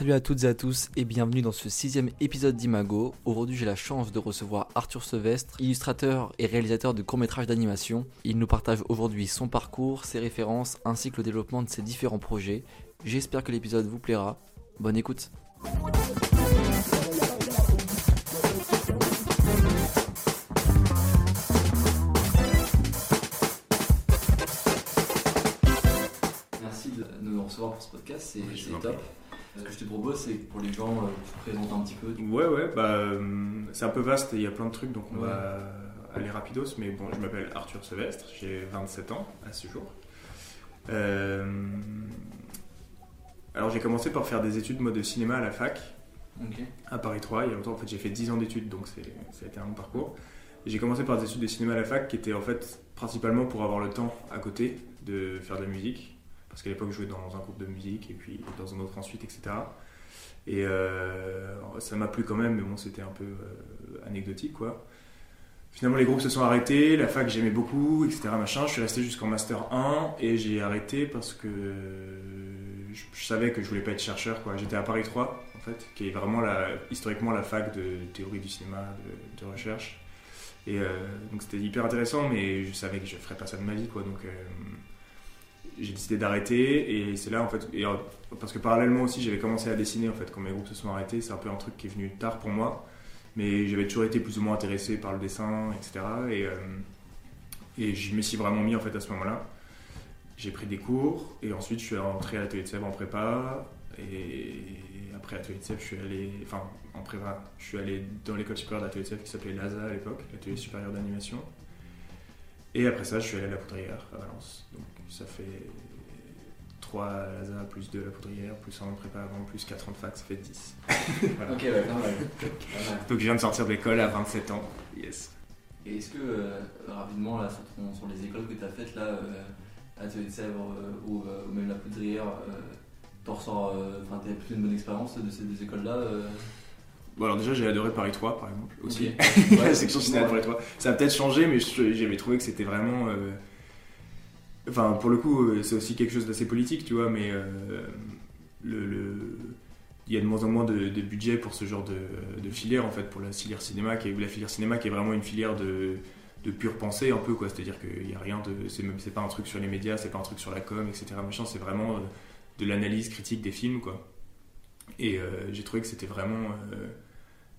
Salut à toutes et à tous et bienvenue dans ce sixième épisode d'Imago. Aujourd'hui j'ai la chance de recevoir Arthur Sevestre, illustrateur et réalisateur de courts-métrages d'animation. Il nous partage aujourd'hui son parcours, ses références ainsi que le développement de ses différents projets. J'espère que l'épisode vous plaira. Bonne écoute. Merci de nous recevoir pour ce podcast, c'est top. Ce que je te propose, c'est pour les gens, euh, tu te présentes un petit peu. Ouais, ouais, bah, euh, c'est un peu vaste et il y a plein de trucs, donc on Ouais. va aller rapidos. Mais bon, je m'appelle Arthur Sevestre, j'ai 27 ans à ce jour. Euh, alors j'ai commencé par faire des études moi, de cinéma à la fac, à Paris 3. Il y a longtemps, en fait, j'ai fait 10 ans d'études, donc c'est, ça a été un long parcours. J'ai commencé par des études de cinéma à la fac qui étaient en fait principalement pour avoir le temps à côté de faire de la musique. Parce qu'à l'époque, je jouais dans un groupe de musique et puis dans un autre ensuite, etc. Et euh, ça m'a plu quand même, mais bon, c'était un peu euh, anecdotique, quoi. Finalement, les groupes se sont arrêtés, la fac j'aimais beaucoup, etc. Machin. Je suis resté jusqu'en master 1 et j'ai arrêté parce que je, je savais que je voulais pas être chercheur, quoi. J'étais à Paris 3, en fait, qui est vraiment la, historiquement la fac de théorie du cinéma, de, recherche. Et euh, donc c'était hyper intéressant, mais je savais que je ferais pas ça de ma vie, quoi. Donc euh, j'ai décidé d'arrêter et c'est là en fait euh, parce que parallèlement aussi j'avais commencé à dessiner en fait quand mes groupes se sont arrêtés c'est un peu un truc qui est venu tard pour moi. Mais j'avais toujours été plus ou moins intéressé par le dessin etc et, euh, et je me suis vraiment mis en fait à ce moment là j'ai pris des cours et ensuite je suis rentré à l'atelier de Sèvres en prépa. Et après l'atelier de Sèvres je suis allé enfin en prépa je suis allé dans l'école supérieure d'atelier de Sèvres qui s'appelait LASA à l'époque l'atelier supérieur d'animation. Et après ça, je suis allé à la poudrière à Valence. Ça fait 3 à l'ASA, plus 2 à la poudrière, plus 1 en prépa avant, plus 4 ans de fac, ça fait 10. Voilà. Ok, ouais. Donc je viens de sortir de l'école à 27 ans. Yes. Et est-ce que, euh, rapidement, là, sur, ton- sur les écoles que tu as faites, là, euh, à Atelier de Sèvres euh, ou, euh, ou même la Poudrière, t'en ressors, enfin, t'as plutôt une bonne expérience de ces deux écoles-là Bon alors déjà j'ai adoré Paris 3 par exemple aussi. la section cinéma de Paris 3. Ça a peut-être changé mais j'avais trouvé que c'était vraiment... Enfin pour le coup euh, c'est aussi quelque chose d'assez politique tu vois mais euh, Il y a de moins en moins de, budget pour ce genre de, filière en fait pour la filière cinéma qui est, la filière cinéma qui est vraiment une filière de, pure pensée un peu quoi. C'est à dire qu'il n'y a rien de c'est pas un truc sur les médias c'est pas un truc sur la com etc machin c'est vraiment euh, de l'analyse critique des films quoi. Et j'ai trouvé que c'était vraiment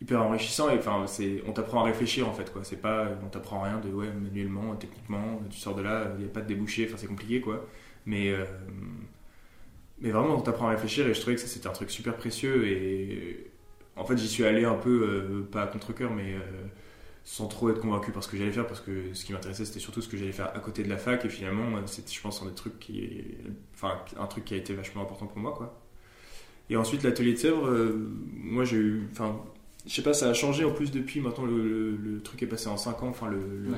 hyper enrichissant et enfin c'est on t'apprend à réfléchir en fait quoi. C'est pas on t'apprend rien de ouais manuellement techniquement tu sors de là il n'y a pas de débouché enfin c'est compliqué quoi. Mais euh, mais vraiment on t'apprend à réfléchir et je trouvais que c'était un truc super précieux et en fait j'y suis allé un peu euh, pas à contre cœur mais euh, sans trop être convaincu par ce que j'allais faire parce que ce qui m'intéressait c'était surtout ce que j'allais faire à côté de la fac et finalement c'était je pense un des qui un truc qui a été vachement important pour moi et ensuite l'atelier de Sèvres moi j'ai eu enfin je sais pas, ça a changé en plus depuis. Maintenant, le, le- le truc est passé en 5 ans. Enfin, le, le- Ouais.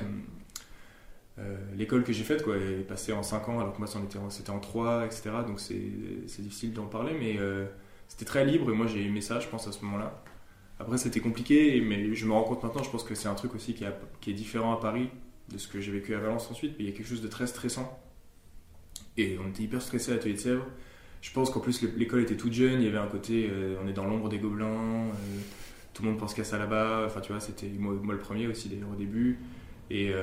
euh, l'école que j'ai faite quoi, est passée en 5 ans, alors que moi, c'était en 3, etc. Donc, c'est c'est difficile d'en parler, mais euh, c'était très libre et moi, j'ai aimé ça, je pense, à ce moment-là. Après, c'était compliqué, mais je me rends compte maintenant, je pense que c'est un truc aussi qui, a- qui est différent à Paris de ce que j'ai vécu à Valence ensuite. Mais il y a quelque chose de très stressant. Et on était hyper stressé à l'atelier de Sèvres. Je pense qu'en plus, l'école était toute jeune, il y avait un côté, euh, on est dans l'ombre des gobelins. Tout le monde pense qu'à ça là-bas. Enfin, tu vois, c'était moi, moi le premier aussi d'ailleurs au début. Et, euh,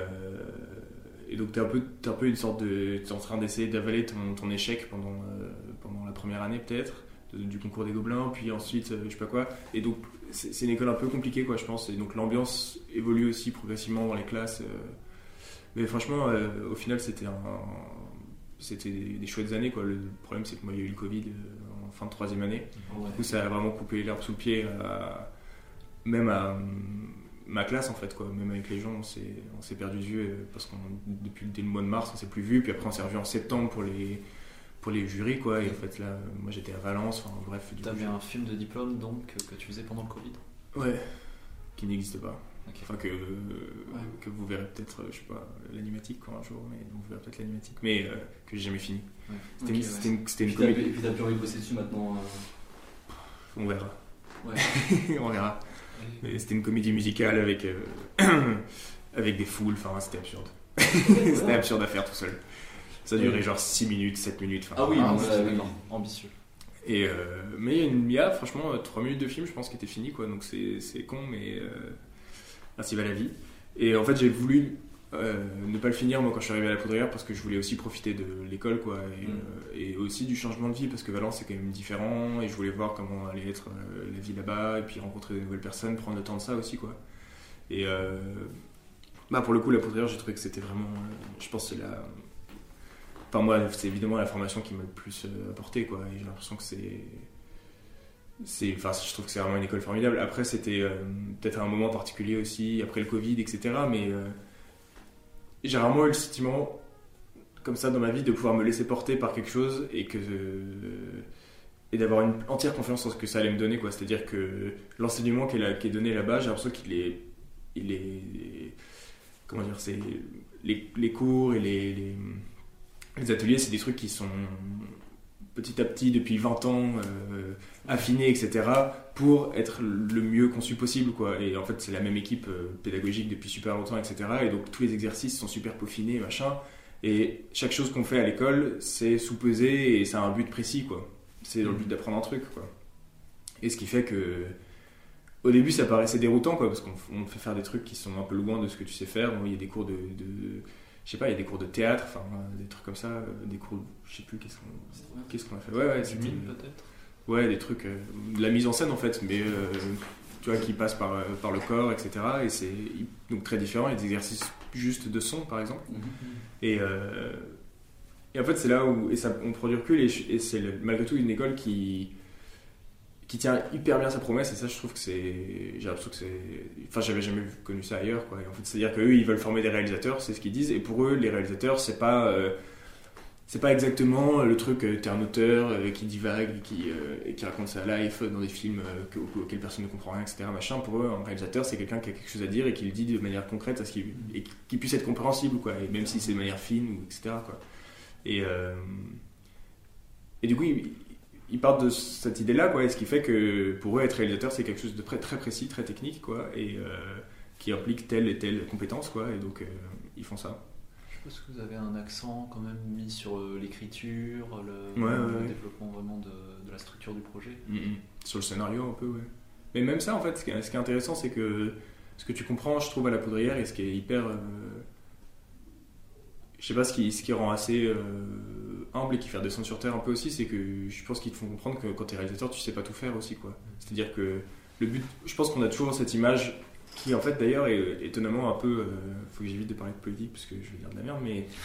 et donc, t'es un, peu, t'es un peu une sorte de. T'es en train d'essayer d'avaler ton, ton échec pendant, euh, pendant la première année, peut-être, du concours des Gobelins, puis ensuite, euh, je sais pas quoi. Et donc, c'est, une école un peu compliquée, quoi, je pense. Et donc, l'ambiance évolue aussi progressivement dans les classes. Mais franchement, au final, c'était un. C'était des, chouettes années, quoi. Le problème, c'est que moi, il y a eu le Covid en fin de troisième année. Ouais. Du coup, ça a vraiment coupé l'herbe sous le pied, à- même à hum, ma classe en fait, quoi. Même avec les gens, on s'est, on s'est perdu de vue euh, parce qu'on depuis dès le mois de mars, on s'est plus vu. Puis après, on s'est revu en septembre pour les pour les jurys, quoi. Et en fait, là, moi, j'étais à Valence. Enfin, bref. du T'avais un film de diplôme donc que tu faisais pendant le Covid Ouais. Qui n'existe pas. Ok. Enfin, que, que vous verrez peut-être, euh, je sais pas, l'animatique quoi, un jour, mais vous verrez peut-être l'animatique, mais euh, que j'ai jamais fini. Ouais. C'était une, ouais. c'était une, comédie. Et puis t'as plus envie de bosser dessus maintenant. euh, On verra. Ouais. on verra. Mais c'était une comédie musicale avec, euh, avec des foules, enfin c'était absurde. c'était absurde à faire tout seul. Ça durait genre 6 minutes, 7 minutes. enfin, Ah oui, Ah, ouais, euh, oui. ambitieux. Et, euh, mais il y a, une- il y a, franchement 3 minutes de film, je pense, qui était fini, quoi. Donc c'est c'est con, mais euh, ainsi va la vie. Et en fait, j'ai voulu euh, ne pas le finir, moi, quand je suis arrivé à la Poudrière, parce que je voulais aussi profiter de l'école, quoi. Et, Mm. euh, et aussi du changement de vie, parce que Valence, c'est quand même différent. Et je voulais voir comment allait être euh, la vie là-bas, et puis rencontrer de nouvelles personnes, prendre le temps de ça aussi, quoi. Et bah, pour le coup, la Poudrière, j'ai trouvé que c'était vraiment. je pense c'est la. Enfin, moi, c'est évidemment la formation qui m'a le plus apporté, quoi. Et j'ai l'impression que c'est. C'est, enfin, je trouve que c'est vraiment une école formidable. Après, c'était peut-être un moment particulier aussi, après le Covid, etc. Mais j'ai rarement eu le sentiment, comme ça, dans ma vie, de pouvoir me laisser porter par quelque chose et que. et d'avoir une entière confiance en ce que ça allait me donner, quoi. C'est-à-dire que l'enseignement qui est, donné là-bas, j'ai l'impression qu'il est. Il est. Comment dire C'est. Les, les cours et les, les ateliers, c'est des trucs qui sont petit à petit, depuis 20 ans, euh, affinés, etc., pour être le mieux conçu possible. Quoi. Et en fait, c'est la même équipe euh, pédagogique depuis super longtemps, etc. Et donc, tous les exercices sont super peaufinés, machin. Et chaque chose qu'on fait à l'école, c'est sous-pesé et ça a un but précis, quoi. C'est dans le but d'apprendre un truc, quoi. Et ce qui fait que. Au début, ça paraissait déroutant, quoi, parce qu'on fait faire des trucs qui sont un peu loin de ce que tu sais faire. Bon, il y a des cours de. de- je sais pas, il y a des cours de théâtre, enfin, des trucs comme ça, euh, des cours. Je sais plus, qu'est-ce qu'on qu'est-ce qu'on a fait Ouais, ouais, Du mime peut-être Ouais, des trucs. euh, de la mise en scène, en fait, mais. euh, tu vois, qui passe par, euh, par le corps, etc. Et c'est donc très différent. Il y a des exercices juste de son, par exemple. Et, euh, et en fait, c'est là où et ça, on prend du recul et, et c'est malgré tout une école qui, qui tient hyper bien sa promesse. Et ça, je trouve que c'est. J'ai que c'est. Enfin, j'avais jamais connu ça ailleurs. Quoi. En fait, c'est-à-dire qu'eux, ils veulent former des réalisateurs, c'est ce qu'ils disent. Et pour eux, les réalisateurs, c'est pas. euh, c'est pas exactement le truc, euh, t'es un auteur euh, qui divague qui, qui raconte sa life dans des films que- auxquels personne ne comprend rien, etc. Machin. Pour eux, un réalisateur, c'est quelqu'un qui a quelque chose à dire et qui le dit de manière concrète à et qui puisse être compréhensible, quoi. Et même si c'est de manière fine, ou etc. Quoi. Et, et du coup, ils, ils partent de cette idée-là, quoi. Et ce qui fait que pour eux, être réalisateur, c'est quelque chose de très, très précis, très technique, quoi. Et euh, qui implique telle et telle compétence, quoi. Et donc, euh, ils font ça. Je suppose que vous avez un accent quand même mis sur euh, l'écriture, le, Ouais, le ouais, ouais. développement vraiment de, de la structure du projet. Sur le scénario, un peu, ouais. Mais même ça, en fait, ce qui est, ce qui est intéressant, c'est que ce que tu comprends, je trouve, à la poudrière, et ce qui est hyper. euh, je sais pas, ce qui, ce qui rend assez euh, humble et qui fait descendre sur terre un peu aussi, c'est que je pense qu'ils te font comprendre que quand tu es réalisateur, tu sais pas tout faire aussi, quoi. C'est-à-dire que le but. Je pense qu'on a toujours cette image qui, en fait, d'ailleurs, est étonnamment un peu. euh, faut que j'évite de parler de politique parce que je vais dire de la merde, mais.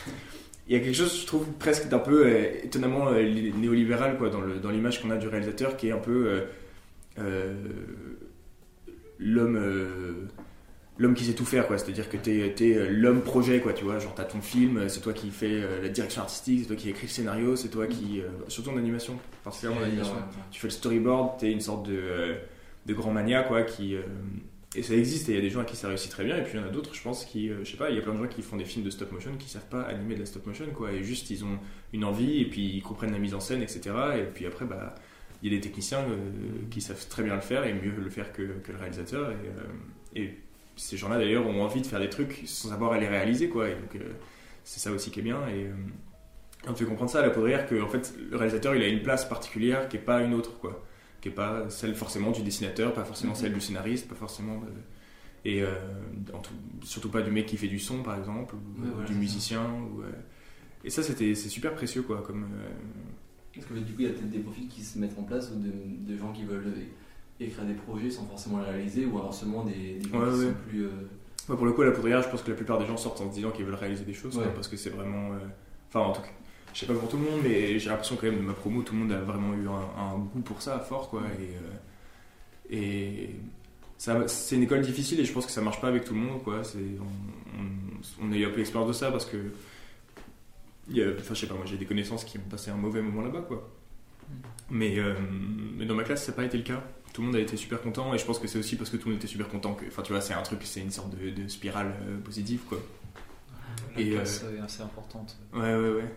Il y a quelque chose, je trouve, presque d'un peu euh, étonnamment euh, li- néolibéral quoi, dans le- dans l'image qu'on a du réalisateur qui est un peu. euh, euh, l'homme euh, l'homme qui sait tout faire quoi. C'est à dire que t'es es, l'homme projet quoi tu vois. Genre t'as ton film c'est toi qui fais euh, la direction artistique c'est toi qui écris le scénario c'est toi qui euh, surtout en animation. Particulièrement en animation tu fais le storyboard t'es une sorte de euh, de grand mania quoi qui euh, et ça existe et il y a des gens à qui ça réussit très bien et puis il y en a d'autres je pense qui euh, je sais pas il y a plein de gens qui font des films de stop motion qui savent pas animer de la stop motion quoi. Et juste ils ont une envie et puis ils comprennent la mise en scène etc et puis après bah il y a des techniciens euh, qui savent très bien le faire et mieux le faire que, que le réalisateur. Et, euh, et ces gens-là, d'ailleurs, ont envie de faire des trucs sans savoir les réaliser. Quoi. Et donc, euh, c'est ça aussi qui est bien. Et euh, on te fait comprendre ça à la poudrière que en fait, le réalisateur, il a une place particulière qui n'est pas une autre. Quoi. Qui n'est pas celle forcément du dessinateur, pas forcément celle du scénariste, pas forcément. de- et euh, en tout- surtout pas du mec qui fait du son, par exemple, ou, Ouais, ou voilà, du musicien. Ou, euh, et ça, c'était, c'est super précieux. Quoi, comme, euh, Parce que du coup, il y a peut-être des profils qui se mettent en place ou de, de gens qui veulent écrire des projets sans forcément les réaliser ou alors seulement des, des Ouais, qui ouais. sont plus. euh, pour le coup, à la poudrière, je pense que la plupart des gens sortent en se disant qu'ils veulent réaliser des choses, quoi, parce que c'est vraiment. euh, Enfin, en tout cas, je sais pas pour tout le monde, mais j'ai l'impression quand même de ma promo, tout le monde a vraiment eu un, un goût pour ça fort, quoi. Et, euh, et c'est une école difficile et je pense que ça marche pas avec tout le monde, quoi. On, on- on a eu un peu l'expérience de ça parce que. il y a- Enfin, je sais pas, moi j'ai des connaissances qui ont passé un mauvais moment là-bas, quoi. Mais, euh, mais dans ma classe, ça n'a pas été le cas. Tout le monde a été super content et je pense que c'est aussi parce que tout le monde était super content que. Enfin, tu vois, c'est un truc, c'est une sorte de, de spirale euh, positive, quoi. La Et, classe est assez importante. Ouais, ouais, ouais.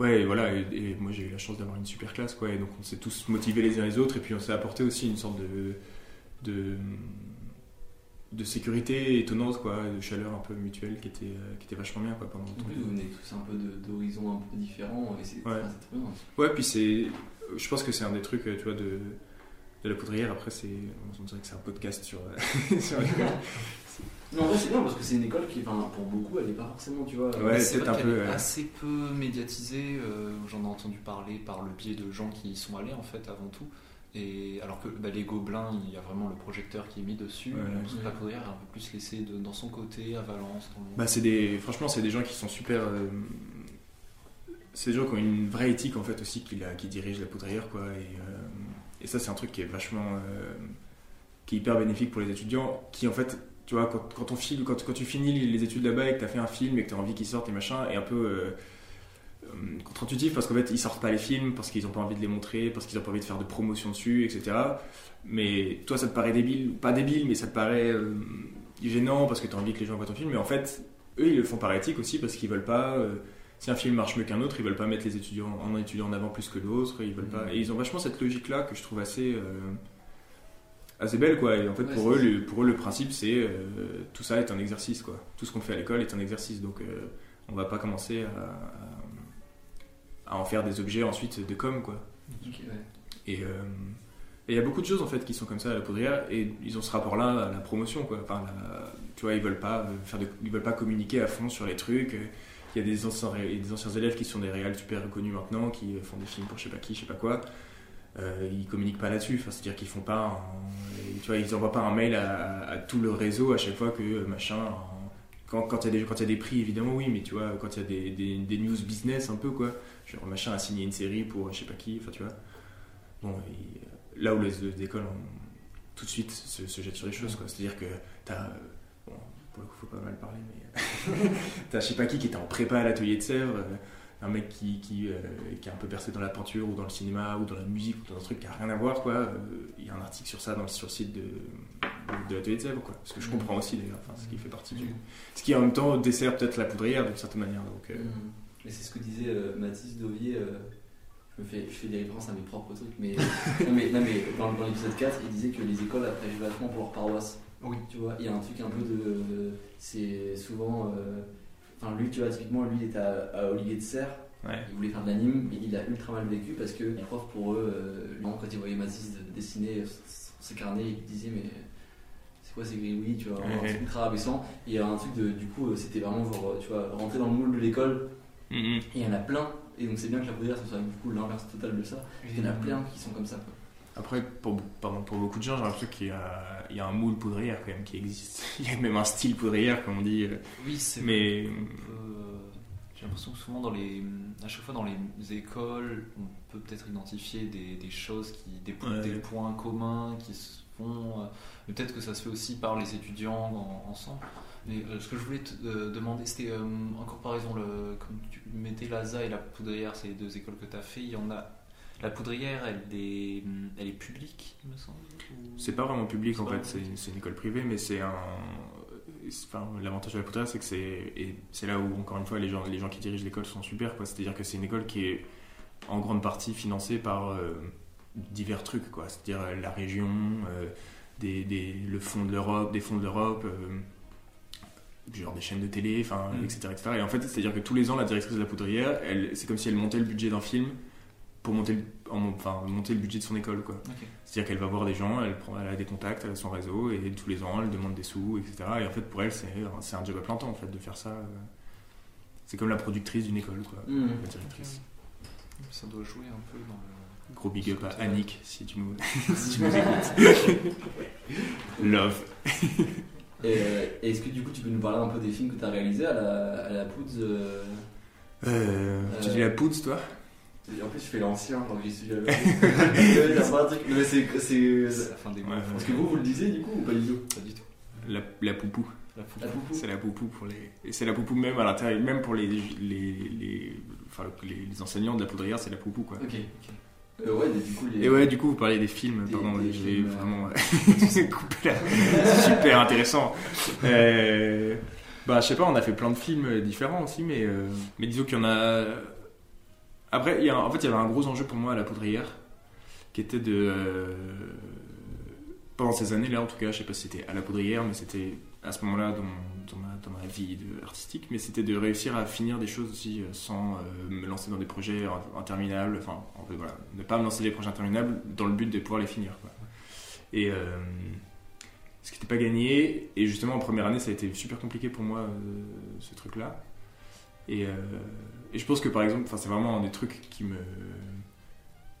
Ouais, et voilà, et, et moi j'ai eu la chance d'avoir une super classe, quoi, et donc on s'est tous motivés les uns les autres, et puis on s'est apporté aussi une sorte de. de de sécurité étonnante, quoi, de chaleur un peu mutuelle qui était, euh, qui était vachement bien quoi, pendant temps. vous venez tous un peu d'horizons un peu différents et c'est Ouais. enfin, très bien. Ouais, puis c'est. Je pense que c'est un des trucs, euh, tu vois, de, de la poudrière. Après, c'est. On dirait que c'est un podcast sur. euh, sur l'école. Non, en vrai, c'est bien parce que c'est une école qui, enfin, pour beaucoup, elle est pas forcément, tu vois. Ouais, c'est vrai un qu'elle peu, est assez peu médiatisée. euh, J'en ai entendu parler par le biais de gens qui y sont allés en fait avant tout. Et alors que bah, les Gobelins, il y a vraiment le projecteur qui est mis dessus. Ouais. Que la poudrière est un peu plus laissée de- dans son côté, à Valence. dans le- Bah, c'est des. Franchement, c'est des gens qui sont super. euh, C'est des gens qui ont une vraie éthique, en fait, aussi, qui, la, qui dirigent la poudrière, quoi. Et, euh, et ça, c'est un truc qui est vachement. euh, qui est hyper bénéfique pour les étudiants, qui, en fait. Tu vois, quand, on file, quand, quand tu finis les études là-bas et que tu as fait un film et que tu as envie qu'il sorte et machin, et un peu euh, euh, contre-intuitif parce qu'en fait ils sortent pas les films, parce qu'ils ont pas envie de les montrer, parce qu'ils ont pas envie de faire de promotion dessus, etc. Mais toi ça te paraît débile, pas débile, mais ça te paraît gênant parce que tu as envie que les gens voient ton film, mais en fait eux ils le font par éthique aussi parce qu'ils veulent pas. Si un film marche mieux qu'un autre, ils veulent pas mettre les étudiants en étudiant en avant plus que l'autre, ils veulent pas. Et ils ont vachement cette logique là que je trouve assez. euh, assez belle quoi. Et en fait Ouais, pour eux le, pour eux le principe c'est euh, tout ça est un exercice quoi. Tout ce qu'on fait à l'école est un exercice. Donc euh, on va pas commencer à, à- à en faire des objets ensuite de com quoi. Ok, ouais. et euh, et il y a beaucoup de choses en fait qui sont comme ça à la poudrière. Et ils ont ce rapport là à la promotion quoi. Enfin la- tu vois ils veulent pas faire de, ils veulent pas communiquer à fond sur les trucs il y a des anciens, élèves qui sont des réals super reconnus maintenant qui font des films pour je sais pas qui je sais pas quoi. Euh, ils communiquent pas là-dessus enfin, c'est à dire qu'ils font pas tu vois ils envoient pas un mail à, tout le réseau à chaque fois que euh, machin quand quand il y a des quand y a des prix évidemment oui mais tu vois quand il y a des, des, news business un peu quoi. Genre machin a signé une série pour je sais pas qui enfin tu vois. Bon là où les, les écoles tout de suite se, se jettent sur les choses quoi. C'est à dire que t'as bon pour le coup faut pas mal parler mais t'as je sais pas qui qui était en prépa à l'atelier de Sèvres euh, un mec qui, qui, euh, qui est un peu percé dans la peinture ou dans le cinéma ou dans la musique ou dans un truc qui a rien à voir quoi euh, il y a un article sur ça dans le, sur le site de, de, l'atelier de Sèvres quoi ce que je comprends aussi d'ailleurs enfin, ce qui fait partie du ce qui en même temps dessert peut-être la poudrière d'une certaine manière donc euh, Mhm. Mais c'est ce que disait euh, Mathis Dovier. euh, je, me fais, je fais des références à mes propres trucs, mais, non, mais, non, mais dans, dans l'épisode 4, il disait que les écoles apprécient vachement pour leur paroisse. Oui. Tu vois, il y a un truc un peu de. C'est souvent. euh, Enfin, lui, tu vois, typiquement, lui, il était à, à Olivier de Serre. ouais Il voulait faire de l'anime, mais il a ultra mal vécu parce que les profs, pour eux, euh, lui, quand ils voyaient Mathis dessiner ses carnets, ils disaient, mais c'est quoi ces gribouillis, tu vois, un Ouais. truc ultra abaissant. Et il y a un truc de, du coup, euh, c'était vraiment genre, euh, tu vois, rentrer dans le moule de l'école, Mhm. et il y en a plein. Et donc, c'est bien que la poudrière, ce soit du coup l'inverse total de ça. Il y en a plein qui sont comme ça, quoi. Après, pour, pardon, pour beaucoup de gens, j'ai l'impression qu'il y a, il y a un moule poudrière quand même qui existe. Il y a même un style poudrière, comme on dit. euh, Oui, c'est Mais J'ai l'impression que souvent, dans les, à chaque fois dans les écoles, on peut peut-être identifier des, des choses, qui, des, Ouais. des points communs qui se font. euh, mais peut-être que ça se fait aussi par les étudiants en- ensemble. Mais euh, ce que je voulais te euh, demander, c'était euh, en comparaison, le, comme tu mettais l'ASA et la poudrière, c'est les deux écoles que tu as fait, il y en a. La poudrière, elle est, elle est publique, il me semble ou- c'est pas vraiment public en fait, c'est, une école privée, mais c'est un. Enfin, l'avantage de la poudrière, c'est que c'est. Là où, encore une fois, les gens, les gens qui dirigent l'école sont super, quoi. C'est-à-dire que c'est une école qui est en grande partie financée par euh, divers trucs, quoi. C'est-à-dire euh, la région, euh, des, des, le fonds de l'Europe, des fonds de l'Europe. genre des chaînes de télé, enfin, Mm. etc., etc. Et en fait, c'est-à-dire que tous les ans, la directrice de la poudrière, c'est comme si elle montait le budget d'un film pour monter le, en- enfin, monter le budget de son école, quoi. C'est-à-dire qu'elle va voir des gens, elle, prend, elle a des contacts, elle a son réseau, et tous les ans, elle demande des sous, etc. Et en fait, pour elle, c'est, c'est un job à plein temps, en fait, de faire ça. euh. C'est comme la productrice d'une école, quoi. Mhm. La directrice. Ça doit jouer un peu dans le. Gros big up à. Annick, si tu nous, si tu nous écoutes. Love. Et euh, est-ce que du coup, tu peux nous parler un peu des films que tu as réalisés à la, à la Pouds euh, Euh, tu dis la poudre, toi? En plus, je fais l'ancien, donc j'y suis jamais. Mais c'est. la fin des mots. Est-ce que vous, vous le disiez du coup ou pas du tout? Pas du tout. la, la poupou. La. La poupou C'est la poupou pour les. Et c'est la poupou même à l'intérieur, même pour les, les, les, enfin, les, les enseignants de la poudrière, c'est la poupou, quoi. Ok. Euh, ouais, du coup, les. Et ouais, du coup, vous parlez des films, Des- pardon, des films, euh, vraiment là. C'est super intéressant. Euh, bah, je sais pas, on a fait plein de films différents aussi, mais, euh, mais disons qu'il y en a. Après, y en fait, il y avait un gros enjeu pour moi à la poudrière, qui était de. euh, pendant ces années-là, en tout cas, je sais pas si c'était à la poudrière, mais c'était à ce moment-là dans, ma, dans ma vie artistique, mais c'était de réussir à finir des choses aussi euh, sans euh, me lancer dans des projets in- interminables, enfin, en fait, voilà, ne pas me lancer des projets interminables dans le but de pouvoir les finir. Et ce qui n'était pas gagné, et justement en première année, ça a été super compliqué pour moi, ce truc-là. Et, euh, et je pense que par exemple, c'est vraiment un des trucs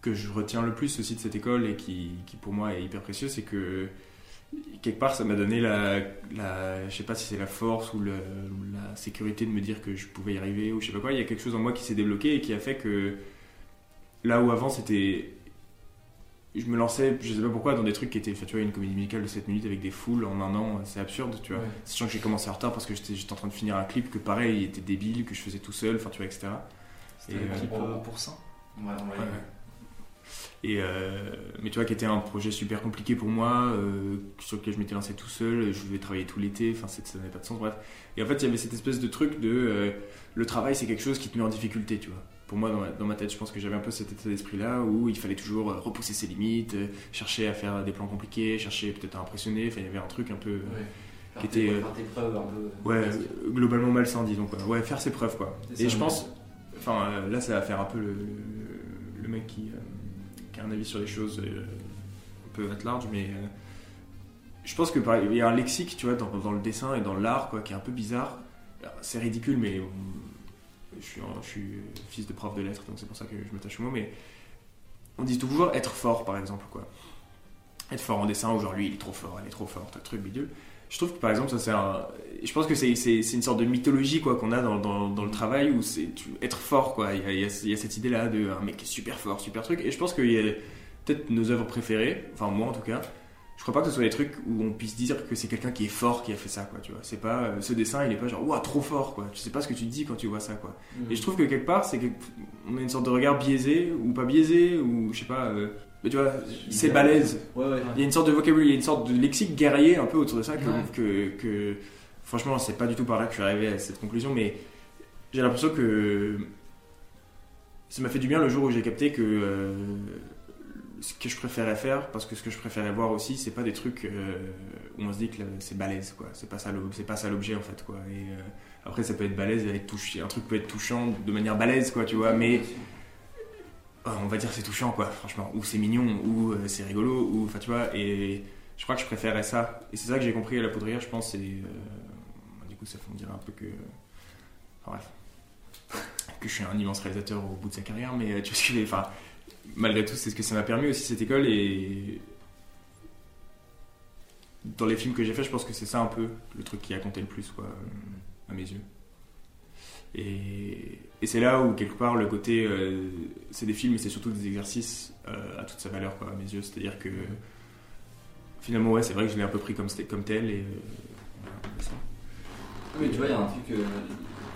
que je retiens le plus aussi de cette école et qui, pour moi est hyper précieux, c'est que quelque part ça m'a donné la, je sais pas si c'est la force ou le- la sécurité de me dire que je pouvais y arriver ou je sais pas quoi. Il y a quelque chose en moi qui s'est débloqué et qui a fait que là où avant c'était je me lançais, je sais pas pourquoi, dans des trucs qui étaient, tu vois, une comédie musicale de 7 minutes avec des foules en un an, c'est absurde, tu vois. Ouais. Sachant que j'ai commencé en retard parce que j'étais en train de finir un clip que pareil, il était débile, que je faisais tout seul, enfin, tu vois, etc. C'était Et, un euh, clip euh, pour ça. Ouais, on Ouais. Et euh, mais tu vois, qui était un projet super compliqué pour moi, euh, sur lequel je m'étais lancé tout seul, je devais travailler tout l'été, enfin ça n'avait pas de sens, bref. Et en fait, il y avait cette espèce de truc de euh, le travail, c'est quelque chose qui te met en difficulté, tu vois. Pour moi, dans ma, dans ma tête, je pense que j'avais un peu cet état d'esprit-là où il fallait toujours euh, repousser ses limites, euh, chercher à faire des plans compliqués, chercher peut-être à impressionner, enfin il y avait un truc un peu. Ouais. Qui Faire était, tes- euh, faire tes preuves un peu. Ouais, euh, globalement malsain, disons quoi. Ouais, faire ses preuves quoi. Et ça, je pense, enfin euh, là, ça va faire un peu le, le, le mec qui, euh, qui a un avis sur les choses euh, un peu at large, mais euh, je pense que par- il y a un lexique, tu vois, dans, dans le dessin et dans l'art quoi, qui est un peu bizarre. C'est ridicule, mais euh, je suis, fils de prof de lettres, donc c'est pour ça que je me tâche au mot, mais on dit toujours être fort, par exemple, quoi. Être fort en dessin, lui, il est trop fort, elle est trop forte, truc bidule. Je trouve que par exemple, ça c'est. Je pense que c'est une sorte de mythologie quoi qu'on a dans, le travail où c'est être fort quoi. Il y a, il y a- cette idée là de un mec qui est super fort, super truc. Et je pense qu'il y a peut-être nos œuvres préférées, enfin moi en tout cas. Je crois pas que ce soit des trucs où on puisse dire que c'est quelqu'un qui est fort qui a fait ça quoi. Tu vois, c'est pas euh, ce dessin, il est pas genre ouah trop fort quoi. Tu sais pas ce que tu te dis quand tu vois ça quoi. Mhm. Et je trouve que quelque part, c'est qu'on a une sorte de regard biaisé ou pas biaisé ou je sais pas. euh, mais tu vois, c'est balèze. Ouais, ouais. Il y a une sorte de vocabulaire, il y a une sorte de lexique guerrier un peu autour de ça que, Ouais. que, que- franchement, c'est pas du tout par là que je suis arrivé à cette conclusion, mais j'ai l'impression que ça m'a fait du bien le jour où j'ai capté que euh, ce que je préférais faire, parce que ce que je préférais voir aussi, c'est pas des trucs euh, où on se dit que c'est balèze, quoi. C'est pas ça, l'objet en fait, quoi. Et euh, après, ça peut être balèze, être touché, un truc peut être touchant de manière balèze, quoi, tu vois, mais euh, on va dire c'est touchant quoi franchement. Ou c'est mignon ou c'est rigolo ou enfin tu vois. Et je crois que je préférais ça. Et c'est ça que j'ai compris à la poudrière je pense et du coup ça fait me dire un peu que enfin, bref. Que je suis un immense réalisateur au bout de sa carrière mais tu vois ce que enfin malgré tout c'est ce que ça m'a permis aussi cette école et dans les films que j'ai fait je pense que c'est ça un peu le truc qui a compté le plus quoi euh, à mes yeux et, c'est là où, quelque part, le côté. euh, c'est des films, mais c'est surtout des exercices euh, à toute sa valeur, quoi, à mes yeux. C'est-à-dire que. Finalement, ouais, c'est vrai que je l'ai un peu pris comme, tel. Et, euh. Mais tu vois, il y a un truc, euh,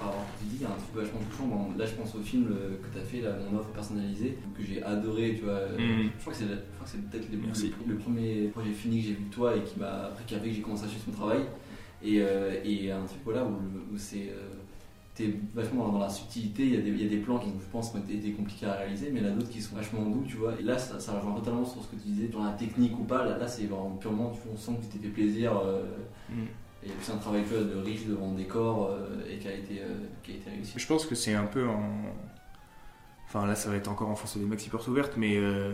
par rapport à ce que tu dis, il y a un truc vachement touchant. Bon, là, je pense au film euh, que tu as fait, là, Mon offre personnalisée, que j'ai adoré, tu vois. Mhm. Je crois que c'est peut-être le, Merci. le- le premier projet fini que j'ai vu de toi et qui m'a après qui a fait que j'ai commencé à suivre son travail. Et, euh, et un truc voilà, où, où c'est. euh, T'es vachement dans la subtilité, il y, a des, il y a des plans qui, je pense, ont été, compliqués à réaliser, mais il y en a d'autres qui sont vachement doux, tu vois. Et là, ça, ça rejoint totalement sur ce que tu disais, dans la technique ou pas. Là, là c'est vraiment purement, tu vois, on sent que tu t'es fait plaisir. euh, Mhm. et c'est un travail de riche devant décor euh, et qui a été, euh, qui a été réussi. Je pense que c'est un peu en. Enfin, là, ça va être encore enfoncer des maxi portes ouvertes, mais. euh,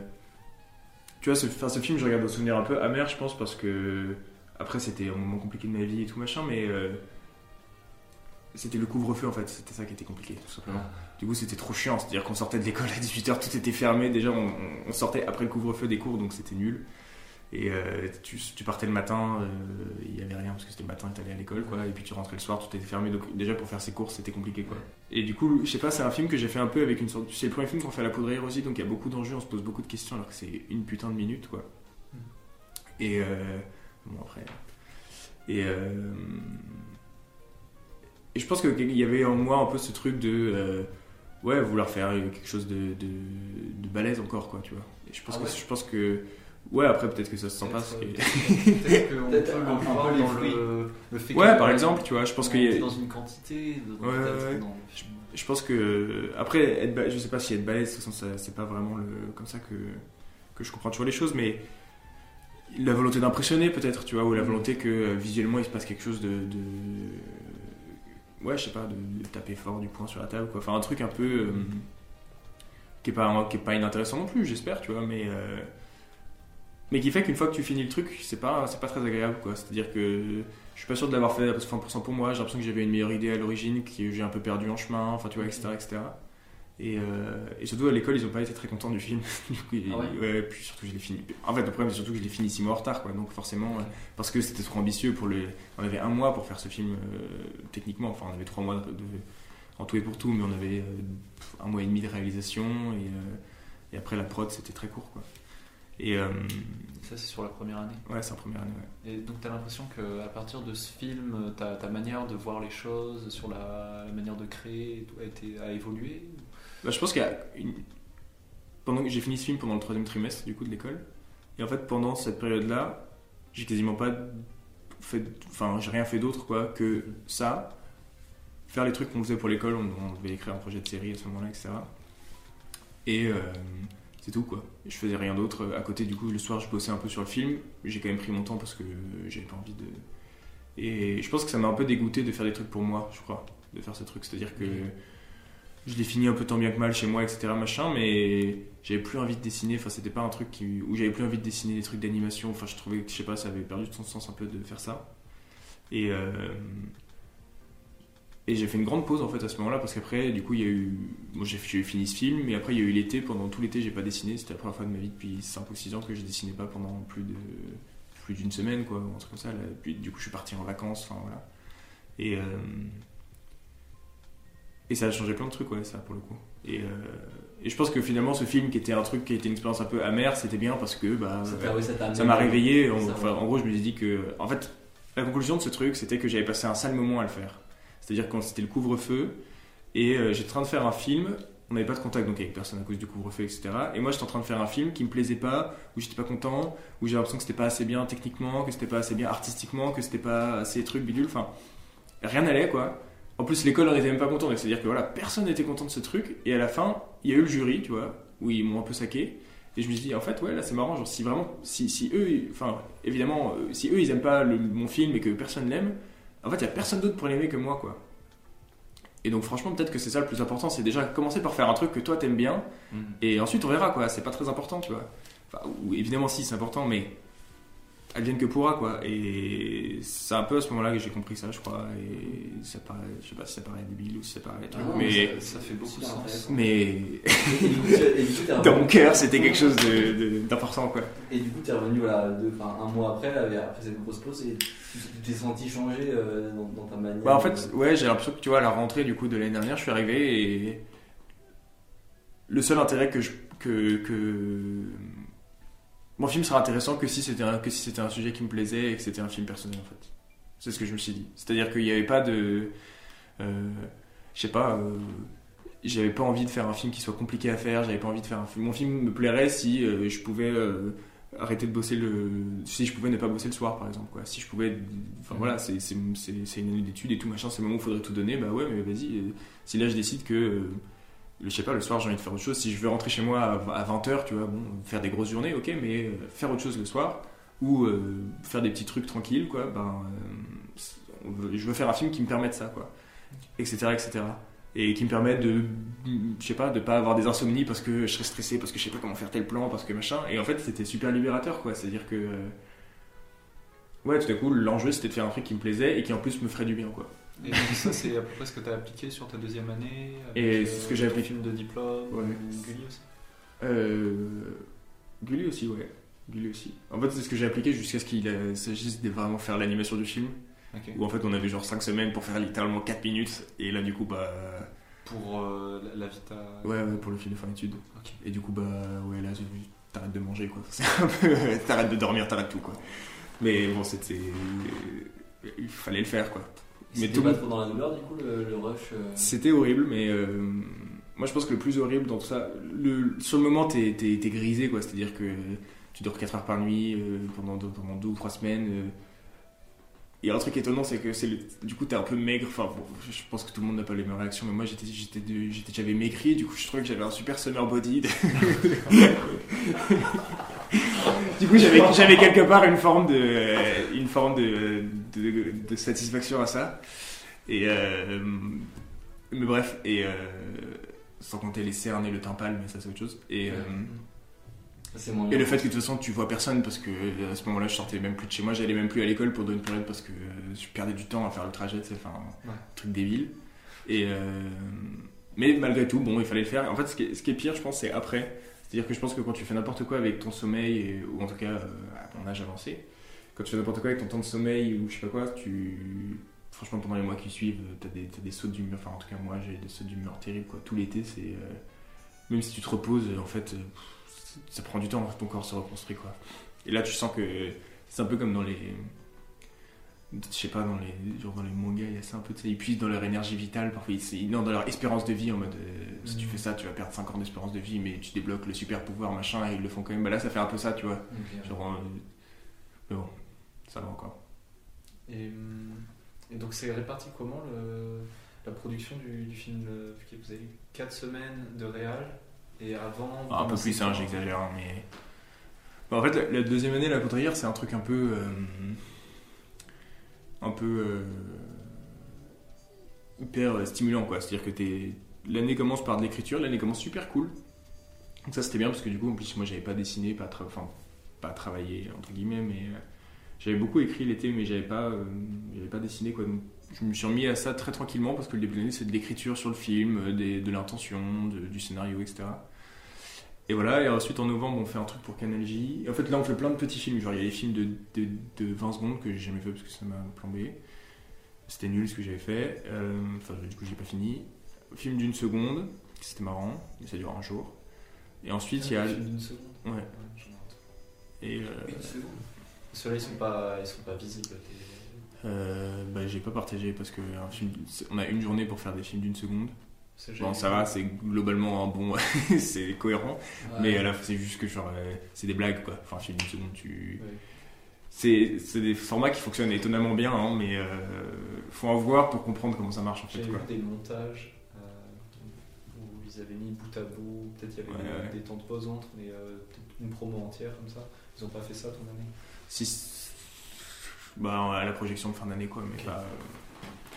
Tu vois, ce, enfin, ce film, je regarde au souvenir un peu amer, je pense, parce que. Après, c'était un moment compliqué de ma vie et tout machin, mais. C'était le couvre-feu en fait, c'était ça qui était compliqué, tout simplement. Du coup, c'était trop chiant, c'est-à-dire qu'on sortait de l'école à 18h, tout était fermé. Déjà, on, on sortait après le couvre-feu des cours, donc c'était nul. Et euh, tu, tu partais le matin, euh, il n'y avait rien parce que c'était le matin et t'allais à l'école, quoi. Et puis tu rentrais le soir, tout était fermé. Donc déjà pour faire ses courses, c'était compliqué, quoi. Et du coup, je sais pas, c'est un film que j'ai fait un peu avec une sorte. C'est le premier film qu'on fait à la poudrière aussi, donc il y a beaucoup d'enjeux, on se pose beaucoup de questions alors que c'est une putain de minute, quoi. Et euh, bon après. Et euh, et je pense qu'il y avait en moi un peu ce truc de euh, ouais vouloir faire quelque chose de, de, de balèze encore quoi tu vois et je pense Ah que je pense que ouais après peut-être que ça se sent pas que- Peut-être qu'on peut voir dans fruits. le, le fait ouais que- par exemple tu vois je pense on qu'il y a- était dans une quantité, je pense que après être ba- je sais pas si être balèze de toute façon, c'est pas vraiment le comme ça que que je comprends toujours les choses mais la volonté d'impressionner peut-être, tu vois, ou la volonté que euh, visuellement il se passe quelque chose de, de- ouais, je sais pas, de, de taper fort du poing sur la table, quoi. Enfin un truc un peu euh, qui est pas qui est pas inintéressant non plus, j'espère, tu vois, mais euh, mais qui fait qu'une fois que tu finis le truc, c'est pas c'est pas très agréable, quoi. C'est-à-dire que je suis pas sûr de l'avoir fait à 100% pour moi. J'ai l'impression que j'avais une meilleure idée à l'origine, que j'ai un peu perdu en chemin, enfin tu vois, etc., etc. Et, euh, et surtout à l'école, ils ont pas été très contents du film. Du coup, Ah ouais ouais, puis surtout je l'ai fini. En fait, le problème c'est surtout que je l'ai fini six mois en retard, quoi. Donc forcément, euh, parce que c'était trop ambitieux pour le. On avait un mois pour faire ce film euh, techniquement. Enfin, on avait trois mois de, en tout et pour tout, mais on avait euh, un mois et demi de réalisation et, et après la prod, c'était très court, quoi. Et euh, Ça, c'est sur la première année. ouais, c'est la première année. Ouais. Et donc, tu as l'impression qu'à partir de ce film, ta, ta manière de voir les choses, sur la, la manière de créer, a, été, a évolué Bah, je pense qu'il y a une... pendant que j'ai fini ce film pendant le troisième trimestre du coup de l'école et en fait pendant cette période là j'ai quasiment pas fait enfin j'ai rien fait d'autre quoi que ça faire les trucs qu'on faisait pour l'école on, on devait écrire un projet de série à ce moment là etc et euh, c'est tout quoi je faisais rien d'autre à côté du coup le soir je bossais un peu sur le film j'ai quand même pris mon temps parce que j'avais pas envie de et je pense que ça m'a un peu dégoûté de faire des trucs pour moi je crois de faire ce truc c'est à dire que je l'ai fini un peu tant bien que mal chez moi, etc. Machin, mais j'avais plus envie de dessiner. Enfin, c'était pas un truc où j'avais plus envie de dessiner des trucs d'animation. Enfin, je trouvais que, je sais pas, ça avait perdu de son sens un peu de faire ça. Et, euh, et j'ai fait une grande pause en fait à ce moment-là parce qu'après, du coup, il y a eu. Moi, j'ai fini ce film, mais après, il y a eu l'été. Pendant tout l'été, j'ai pas dessiné. C'était la première fois de ma vie depuis 5 ou 6 ans que je dessinais pas pendant plus de plus d'une semaine, quoi, ou un truc comme ça. Là. Puis, du coup, je suis parti en vacances. Enfin, voilà. Et. euh, et ça a changé plein de trucs, ouais, ça, pour le coup. Et, euh, et je pense que finalement, ce film qui était un truc qui était une expérience un peu amère, c'était bien parce que bah, Ça m'a réveillé. En, enfin, en gros, je me suis dit que. En fait, la conclusion de ce truc, c'était que j'avais passé un sale moment à le faire. C'est-à-dire quand c'était le couvre-feu, et euh, j'étais en train de faire un film. On n'avait pas de contact donc avec personne à cause du couvre-feu, etc. Et moi, j'étais en train de faire un film qui me plaisait pas, où j'étais pas content, où j'avais l'impression que c'était pas assez bien techniquement, que c'était pas assez bien artistiquement, que c'était pas assez truc bidule. Enfin, rien n'allait quoi. En plus, l'école en était même pas content. donc C'est-à-dire que voilà, personne n'était content de ce truc. Et à la fin, il y a eu le jury, tu vois, où ils m'ont un peu saqué. Et je me suis dit, en fait, ouais, là c'est marrant. Genre, si vraiment, si, si eux, enfin, évidemment, euh, si eux ils aiment pas mon film et que personne l'aime, en fait, il y a personne d'autre pour l'aimer que moi, quoi. Et donc, franchement, peut-être que c'est ça le plus important. C'est déjà commencer par faire un truc que toi t'aimes bien. Mhm. Et ensuite, on verra, quoi. C'est pas très important, tu vois. Enfin, ou, évidemment, si, c'est important, mais advienne que pourra, quoi. Et c'est un peu à ce moment-là que j'ai compris ça, je crois. Et ça paraît, je sais pas si ça paraît débile ou si ça paraît truc, Ah non, mais, Ça, ça fait beaucoup de sens. mais dans mon cœur, c'était quelque chose d'important, quoi. Et du coup, t'es revenu voilà, deux- un mois après, là, après cette grosse pause, et tu t'es senti changer euh, dans, dans ta manière Bah, en fait, ouais, j'ai l'impression que tu vois, à la rentrée du coup de l'année dernière, je suis arrivé et le seul intérêt que je que, que... mon film sera intéressant que si c'était un, que si c'était un sujet qui me plaisait et que c'était un film personnel en fait. C'est ce que je me suis dit. C'est-à-dire qu'il n'y avait pas de, euh, je sais pas, euh, j'avais pas envie de faire un film qui soit compliqué à faire. J'avais pas envie de faire un film. Mon film me plairait si euh, je pouvais euh, arrêter de bosser le, si je pouvais ne pas bosser le soir par exemple quoi. Si je pouvais, enfin Mhm. voilà, c'est une année d'études et tout machin. C'est le moment où il faudrait tout donner. Bah ouais, mais vas-y. Si là je décide que je sais pas, le soir j'ai envie de faire autre chose. Si je veux rentrer chez moi à 20h, tu vois, bon, faire des grosses journées, ok, mais euh, faire autre chose le soir ou euh, faire des petits trucs tranquilles, quoi, ben, euh, je veux faire un film qui me permette ça, quoi, etc., etc. Et qui me permette de, je sais pas, de pas avoir des insomnies parce que je serais stressé, parce que je sais pas comment faire tel plan, parce que machin. Et en fait, c'était super libérateur, quoi. C'est-à-dire que, ouais, tout à coup, l'enjeu c'était de faire un truc qui me plaisait et qui en plus me ferait du bien, quoi. Et donc ça, c'est à peu près ce que tu as appliqué sur ta deuxième année avec, Et euh, c'est ce que j'ai appliqué. film de diplôme Ouais. ou Gulli aussi Euh, Gulli aussi, ouais. Gulli aussi. En fait, c'est ce que j'ai appliqué jusqu'à ce qu'il euh, s'agisse de vraiment faire l'animation du film. Ok. Où en fait, on avait genre 5 semaines pour faire littéralement 4 minutes. Et là, du coup, bah. Pour euh, la, la Vita. Ouais, ouais, pour le film de fin d'études. Et du coup, bah, ouais, là, t'arrêtes de manger, quoi. T'arrêtes de dormir, t'arrêtes tout, quoi. Mais bon, c'était. Il fallait le faire, quoi. Mais C'était tout pas trop dans la douleur, du coup, le, le rush euh, C'était horrible, mais euh, moi je pense que le plus horrible dans tout ça, le, sur le moment t'es, grisé quoi, c'est-à-dire que tu dors 4 heures par nuit euh, pendant, deux, pendant deux ou trois semaines. Et un truc étonnant, c'est que le- du coup t'es un peu maigre, enfin bon, je pense que tout le monde n'a pas les mêmes réactions, mais moi j'étais, j'avais maigri, du coup je trouvais que j'avais un super summer body. du coup, j'avais, j'avais quelque part une forme de, une forme de, de, de satisfaction à ça. Et euh, mais bref, et euh, sans compter les cernes et le timpal, mais ça c'est autre chose. Et, euh, moins et le fait que de toute façon tu vois personne parce que à ce moment-là je sortais même plus de chez moi, j'allais même plus à l'école pour donner une période parce que je perdais du temps à faire le trajet, c'est enfin Ouais. un truc débile. Et mais malgré tout, bon, il fallait le faire. En fait, ce qui est, ce qui est pire, je pense, c'est après. C'est-à-dire que je pense que quand tu fais n'importe quoi avec ton sommeil, ou en tout cas euh, à ton âge avancé, quand tu fais n'importe quoi avec ton temps de sommeil ou je sais pas quoi, tu. Franchement, pendant les mois qui suivent, euh, t'as des, t'as des sauts d'humeur. Enfin, en tout cas, moi, j'ai des sauts d'humeur terribles, quoi. Tout l'été, c'est. euh, Même si tu te reposes, en fait, ça prend du temps ton corps se reconstruit, quoi. Et là, tu sens que c'est un peu comme dans les. Je sais pas, dans les, genre dans les mangas, il y a ça un peu, ils puissent dans leur énergie vitale, parfois, ils, non, dans leur espérance de vie, en mode, euh, si tu Mhm. fais ça, tu vas perdre 5 ans d'espérance de vie, mais tu débloques le super pouvoir, machin, et ils le font quand même. Bah là, ça fait un peu ça, tu vois. Genre, euh, mais bon, ça va encore. Et, et donc c'est réparti comment le, la production du, du film le- Vous avez eu 4 semaines de réal et avant. Ah, un peu plus, hein, j'exagère, hein, mais. Bah, en fait, la, la deuxième année, la poudrière, c'est un truc un peu. euh, un peu. euh, hyper euh, stimulant, quoi. C'est-à-dire que l'année commence par de l'écriture, l'année commence super cool. Donc, ça, c'était bien parce que du coup, en plus, moi, j'avais pas dessiné, pas, enfin, pas travaillé, entre guillemets, mais. euh, j'avais beaucoup écrit l'été, mais j'avais pas, pas dessiné, quoi. Donc, je me suis remis à ça très tranquillement parce que le début de l'année, c'est de l'écriture sur le film, des- de l'intention, du scénario, etc. Et voilà, et ensuite en novembre, on fait un truc pour Canal J. Et en fait, là, on fait plein de petits films. Genre, il y a les films de, de, de 20 secondes que j'ai jamais fait parce que ça m'a plombé. C'était nul ce que j'avais fait. Euh, Enfin, du coup, j'ai pas fini. Film d'une seconde, c'était marrant, mais ça dure un jour. Et ensuite, il y a. Film d'une seconde. Ouais. Et. euh, Une seconde. Ceux-là ils sont pas, ils sont pas visibles. euh, bah, j'ai pas partagé parce que un film, c'est- on a une journée pour faire des films d'une seconde. Bon, ça va, c'est globalement un bon. c'est cohérent. Mais à la fois, c'est juste que genre, euh, c'est des blagues quoi. Enfin, film d'une seconde, tu. Ouais. C'est des formats qui fonctionnent étonnamment bien, hein, mais euh, faut en voir pour comprendre comment ça marche en fait. J'ai vu des montages euh, où ils avaient mis bout à bout, peut-être il y avait Ouais, des, ouais. des temps de pause entre, mais euh, une promo entière comme ça. Ils ont pas fait ça ton année? Si, bah, à la projection de fin d'année quoi, mais pas.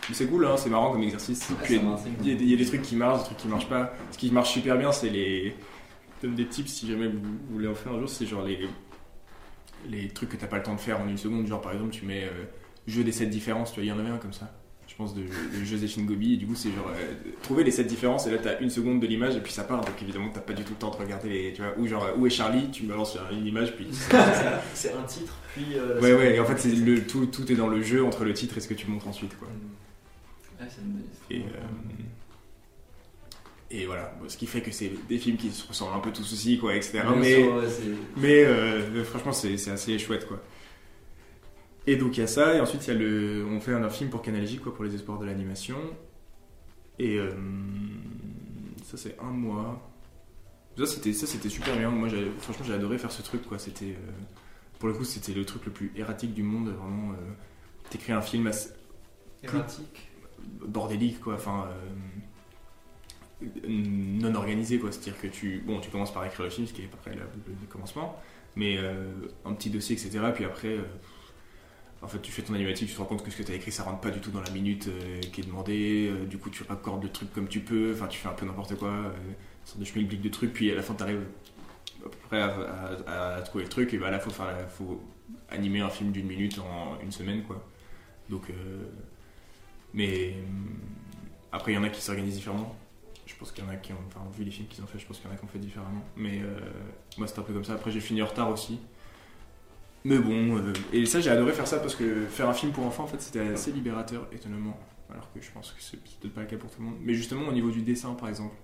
Mais c'est cool, hein, c'est marrant comme exercice. M'intrigue. il, y a, des- il y a des trucs qui marchent, des trucs qui marchent pas. Ce qui marche super bien, c'est les. donne des tips si jamais vous, voulez en faire un jour, c'est genre les. Les trucs que t'as pas le temps de faire en une seconde. Genre par exemple, tu mets euh, jeu des 7 différences, tu vois, il y en avait un comme ça. Je pense de, de Joséphine Gobi, et du coup, c'est genre euh, trouver les 7 différences, et là t'as une seconde de l'image, et puis ça part, donc évidemment, t'as pas du tout le temps de regarder les. Tu vois, ou genre, euh, où est Charlie? Tu me balances une image, puis. C'est un titre, puis. euh, Ouais, ouais, et en fait, c'est le, tout, tout est dans le jeu entre le titre et ce que tu montres ensuite, quoi. Mm. Bonne Et, euh, et voilà, Bon, ce qui fait que c'est des films qui se ressemblent un peu tous aussi, quoi, etc. Bien mais sûr, ouais, c'est- mais euh, franchement, c'est assez chouette, quoi. Et donc il y a ça, et ensuite y a le, on fait un, un film pour Canal J, quoi, pour les espoirs de l'animation. Et euh, ça c'est un mois. Ça c'était ça c'était super bien. Moi, franchement, j'ai adoré faire ce truc, quoi. C'était euh, pour le coup, c'était le truc le plus erratique du monde. Vraiment, euh, t'écris un film assez, Erratique. Bordélique quoi enfin euh, non organisé quoi. C'est à dire que tu bon tu commences par écrire le film ce qui est à peu près le, commencement mais euh, un petit dossier etc puis après euh, en fait tu fais ton animatique tu te rends compte que ce que tu as écrit ça rentre pas du tout dans la minute qui est demandée du coup tu raccordes le truc comme tu peux enfin tu fais un peu n'importe quoi une sorte de schmilblick de trucs puis à la fin tu arrives à peu près à, trouver le truc et bah là faut faut animer un film d'une minute en une semaine quoi. Donc mais hum, après, il y en a qui s'organisent différemment. Je pense qu'il y en a qui ont, enfin, vu les films qu'ils ont fait, je pense qu'il y en a qui ont fait différemment. Mais euh, moi, c'était un peu comme ça. Après, j'ai fini en retard aussi. Mais bon, euh, et ça, j'ai adoré faire ça parce que faire un film pour enfants, en fait, c'était assez libérateur, étonnamment. Alors que je pense que c'est peut-être pas le cas pour tout le monde. Mais justement, au niveau du dessin, par exemple.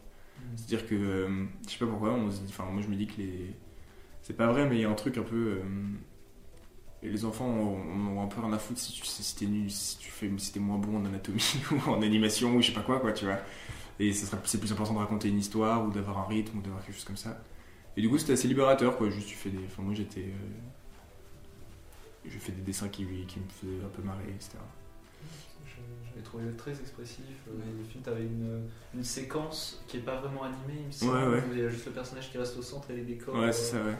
C'est-à-dire que, euh, je sais pas pourquoi, on se dit, enfin, moi je me dis que les. C'est pas vrai, mais il y a un truc un peu. Et les enfants ont, ont un peu rien à foutre si tu si t'es nul, si tu fais, si t'es moins bon en anatomie ou en animation ou je sais pas quoi, quoi, tu vois. Et c'est plus important de raconter une histoire ou d'avoir un rythme ou d'avoir quelque chose comme ça. Et du coup, c'était assez libérateur, quoi. Juste, tu fais des. Enfin, moi j'étais. euh, Je fais des dessins qui, qui me faisaient un peu marrer, etc. Je- J'avais trouvé très expressif. euh, Le film, t'avais une, une séquence qui est pas vraiment animée, il me semble. Ouais, ouais. Il y a juste le personnage qui reste au centre et les décors. Ouais, euh, c'est ça, ouais.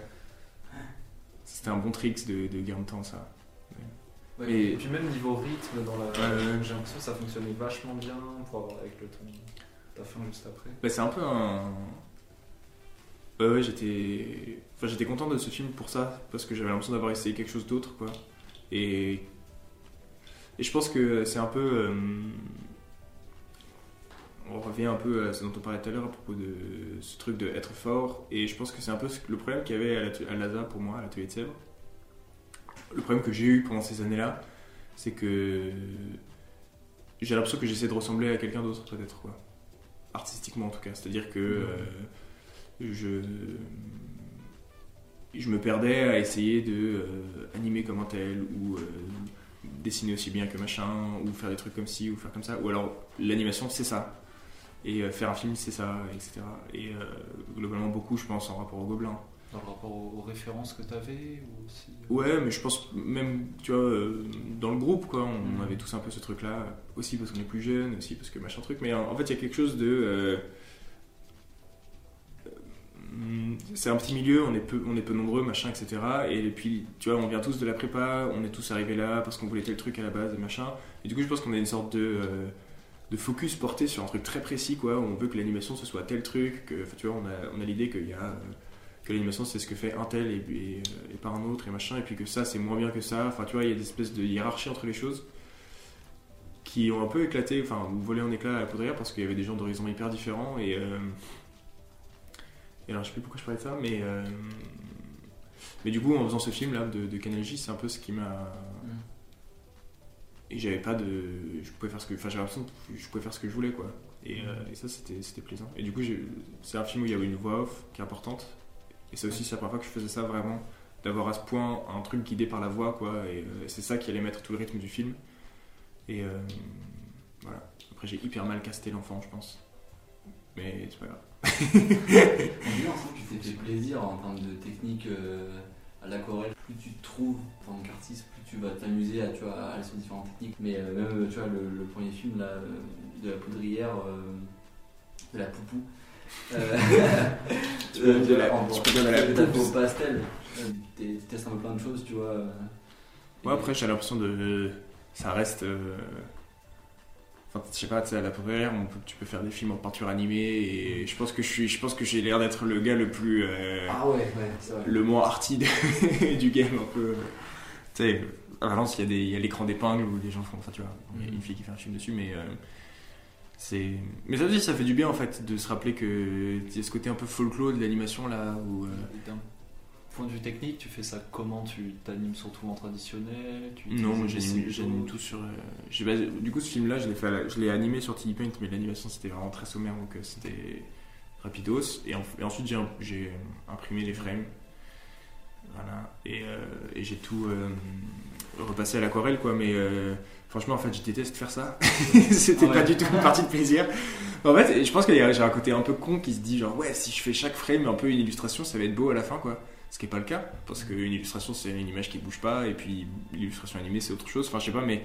C'était un bon trick de, de gain de temps, ça. Ouais, Et- Et puis même niveau rythme, dans la... Ouais, ouais. j'ai l'impression que ça fonctionnait vachement bien pour avoir avec le ton ta fin juste après. Bah, c'est un peu un. Ouais, ouais, j'étais. Enfin, j'étais content de ce film pour ça, parce que j'avais l'impression d'avoir essayé quelque chose d'autre, quoi. Et. Et je pense que c'est un peu. euh, On revient un peu à ce dont on parlait tout à l'heure à propos de ce truc de être fort, et je pense que c'est un peu le problème qu'il y avait à l'ASA pour moi, à l'atelier de Sèvres. Le problème que j'ai eu pendant ces années-là, c'est que. J'ai l'impression que j'essaie de ressembler à quelqu'un d'autre, peut-être, quoi artistiquement en tout cas. C'est-à-dire que euh, je, je me perdais à essayer de euh, animer comme un tel ou euh, dessiner aussi bien que machin ou faire des trucs comme ci ou faire comme ça. Ou alors l'animation c'est ça. Et euh, faire un film c'est ça, etc. Et euh, globalement beaucoup je pense en rapport au gobelin. Dans le rapport aux, références que tu avais ou aussi... Ouais, mais je pense même, tu vois, euh, dans le groupe, quoi, on Mhm. avait tous un peu ce truc-là, aussi parce qu'on est plus jeunes, aussi parce que machin truc, mais en, en fait, il y a quelque chose de. euh, euh, c'est un petit milieu, on est, peu, on est peu nombreux, machin, etc. Et puis, tu vois, on vient tous de la prépa, on est tous arrivés là parce qu'on voulait tel truc à la base et machin. Et du coup, je pense qu'on a une sorte de. euh, de focus porté sur un truc très précis quoi. On veut que l'animation ce soit tel truc que tu vois on a, on a l'idée qu'il y a euh, que l'animation c'est ce que fait un tel euh, et pas un autre et machin et puis que ça c'est moins bien que ça. Enfin tu vois il y a des espèces de hiérarchie entre les choses qui ont un peu éclaté enfin volé en éclat à la poudrière parce qu'il y avait des gens d'horizons hyper différents et euh, et alors je sais plus pourquoi je parlais de ça mais mais du coup en faisant ce film là de, de Canal J c'est un peu ce qui m'a et j'avais pas de je pouvais faire ce que enfin j'avais l'impression que je pouvais faire ce que je voulais quoi. Et, euh, et ça c'était c'était plaisant. Et du coup c'est un film où il y avait une voix off qui est importante. Et c'est aussi c'est la première fois que je faisais ça vraiment. D'avoir à ce point un truc guidé par la voix quoi. Et, euh, c'est ça qui allait mettre tout le rythme du film. Et euh, voilà. Après j'ai hyper mal casté l'enfant je pense. Mais c'est pas grave. On dit ensemble que tu t'es fait plaisir en termes de technique euh, à l'aquarelle. Plus tu te trouves en tant qu'artiste, plus tu vas t'amuser à, tu vois, à aller sur différentes techniques. Mais euh, même tu vois, le, le premier film là, euh, de la poudrière, euh, de la poupou. Tu peux dire la- en- tu peux la au pastel. Tu testes un peu plein de choses, tu vois. Ouais, après, j'ai l'impression de. Ça reste. euh, Enfin, je sais pas, tu sais, à la première, on peut- tu peux faire des films en peinture animée et je pense que je suis, je pense que j'ai l'air d'être le gars le plus, euh, Ah ouais, ouais, c'est vrai. le moins arty de- du game un peu. Tu sais, à Valence, il y a l'écran d'épingle où les gens font, enfin, tu vois, il y a une fille qui fait un film dessus, mais euh, c'est, mais ça aussi, ça fait du bien en fait de se rappeler que il y a ce côté un peu folklore de l'animation là où. euh, point de vue technique, tu fais ça comment? Tu t'animes surtout en traditionnel? Tu Non, moi j'anime tout sur. euh, du coup, ce film-là, je l'ai animé sur TD Paint, mais l'animation c'était vraiment très sommaire, donc euh, c'était rapidos. Et, en- et ensuite, j'ai j'ai imprimé les frames. Voilà. Et, euh, et j'ai tout euh, repassé à l'aquarelle, quoi. Mais euh, franchement, en fait, je déteste faire ça. c'était ouais. pas du tout une partie de plaisir. En fait, je pense qu'il y a un côté un peu con qui se dit, genre, ouais, si je fais chaque frame un peu une illustration, ça va être beau à la fin, quoi. Ce qui n'est pas le cas, parce qu'une illustration c'est une image qui bouge pas, et puis l'illustration animée c'est autre chose, enfin je sais pas, mais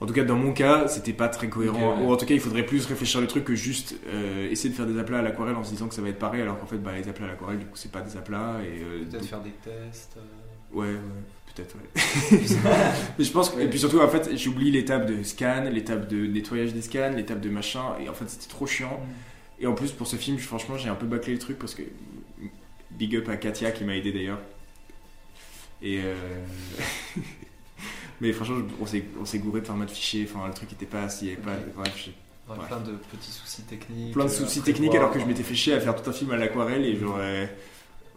en tout cas dans mon cas c'était pas très cohérent, ou en tout cas il faudrait plus réfléchir le truc que juste euh, essayer de faire des aplats à l'aquarelle en se disant que ça va être pareil, alors qu'en fait bah, les aplats à l'aquarelle du coup c'est pas des aplats, et euh, Peut-être donc- faire des tests. euh, ouais, ouais, peut-être, ouais. mais je pense que, et puis surtout en fait j'oublie l'étape de scan, l'étape de nettoyage des scans, l'étape de machin, et en fait c'était trop chiant. Et en plus, pour ce film, franchement, j'ai un peu bâclé le truc parce que. Big up à Katia qui m'a aidé d'ailleurs. Et. euh, Mais franchement, je- on s'est- gouré de format de fichier. Enfin, le truc était pas assis. il y avait pas- bref, ouais, Ouais. Plein de petits soucis techniques. plein de euh, soucis techniques alors que je m'étais fait chier à faire tout un film à l'aquarelle et genre. euh,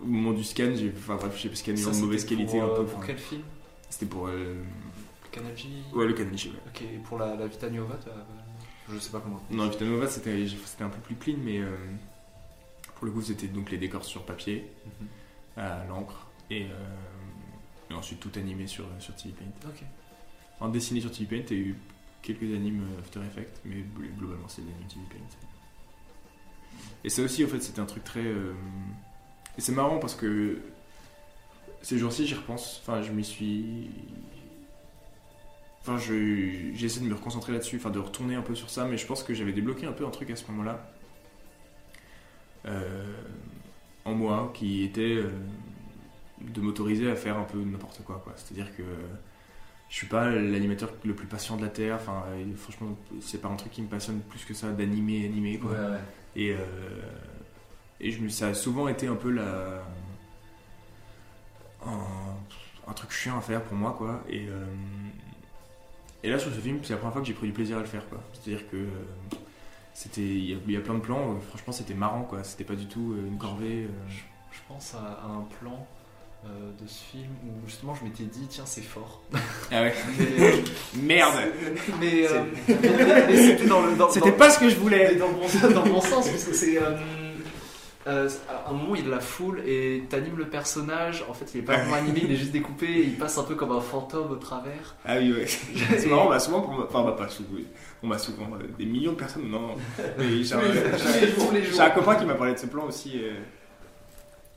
Au moment du scan, j'ai. Enfin, bref, j'ai scanné Ça, en mauvaise c'était qualité pour, un euh, peu. Pour quel film? C'était pour. euh, Canal J? Ouais, le ouais. Ok, et pour la, la Vita Nuova, je sais pas comment. Non, Vita Nova, c'était c'était un peu plus clean, mais. euh, Pour le coup, c'était donc les décors sur papier. Mhm. à l'encre et, euh, et ensuite tout animé sur, sur TV Paint. Ok. En dessiné sur TV Paint, il y a eu quelques animes euh, After Effects, mais gl- globalement c'est de l'anime TV Paint. Et ça aussi, en fait, c'était un truc très. euh, Et c'est marrant parce que ces jours-ci, j'y repense. Enfin, je m'y suis. Enfin, je- j'essaie de me reconcentrer là-dessus, enfin de retourner un peu sur ça, mais je pense que j'avais débloqué un peu un truc à ce moment-là. Euh, en moi qui était euh, de m'autoriser à faire un peu n'importe quoi. quoi. C'est-à-dire que je suis pas l'animateur le plus patient de la Terre. Enfin, euh, franchement, c'est pas un truc qui me passionne plus que ça d'animer, animer. Quoi. Ouais, ouais. Et, euh, et je me, ça a souvent été un peu la. Un, un truc chiant à faire pour moi, quoi. Et, euh, et là, sur ce film, c'est la première fois que j'ai pris du plaisir à le faire, quoi. C'est-à-dire que. euh, c'était, il y, a- il y a plein de plans, euh, franchement c'était marrant quoi, c'était pas du tout euh, une corvée. euh. Je, je pense à, à un plan euh, de ce film où justement je m'étais dit tiens c'est fort. Ah ouais Mais, Merde mais, euh, mais c'était dans le dans, C'était dans- pas ce que je voulais dans mon, dans mon sens parce que c'est euh, à un moment il y a de la foule et t'animes le personnage en fait il est pas vraiment animé il est juste découpé il passe un peu comme un fantôme au travers Ah oui ouais. C'est marrant, on m'a souvent, pour- enfin on m'a pas souvent, on m'a souvent, euh, des millions de personnes, non, non. Mais j'ai un, j'ai copain qui m'a parlé de ce plan aussi. euh.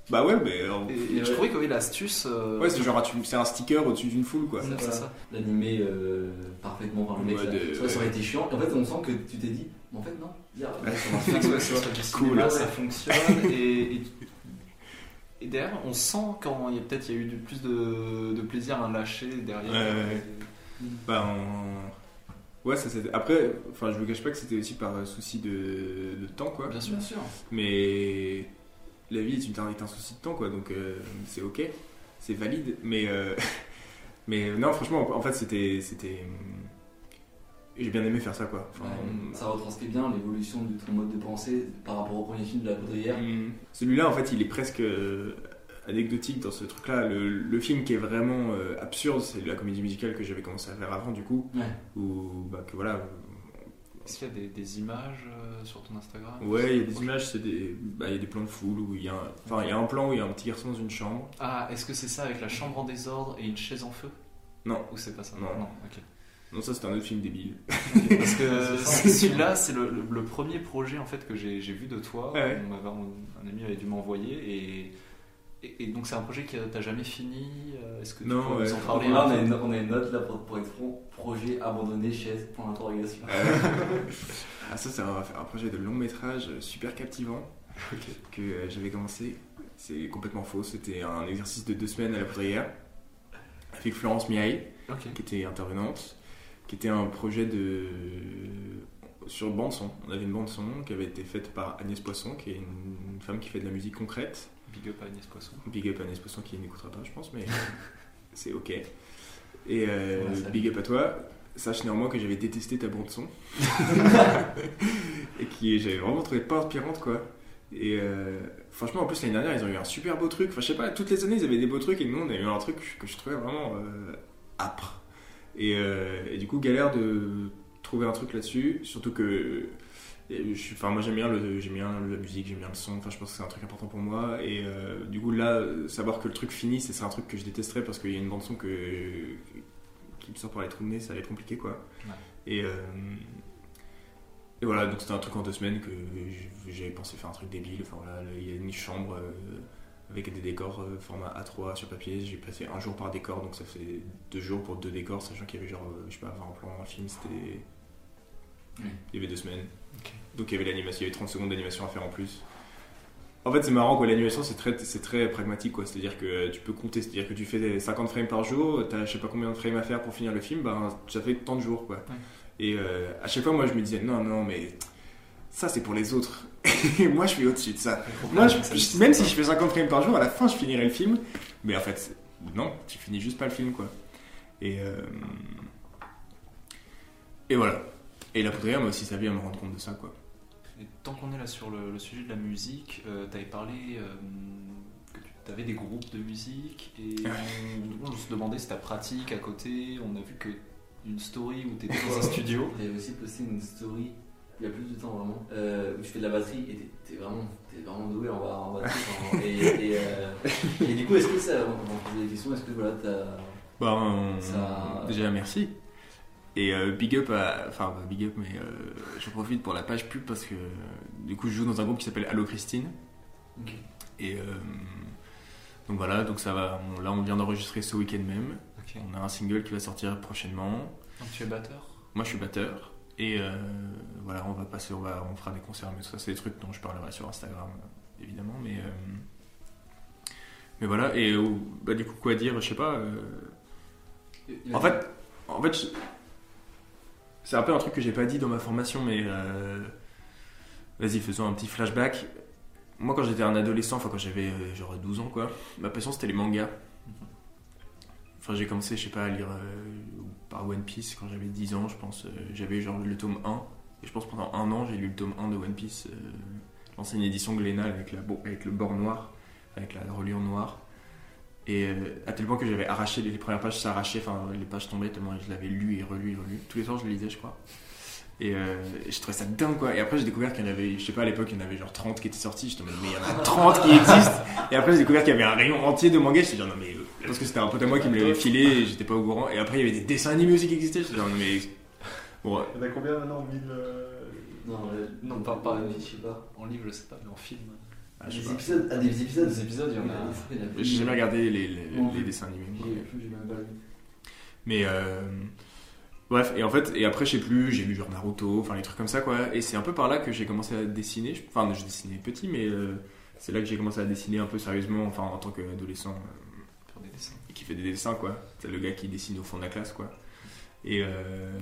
Bah ouais, mais. euh, et, et je trouvais que oui, l'astuce euh, Ouais, c'est genre, tu- c'est un sticker au-dessus d'une foule quoi. C'est Voilà. ça. L'animer euh, parfaitement par le mec. Ouais, ça, de- ça, ça aurait été chiant. Et en fait, on sent que tu t'es dit, en fait, non. Cool. Ouais. ça fonctionne et, et, et derrière on sent quand il y a peut-être il y a eu du, plus de, de plaisir à lâcher derrière. Ouais, ouais. Bah, en- ouais, ça c'était. Après, enfin, je vous cache pas que c'était aussi par euh, souci de, de temps, quoi. Bien sûr. Bien sûr. Mais la vie est, une, est un souci de temps, quoi. Donc euh, c'est ok, c'est valide. Mais euh, mais non, franchement, en fait, c'était c'était. J'ai bien aimé faire ça, quoi. Enfin, Ouais, ça retranscrit bien l'évolution de ton mode de pensée par rapport au premier film de la Baudrière. Hum, Celui-là, en fait, il est presque euh, anecdotique dans ce truc-là. Le, le film qui est vraiment euh, absurde, c'est la comédie musicale que j'avais commencé à faire avant, du coup. Ouais. Où, bah, que voilà. Est-ce qu'il y a des, des images euh, sur ton Instagram? Ouais, il y a des images, c'est des, bah, il y a des plans de foule où il y a, un, enfin, il y a un plan où il y a un petit garçon dans une chambre. Ah, est-ce que c'est ça avec la chambre en désordre et une chaise en feu? Non. Ou c'est pas ça? Non. ok. Non, ça, c'est un autre film débile. Parce que celui-là, c'est le, le- le premier projet en fait que j'ai vu de toi. Ouais. On m'avait- un ami avait dû m'envoyer et, et, et donc c'est un projet que t'as jamais fini. euh, Est-ce que tu Non, peux ouais. nous en parler Là, un on a, une, on a une note là pour, pour être franc. Projet abandonné, chaise, point d'interrogation. Euh, ah, ça, c'est un, un projet de long métrage super captivant que euh, j'avais commencé. C'est complètement faux. C'était un exercice de deux semaines à la poudrière avec Florence Miaille, qui était intervenante, qui était un projet de sur bande son. On avait une bande son qui avait été faite par Agnès Poisson, qui est une, femme qui fait de la musique concrète. Big up à Agnès Poisson. Big up à Agnès Poisson qui n'écoutera pas, je pense, mais c'est ok. Et euh, Ouais, big up à toi. Sache néanmoins que j'avais détesté ta bande son. et qui j'avais vraiment trouvé pas inspirante, quoi. Et euh, franchement, en plus, l'année dernière, ils ont eu un super beau truc. Enfin, je sais pas, toutes les années, ils avaient des beaux trucs et nous, on a eu un truc que je trouvais vraiment euh, âpre. Et, euh, et du coup, galère de trouver un truc là-dessus. Surtout que. et je Enfin, moi j'aime bien, le, j'aime bien la musique, j'aime bien le son, enfin je pense que c'est un truc important pour moi. Et euh, du coup, là, savoir que le truc finit, c'est un truc que je détesterais parce qu'il y a une bande-son que, qui me sort par les trous de nez, ça va être compliqué quoi. Ouais. Et, euh, et voilà, donc c'était un truc en deux semaines que j'avais pensé faire un truc débile. Enfin voilà, il y a une chambre euh, avec des décors euh, format A3 sur papier. J'ai passé un jour par décor, donc ça fait deux jours pour deux décors, sachant qu'il y avait genre, euh, je sais pas, 20 plans le film, c'était. Il y avait deux semaines. Donc il y avait l'animation, il y avait 30 secondes d'animation à faire en plus. En fait, c'est marrant quoi, l'animation c'est très, c'est très pragmatique quoi, c'est-à-dire que tu peux compter, c'est-à-dire que tu fais 50 frames par jour, t'as je sais pas combien de frames à faire pour finir le film, ben ça fait tant de jours quoi. Ouais. Et euh, à chaque fois, moi je me disais non, non, mais ça c'est pour les autres. Et moi je suis au-dessus de ça. Moi, je- je- même si je fais 50 frames par jour, à la fin je finirai le film, mais en fait, non, tu finis juste pas le film quoi. Et, euh, et voilà. Et la poudrière m'a aussi servi à me rendre compte de ça quoi. Et tant qu'on est là sur le, le sujet de la musique, euh, tu avais parlé euh, que tu avais des groupes de musique et on, on se demandait si ta pratique à côté. On a vu que une story où tu étais dans un studio. J'avais aussi posté une story il y a plus de temps vraiment euh, où tu fais de la batterie et t'es- t'es vraiment, t'es vraiment doué en, en batterie. en- et, et, euh, et du coup, est-ce que ça, on va poser des questions, est-ce que voilà, t'as. Ben, Ça- déjà merci. Et euh, big up à. Enfin, bah, big up, mais euh, je profite pour la page pub parce que du coup, je joue dans un groupe qui s'appelle Allo Christine. Et euh, donc voilà, donc ça va. on- là, on vient d'enregistrer ce week-end même. On a un single qui va sortir prochainement. Donc tu es batteur? Moi, je suis batteur. Et euh, voilà, on va passer, on, va, on fera des concerts, mais ça, c'est des trucs dont je parlerai sur Instagram, évidemment. Mais, euh, mais voilà, et euh, bah, du coup, quoi dire, je sais pas. euh, En fait, en fait, je- c'est un peu un truc que j'ai pas dit dans ma formation, mais euh, vas-y, faisons un petit flashback. Moi, quand j'étais un adolescent, enfin quand j'avais euh, genre 12 ans, quoi, ma passion c'était les mangas. Enfin, j'ai commencé, je sais pas, à lire euh, par One Piece quand j'avais 10 ans, je pense. j'avais genre le tome 1, et je pense pendant un an, j'ai lu le tome 1 de One Piece, euh, l'ancienne édition Glénal avec, la, avec le bord noir, avec la reliure noire. Et euh, à tel point que j'avais arraché les, les premières pages, s'arrachaient, enfin les pages tombaient tellement je l'avais lu et relu et relu. Tous les soirs je le lisais, je crois. Et, euh, et je trouvais ça dingue quoi. Et après j'ai découvert qu'il y en avait, je sais pas à l'époque, il y en avait genre 30 qui étaient sortis. En mode, mais il y en a 30 qui existent. Et après j'ai découvert qu'il y avait un rayon entier de mangas. J'étais genre, non mais. Parce que c'était un pote à moi qui me l'avait filé et j'étais pas au courant. Et après il y avait des dessins animés aussi qui existaient. J'étais genre, non mais. Bon. Il y en a combien maintenant 1000 euh, Non, Non, pas- pas- je sais pas. En livre, je sais pas, mais en film. Ah, je Des épisodes, ah, des épisodes, Des épisodes, il y en a- en a. J'ai jamais regardé les, les, dessins animés. moi. J'ai j'ai même pas vu. Mais euh, bref, et en fait, et après, je sais plus, j'ai lu genre Naruto, enfin les trucs comme ça quoi. Et c'est un peu par là que j'ai commencé à dessiner. Enfin, je dessinais petit, mais euh, c'est là que j'ai commencé à dessiner un peu sérieusement, enfin en tant qu'adolescent euh, Faire des dessins. et qui fait des dessins quoi. C'est le gars qui dessine au fond de la classe quoi. Et euh,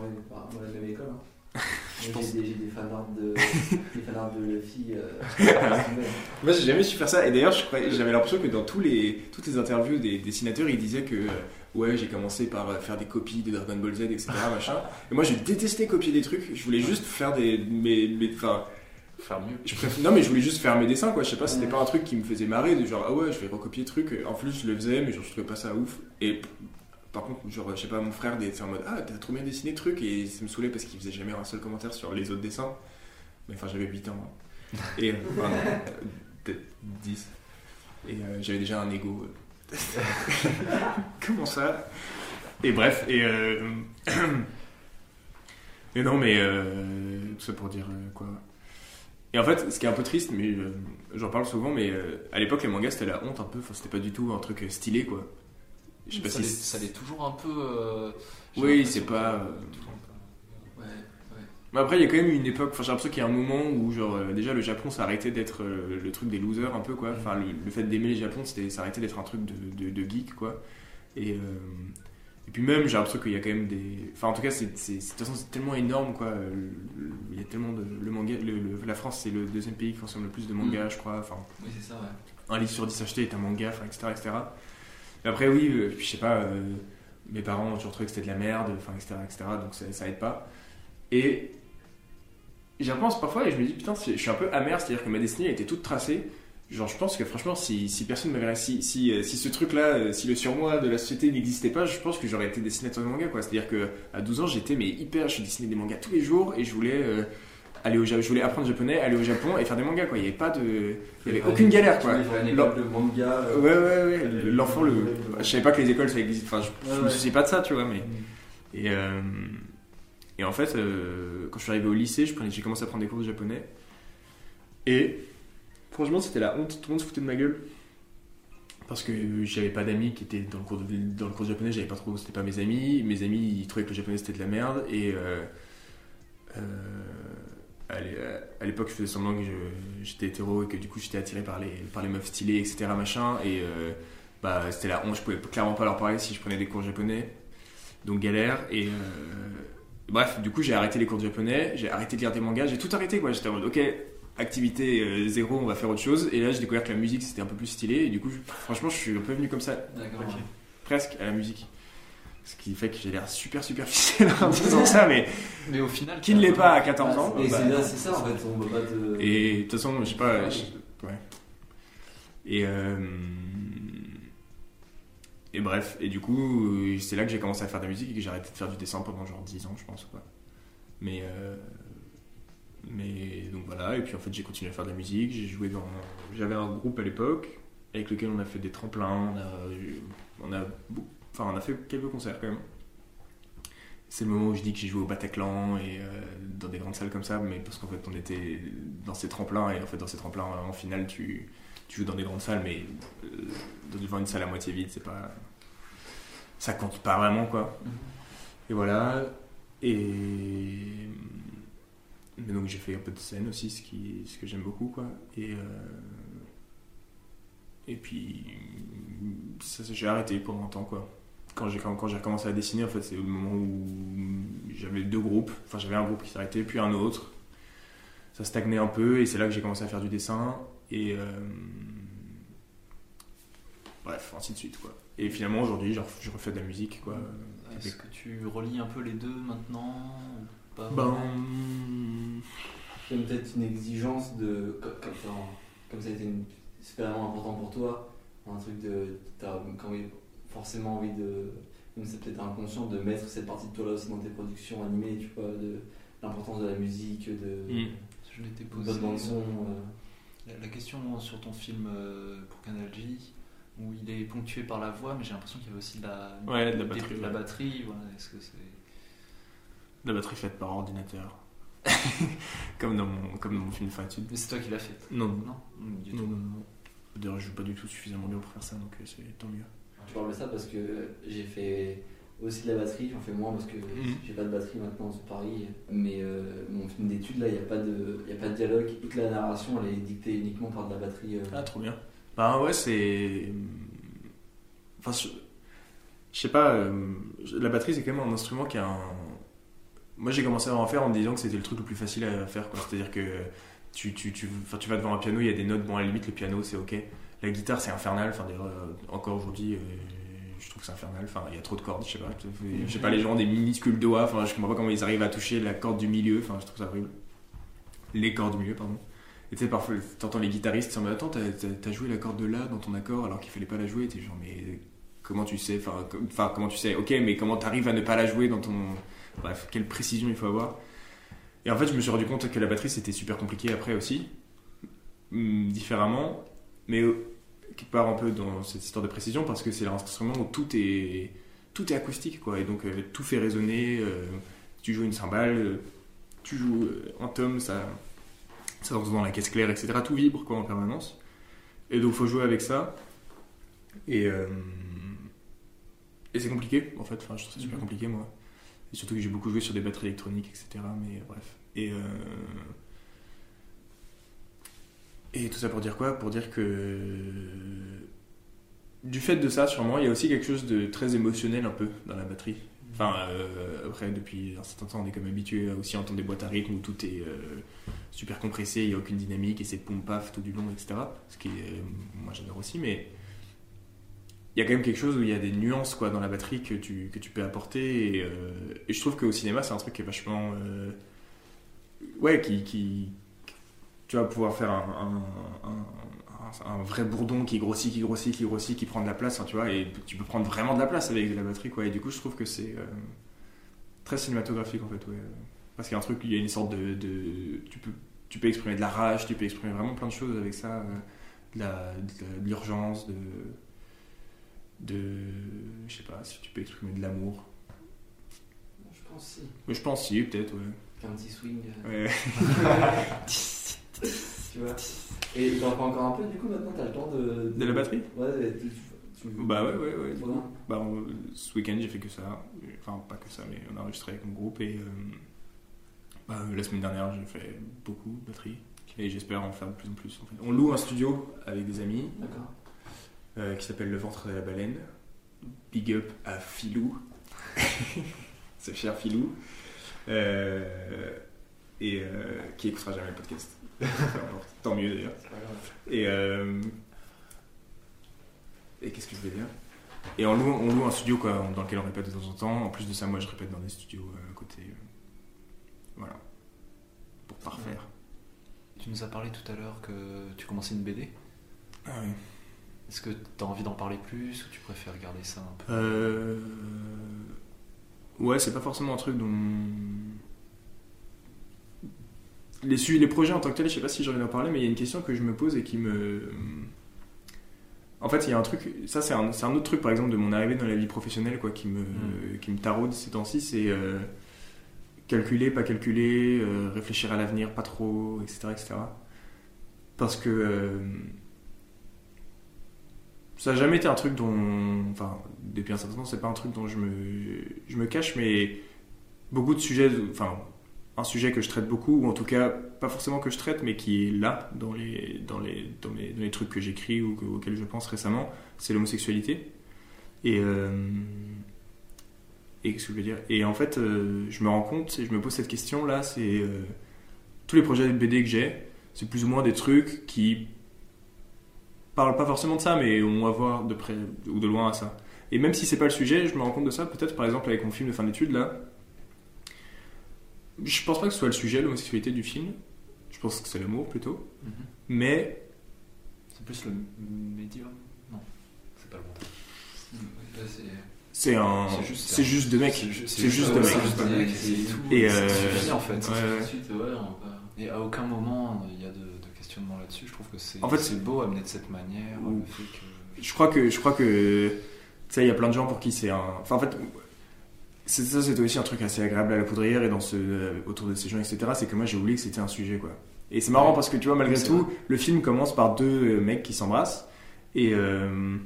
Bon, ouais, la même école. Hein. Moi, pense- J'ai des, j'ai des fanarts de, des fanarts de filles. Euh, Moi, j'ai jamais su faire ça. Et d'ailleurs, j'avais l'impression que dans tous les, toutes les interviews des dessinateurs, ils disaient que euh, ouais, j'ai commencé par euh, faire des copies de Dragon Ball Z, etc. machin. Et moi, je détestais copier des trucs. Je voulais juste faire des, mes, mes- enfin, Faire mieux. je non, mais je voulais juste faire mes dessins, quoi. Je sais pas, c'était pas un truc qui me faisait marrer, de genre ah ouais, je vais recopier le truc. En plus, je le faisais, mais genre, je trouvais pas ça ouf. Et par contre, genre, je sais pas, mon frère était en mode ah, t'as trop bien dessiné le truc, et ça me saoulait parce qu'il faisait jamais un seul commentaire sur les autres dessins. Mais enfin, j'avais 8 ans. hein. Et enfin, non, peut-être 10. Et euh, j'avais déjà un ego. euh. Comment ça? Et bref, et. Euh... et non, mais. Euh... Tout ça pour dire quoi Et en fait, ce qui est un peu triste, mais euh, j'en parle souvent, mais euh, à l'époque, les mangas c'était la honte un peu. Enfin, c'était pas du tout un truc stylé quoi. Je sais pas ça, si. l'est, ça l'est toujours un peu. euh, Oui, c'est pas, euh, peu. ouais, Mais après, il y a quand même une époque, enfin, j'ai l'impression qu'il y a un moment où, genre, euh, déjà, le Japon, ça arrêtait d'être euh, le truc des losers, un peu, quoi. Enfin, le, le fait d'aimer le Japon, c'était, ça arrêtait d'être un truc de, de, de geek, quoi. Et, euh, et puis même, j'ai l'impression qu'il y a quand même des... Enfin, en tout cas, c'est, de toute façon, c'est tellement énorme, quoi. Euh, Il y a tellement de... Le manga... le- le- la France, c'est le deuxième pays qui consomme le plus de mangas, je crois. Enfin, oui, c'est ça, ouais. un livre sur 10 acheté est un manga, enfin, etc., etc. Après, oui, euh, je sais pas, euh, mes parents ont toujours trouvé que c'était de la merde, enfin, etc., etc., donc ça, ça aide pas. Et j'y repense parfois et je me dis, putain, je suis un peu amer, c'est-à-dire que ma destinée était toute tracée. Genre, je pense que franchement, si, personne. Si, si, euh, si ce truc-là, si le surmoi de la société n'existait pas, je pense que j'aurais été dessinateur de manga, quoi. C'est-à-dire que à 12 ans, j'étais mais hyper. Je dessinais des mangas tous les jours et je voulais. Aller au je voulais apprendre le japonais, aller au Japon et faire des mangas quoi. Il n'y avait pas de, il y avait aucune galère quoi. De manga. euh, Ouais, ouais, ouais. L'enfant, le... je savais pas que les écoles ça existait. Enfin, je, me souciais pas de ça, tu vois. Mais... Et, euh, et en fait, euh, quand je suis arrivé au lycée, prenais- j'ai commencé à prendre des cours de japonais. Et franchement, c'était la honte. Tout le monde se foutait de ma gueule. Parce que j'avais pas d'amis qui étaient dans le cours de, dans le cours de japonais, j'avais pas trop, c'était pas mes amis. Mes amis, ils trouvaient que le japonais c'était de la merde. Et euh, euh, à l'é- à l'époque, je faisais semblant que j'étais hétéro et que du coup j'étais attiré par les, par les meufs stylées, etc. Machin, et euh, bah, c'était la honte, je pouvais clairement pas leur parler si je prenais des cours de japonais. Donc galère. Et euh, bref, du coup j'ai arrêté les cours de japonais, j'ai arrêté de lire des mangas, j'ai tout arrêté quoi. J'étais en mode ok, activité euh, zéro, on va faire autre chose. Et là j'ai découvert que la musique c'était un peu plus stylé, et du coup je- franchement je suis un peu venu comme ça, D'accord. Presque à la musique. Ce qui fait que j'ai l'air super superficiel en disant ça, mais Mais au final. qui ne l'est pas à 14 ans Et bah, c'est ça en fait, on peut pas te. Et de toute façon, je sais pas. je- ouais. Et, euh, et bref, et du coup, c'est là que j'ai commencé à faire de la musique et que j'ai arrêté de faire du dessin pendant genre 10 ans, je pense. Quoi. Mais, euh, mais donc voilà, et puis en fait, j'ai continué à faire de la musique. J'ai joué dans. J'avais un groupe à l'époque avec lequel on a fait des tremplins, on a, on a, enfin, on a fait quelques concerts quand même. C'est le moment où je dis que j'ai joué au Bataclan et euh, dans des grandes salles comme ça, mais parce qu'en fait on était dans ces tremplins et en fait dans ces tremplins en finale tu, tu joues dans des grandes salles, mais euh, devant une salle à moitié vide, c'est pas. Ça compte pas vraiment quoi. Et voilà. Et. Mais donc j'ai fait un peu de scène aussi, ce, qui, ce que j'aime beaucoup quoi. Et, euh, Et puis, ça, j'ai arrêté pendant un temps, quoi. Quand j'ai, quand, quand j'ai recommencé à dessiner, en fait, c'est le moment où j'avais deux groupes. Enfin, j'avais un groupe qui s'arrêtait, puis un autre. Ça stagnait un peu, et c'est là que j'ai commencé à faire du dessin. Et. euh, bref, ainsi de suite, quoi. Et finalement, aujourd'hui, je ref- je refais de la musique, quoi. Est-ce que tu relis un peu les deux maintenant pas Ben. vraiment Il y a peut-être une exigence de. Comme, ça a été une- c'est vraiment important pour toi, un truc de. T'as quand forcément envie de. Même c'est peut-être inconscient de mettre cette partie de toi là aussi dans tes productions animées, tu vois, de l'importance de la musique, de. Mm. Je l'étais de posé. bonne bande son. euh. La, la question sur ton film euh, pour Canal J, où il est ponctué par la voix, mais j'ai l'impression qu'il y avait aussi de la, Ouais, de la des- batterie, de la batterie, voilà, Est-ce que c'est. La batterie faite par ordinateur. comme, dans mon, comme dans mon film Finitude. Mais c'est toi qui l'as fait Non, Non du non, tout. non, non. D'ailleurs, je joue pas du tout suffisamment bien pour faire ça, donc euh, c'est tant mieux. Je parle de ça parce que j'ai fait aussi de la batterie, j'en fais moins parce que Mhm. j'ai pas de batterie maintenant sur Paris. Mais euh, mon film d'études là, il n'y a, pas de- y a pas de dialogue. Toute la narration elle est dictée uniquement par de la batterie. euh. Ah, trop bien. Bah ouais, c'est. Enfin, je, je sais pas, euh, la batterie c'est quand même un instrument qui a un. Moi j'ai commencé à en faire en me disant que c'était le truc le plus facile à faire. C'est-à-dire que tu, tu, tu, enfin, tu vas devant un piano, il y a des notes, bon à la limite le piano c'est ok. La guitare c'est infernal, enfin euh, encore aujourd'hui euh, je trouve que c'est infernal, enfin il y a trop de cordes, je sais pas. Je sais pas, les gens ont des minuscules doigts, enfin je comprends pas comment ils arrivent à toucher la corde du milieu, enfin je trouve ça horrible. Les cordes du milieu, pardon. Et tu sais, parfois, t'entends les guitaristes qui Attends, t'as- joué la corde de là dans ton accord alors qu'il fallait pas la jouer. T'es genre, mais comment tu sais Enfin, com- enfin, comment tu sais Ok, mais comment t'arrives à ne pas la jouer dans ton. Bref, quelle précision il faut avoir. Et en fait, je me suis rendu compte que la batterie c'était super compliqué après aussi, différemment, mais quelque part un peu dans cette histoire de précision parce que c'est l'instrument où tout est tout est acoustique quoi et donc euh, tout fait résonner. euh, tu joues une cymbale, euh, tu joues un tome, ça ça rentre dans la caisse claire, etc. Tout vibre quoi en permanence. Et donc faut jouer avec ça. Et, et c'est compliqué en fait. Enfin, je trouve ça super compliqué moi. Et surtout que j'ai beaucoup joué sur des batteries électroniques, etc. Mais bref. Et, et tout ça pour dire quoi? Pour dire que du fait de ça, sûrement, il y a aussi quelque chose de très émotionnel un peu dans la batterie. Enfin, euh, après, depuis un certain temps, on est comme habitué à aussi entendre des boîtes à rythme où tout est euh, super compressé, il n'y a aucune dynamique et c'est poum paf tout du long, etc. Ce qui est, euh, moi j'adore aussi, mais il y a quand même quelque chose où il y a des nuances quoi, dans la batterie que tu, que tu peux apporter. Et, je trouve qu'au cinéma, c'est un truc qui est vachement. ouais, qui. Tu vas pouvoir faire un, un, un- un vrai bourdon qui grossit, qui grossit, qui grossit, qui prend de la place, hein, tu vois, et tu peux prendre vraiment de la place avec de la batterie, quoi. Et du coup, je trouve que c'est euh, très cinématographique, en fait, ouais. Parce qu'il y a un truc, il y a une sorte de. de- tu, peux, tu peux exprimer de la rage, tu peux exprimer vraiment plein de choses avec ça, euh, de l'urgence, de. Je sais pas, si tu peux exprimer de l'amour. Je pense si. Je pense si, peut-être, ouais. Petit swing. euh, Ouais. Tu vois. Et t'en fais encore un peu du coup maintenant T'as le temps de. De la batterie Ouais, tu, tu- Bah ouais, ouais, ouais. Bah, on- ce week-end, j'ai fait que ça. Enfin, pas que ça, mais on a enregistré avec mon groupe et. euh, bah, la semaine dernière, j'ai fait beaucoup de batterie. Et j'espère en faire de plus en plus. en fait. On loue un studio avec des amis D'accord. euh, qui s'appelle Le Ventre de la Baleine. Big up à Filou. Ce cher Filou. Euh, et euh, qui écoutera jamais le podcast. Tant mieux d'ailleurs. Et, euh, et qu'est-ce que je vais dire? Et on loue, on loue un studio quoi, dans lequel on répète de temps en temps. En plus de ça, moi je répète dans des studios euh, à côté. euh, Voilà. Pour parfaire. Tu nous as parlé tout à l'heure que tu commençais une BD. Ah oui. Est-ce que tu as envie d'en parler plus ou tu préfères garder ça un peu? Euh... Ouais, c'est pas forcément un truc dont. Les, projets en tant que tel, je sais pas si envie d'en parler, mais il y a une question que je me pose et qui me. En fait, il y a un truc. Ça, c'est un, un autre truc, par exemple, de mon arrivée dans la vie professionnelle, quoi, qui me, Mm. qui me taraude ces temps-ci. C'est euh, calculer, pas calculer, euh, réfléchir à l'avenir, pas trop, etc. etc. Parce que. euh, ça n'a jamais été un truc dont. Enfin, depuis un certain temps, c'est pas un truc dont je me, je me cache, mais beaucoup de sujets. Enfin, un sujet que je traite beaucoup, ou en tout cas, pas forcément que je traite, mais qui est là dans les, dans les, dans mes- dans les trucs que j'écris ou que- auxquels je pense récemment, c'est l'homosexualité. Et, euh, et qu'est-ce que je veux dire? Et en fait, euh, je me rends compte je me pose cette question là, c'est euh, tous les projets de BD que j'ai, c'est plus ou moins des trucs qui parlent pas forcément de ça, mais ont à voir de près ou de loin à ça. Et même si c'est pas le sujet, je me rends compte de ça, peut-être par exemple avec mon film de fin d'études là. Je pense pas que ce soit le sujet, l'homosexualité du film. Je pense que c'est l'amour plutôt. Mhm. Mais C'est plus le médium Non, c'est pas le bon terme. Ouais, c'est- un. C'est juste- deux mecs. C'est ju- C'est juste deux c'est mecs. juste deux mecs, C'est- c'est tout. Et, ça euh, suffit en fait. ouais, tout de ouais. suite, ouais, on va- Et à aucun moment il y a de, de questionnement là-dessus. Je trouve que c'est En fait, c'est beau amener de cette manière. Ou- Le fait que... Je crois que je crois que tu sais il y a plein de gens pour qui c'est un enfin en fait c'est ça c'était aussi un truc assez agréable à la poudrière et dans ce euh, autour de ces gens etc c'est que moi j'ai oublié que c'était un sujet quoi et c'est marrant Ouais. parce que tu vois malgré tout le film commence par deux euh, mecs qui s'embrassent et euh,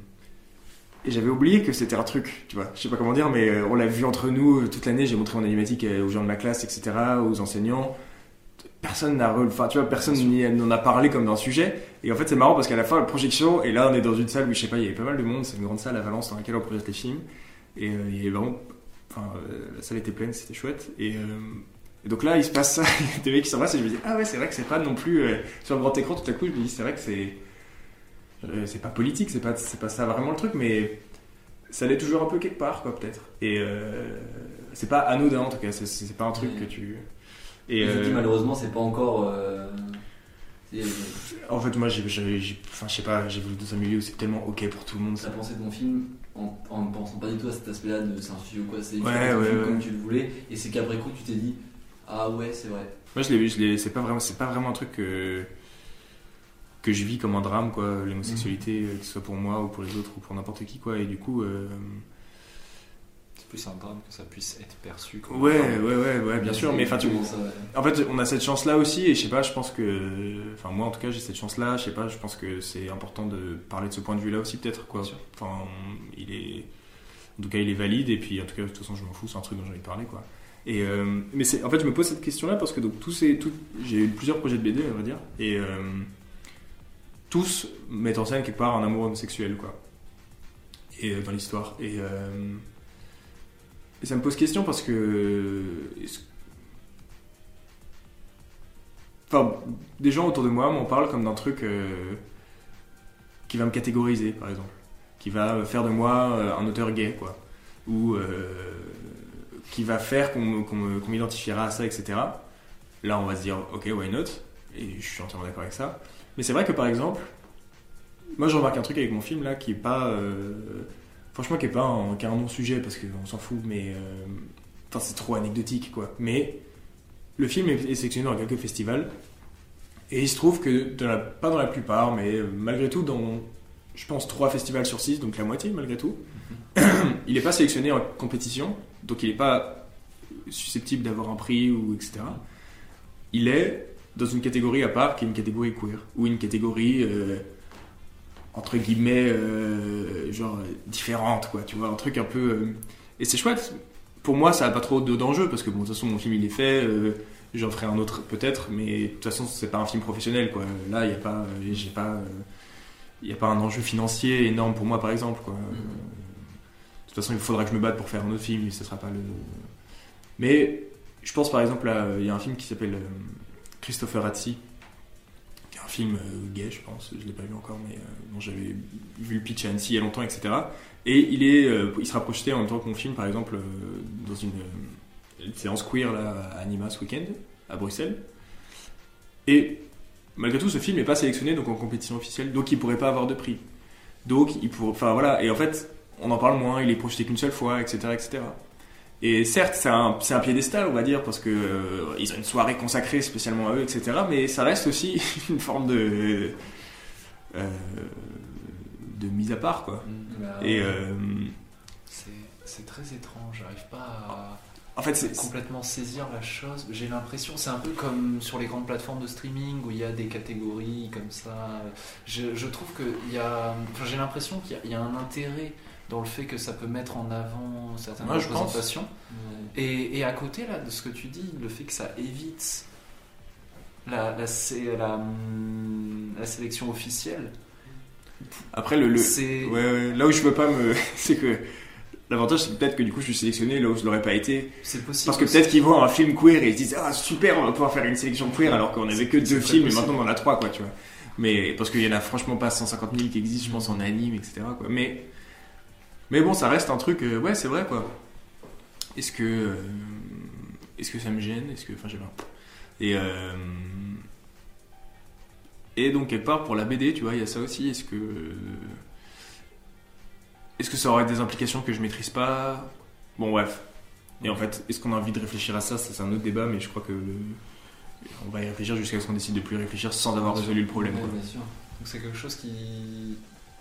et j'avais oublié que c'était un truc, tu vois. Je sais pas comment dire, mais on l'a vu entre nous toute l'année. J'ai montré en animatique aux gens de ma classe, etc., aux enseignants. Personne n'a, enfin, tu vois, personne n'en a parlé comme d'un sujet. Et en fait, c'est marrant parce qu'à la fin, la projection, et là, on est dans une salle où je sais pas, il y avait pas mal de monde. C'est une grande salle à Valence dans laquelle on projette les films. Et euh, il y avait vraiment, enfin, euh, la salle était pleine, c'était chouette. Et, euh, et donc là, il se passe ça, il y a des mecs qui s'embrassent et je me dis, ah ouais, c'est vrai que c'est pas non plus euh, sur le grand écran. Tout à coup, je me dis, c'est vrai que c'est, euh, c'est pas politique, c'est pas, c'est pas ça vraiment le truc, mais ça l'est toujours un peu quelque part, quoi, peut-être. Et euh, c'est pas anodin en tout cas, c'est, pas un truc Ouais. que tu. Et Je dis malheureusement, c'est pas encore. euh, en fait, moi, j'ai- enfin, je sais pas, j'ai voulu dans un milieu où c'est tellement ok pour tout le monde. T'as pensé de mon film? En, ne pensant pas du tout à cet aspect-là de c'est un sujet ou quoi, c'est Ouais, film comme tu le voulais, et c'est qu'après coup tu t'es dit ah ouais c'est vrai. Moi, je l'ai vu, je l'ai, c'est pas vraiment, c'est pas vraiment un truc que que je vis comme un drame, quoi, l'homosexualité, euh, que ce soit pour moi ou pour les autres ou pour n'importe qui, quoi. Et du coup, euh, plus un drame que ça puisse être perçu. comme ouais, ouais, ouais, ouais, bien sûr. Mais enfin, tu. En fait, on a cette chance-là aussi, et je sais pas, je pense que. Enfin, moi en tout cas, j'ai cette chance-là, je sais pas, je pense que c'est important de parler de ce point de vue-là aussi, peut-être, quoi. Enfin, il est. En tout cas, il est valide, et puis en tout cas, de toute façon, je m'en fous, c'est un truc dont j'ai envie de parler, quoi. Et, euh, mais c'est, en fait, je me pose cette question-là parce que donc, tous ces, tout, j'ai eu plusieurs projets de BD, on va dire, et euh, tous mettent en scène quelque part un amour homosexuel, quoi. Et euh, dans l'histoire. Et, euh, et ça me pose question parce que. Enfin, des gens autour de moi m'en parlent comme d'un truc euh, qui va me catégoriser, par exemple. Qui va faire de moi euh, un auteur gay, quoi. Ou euh, qui va faire qu'on m'identifiera à ça, etc. Là, on va se dire, ok, why not? Et je suis entièrement d'accord avec ça. Mais c'est vrai que, par exemple, moi, je remarque un truc avec mon film, là, qui est pas... franchement, qui est pas un, qui un non-sujet, parce qu'on s'en fout, mais... euh, Enfin, c'est trop anecdotique, quoi. Mais le film est, sélectionné dans quelques festivals. Et il se trouve que, dans la- pas dans la plupart, mais euh, malgré tout, dans, je pense, trois festivals sur six, donc la moitié malgré tout, il n'est pas sélectionné en compétition, donc il n'est pas susceptible d'avoir un prix ou etc. Il est dans une catégorie à part, qui est une catégorie queer, ou une catégorie euh, entre guillemets euh, genre différente, quoi. Tu vois, un truc un peu. euh, Et c'est chouette. Pour moi, ça n'a pas trop de- d'enjeu parce que bon, de toute façon, mon film il est fait. euh, J'en ferai un autre peut-être, mais de toute façon, c'est pas un film professionnel, quoi. Là, il n'y a pas, j'ai pas, il y a pas un enjeu financier énorme pour moi, par exemple, quoi. Euh, De toute façon, il faudra que je me batte pour faire un autre film, mais ce sera pas le. Mais je pense par exemple, il y a un film qui s'appelle Christopher Hatzi, film euh, gay, je pense. Je l'ai pas vu encore, mais euh, dont j'avais vu le pitch à Annecy il y a longtemps, etc. Et il est, euh, il sera projeté en même temps que mon film, par exemple, dans une, une séance queer là, à Anima ce week-end, à Bruxelles. Et malgré tout, ce film n'est pas sélectionné donc en compétition officielle, donc il pourrait pas avoir de prix. Donc il pourrait, enfin voilà. Et en fait, on en parle moins. Il est projeté qu'une seule fois, etc., etc. Et certes, c'est un, c'est un piédestal, on va dire, parce que euh, ils ont une soirée consacrée spécialement à eux, etc. Mais ça reste aussi une forme de euh, de mise à part, quoi. Mm. Bah, Et euh, C'est c'est très étrange, j'arrive pas à. En fait, c'est. complètement saisir la chose. J'ai l'impression, c'est un peu comme sur les grandes plateformes de streaming où il y a des catégories comme ça. Je, je trouve que il y a, enfin, j'ai l'impression qu'il y, a un intérêt dans le fait que ça peut mettre en avant certaines pense. représentations. Et, et à côté là de ce que tu dis, le fait que ça évite la, la, hum, la sélection officielle, Après, le. le- c'est Ouais, ouais, là où je veux pas me. c'est que. L'avantage, c'est peut-être que du coup, je suis sélectionné là où je l'aurais pas été. c'est possible. Parce que peut-être qu'ils voient un film queer et ils se disent Ah, super, on va pouvoir faire une sélection queer alors qu'on avait que deux films et maintenant on en a trois, quoi, tu vois. Mais parce qu'il y en a franchement pas 150 000 qui existent, je pense, en anime, etc. Quoi. Mais, mais bon, ça reste un truc, euh, ouais, c'est vrai, quoi. Est-ce que. euh, Est-ce que ça me gêne? Est-ce que. Enfin, je sais pas. Et. euh, Et donc, quelque part, pour la BD, tu vois, il y a ça aussi. Est-ce que. Est-ce que ça aurait des implications que je maîtrise pas? Bon, bref. Et en fait, est-ce qu'on a envie de réfléchir à ça? C'est un autre débat, mais je crois que. On va y réfléchir jusqu'à ce qu'on décide de plus y réfléchir sans avoir résolu le problème. Quoi. bien sûr. Donc c'est quelque chose qui,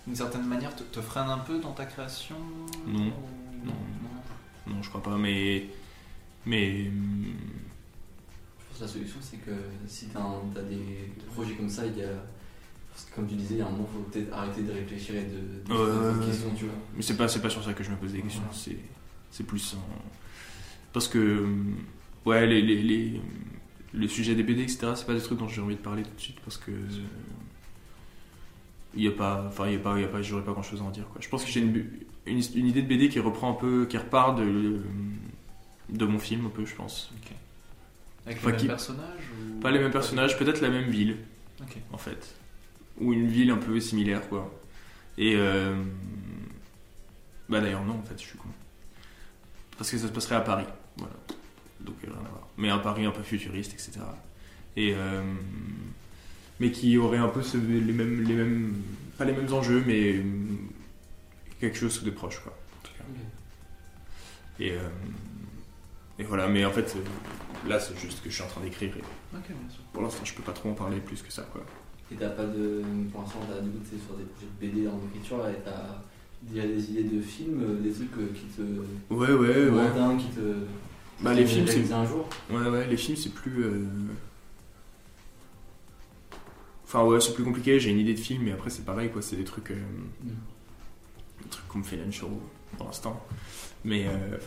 d'une certaine manière, te, te freine un peu dans ta création Non. Ou- Non. Non, je crois pas, mais. Mais. Je pense que la solution, c'est que si tu as, des projets comme ça, il y a. Comme tu disais, il y a un moment, il faut peut-être arrêter de réfléchir et de, de Ouais, se poser ouais, des ouais. questions, tu vois. Mais c'est pas, c'est pas sur ça que je me pose des questions. Ouais. C'est, c'est plus en- Parce que. Ouais, les, les, les, le sujet des BD, etc., c'est pas des trucs dont j'ai envie de parler tout de suite parce que. Il y a pas. Enfin, il y a pas. Il y a pas j'aurais pas grand chose à en dire, quoi. Je pense que j'ai une, une, une idée de BD qui reprend un peu. qui repart de. de mon film, un peu, je pense. Avec Enfin, les mêmes qui- personnages ou- Pas les mêmes personnages, peut-être la même ville. Ok. en fait. Ou une ville un peu similaire, quoi. Et. euh, Bah d'ailleurs, non, en fait, je suis con. Parce que ça se passerait à Paris. Voilà. Donc, euh, rien à voir. Mais un Paris un peu futuriste, etc. Et. euh, Mais qui aurait un peu ce- les, mêmes, les mêmes. Pas les mêmes enjeux, mais. Quelque chose de proche, quoi. en tout cas. Et. euh, Et voilà, mais en fait, euh, là, c'est juste que je suis en train d'écrire. Et Ok, bien sûr. pour l'instant, je peux pas trop en parler plus que ça, quoi. Et t'as pas de. Pour l'instant, t'as du coup, t'es sur des projets de BD en écriture là, et t'as déjà des idées de films, euh, des trucs euh, qui te. Ouais, ouais, ouais. qui te. Bah, les films, c'est. un jour? Ouais, ouais, les films, c'est plus. euh, Enfin, ouais, c'est plus compliqué. J'ai une idée de film, mais après, c'est pareil, quoi. C'est des trucs. euh, Mm. Des trucs qu'on me fait show pour l'instant. Mais. euh,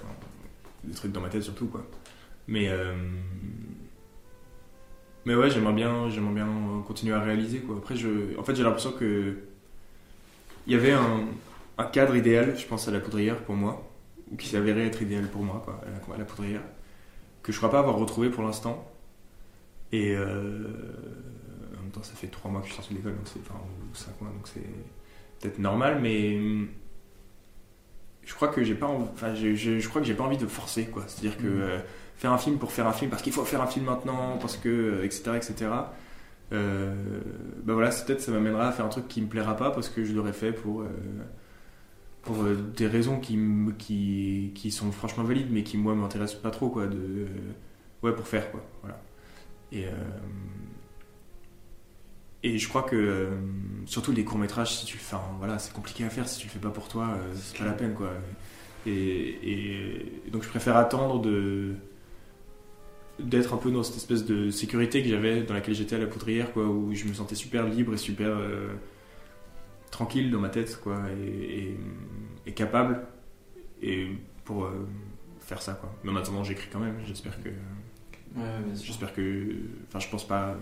des trucs dans ma tête, surtout, quoi. Mais. euh, Mais ouais, j'aimerais bien, j'aimerais bien continuer à réaliser, quoi. Après, je... en fait, j'ai l'impression que. Il y avait un, un cadre idéal, je pense, à la poudrière pour moi, ou qui s'avérait être idéal pour moi, quoi, à la, à la poudrière que je crois pas avoir retrouvé pour l'instant. Et euh, même temps, ça fait trois mois que je suis sorti de l'école, donc c'est enfin ou cinq mois, donc c'est peut-être normal, mais je crois que j'ai pas, enfin, je, je- je crois que j'ai pas envie de forcer, quoi. C'est-à-dire que Mhm. euh, faire un film pour faire un film, parce qu'il faut faire un film maintenant, parce que euh, etc etc. Euh, ben voilà, c'est peut-être ça m'amènera à faire un truc qui me plaira pas parce que je l'aurais fait pour euh, pour euh, des raisons qui, qui, qui sont franchement valides, mais qui moi m'intéressent pas trop, quoi. De, euh, ouais, pour faire, quoi. Voilà. Et, euh, et je crois que, euh, surtout les courts-métrages, si tu le fais, voilà, c'est compliqué à faire, si tu le fais pas pour toi, euh, c'est pas la peine, quoi. Et, et- et donc je préfère attendre de d'être un peu dans cette espèce de sécurité que j'avais dans laquelle j'étais à la poudrière quoi où je me sentais super libre et super euh, tranquille dans ma tête quoi et, capable et pour euh, faire ça quoi. Mais en attendant j'écris quand même. J'espère que Ouais, j'espère que enfin je pense pas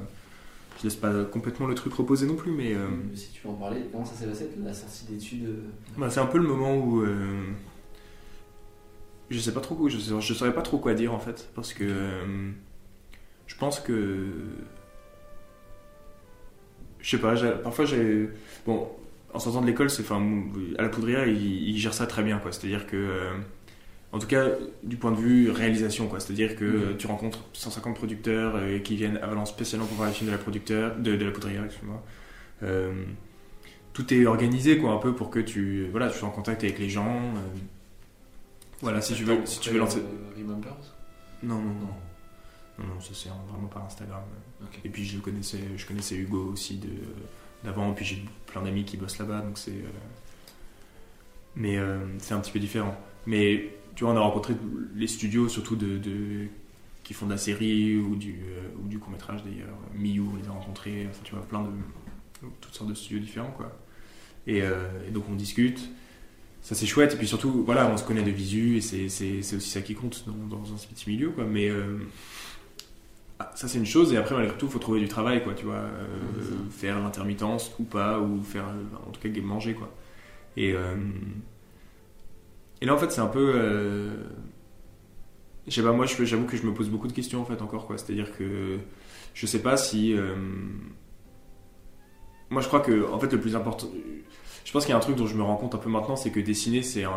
je laisse pas complètement le truc reposer non plus mais euh, Si tu veux en parler, comment ça s'est passé la sortie d'études euh, bah, c'est un peu le moment où euh, je sais pas trop quoi- je, sais- je saurais pas trop quoi dire en fait parce que euh, je pense que je sais pas parfois j'ai bon en sortant de l'école c'est enfin à la poudrière ils, ils gèrent ça très bien quoi. C'est à dire que euh, en tout cas du point de vue réalisation quoi. C'est à dire que euh, tu rencontres 150 producteurs euh, qui viennent à Valence spécialement pour voir les films de la producteur de, de la poudrière excuse-moi. Euh, tout est organisé quoi un peu pour que tu voilà tu sois en contact avec les gens euh, voilà si tu veux si tu veux lancer Remembers non non non. Non non ça c'est vraiment par Instagram. Et puis je connaissais je connaissais Hugo aussi de d'avant puis j'ai plein d'amis qui bossent là-bas donc c'est mais c'est un petit peu différent. Mais tu vois, on a rencontré les studios, surtout de, qui font de la série ou du, euh, ou du court métrage d'ailleurs. Miyu, on les a rencontrés, enfin, tu vois, plein de. toutes sortes de studios différents, quoi. Et, euh, donc on discute. Ça c'est chouette, et puis surtout, voilà, on se connaît de visu, et c'est- aussi ça qui compte dans, dans un petit milieu, quoi. Mais. euh, ah, ça c'est une chose, et après malgré tout, il faut trouver du travail, quoi, tu vois. faire l'intermittence ou pas, ou faire, en tout cas, manger, quoi. Et, et là, en fait, c'est un peu. euh, je sais pas, moi, j'avoue que je me pose beaucoup de questions, en fait, encore, quoi. C'est-à-dire que je sais pas si. euh, moi, je crois que, en fait, le plus important. Je pense qu'il y a un truc dont je me rends compte un peu maintenant, c'est que dessiner, c'est un.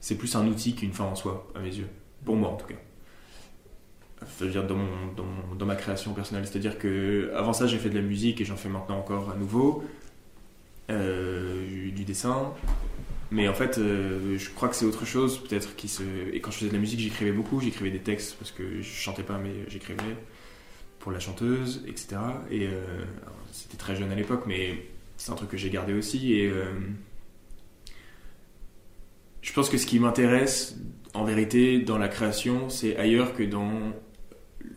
C'est plus un outil qu'une fin en soi, à mes yeux. Pour moi, en tout cas. Enfin, je veux dire, dans, mon- dans ma création personnelle. C'est-à-dire que, avant ça, j'ai fait de la musique et j'en fais maintenant encore à nouveau. Euh, du dessin. Mais en fait, euh, je crois que c'est autre chose, peut-être, qui se. Et quand je faisais de la musique, j'écrivais beaucoup, j'écrivais des textes parce que je chantais pas, mais j'écrivais pour la chanteuse, etc. Et euh, c'était très jeune à l'époque, mais c'est un truc que j'ai gardé aussi. Et euh, je pense que ce qui m'intéresse, en vérité, dans la création, c'est ailleurs que dans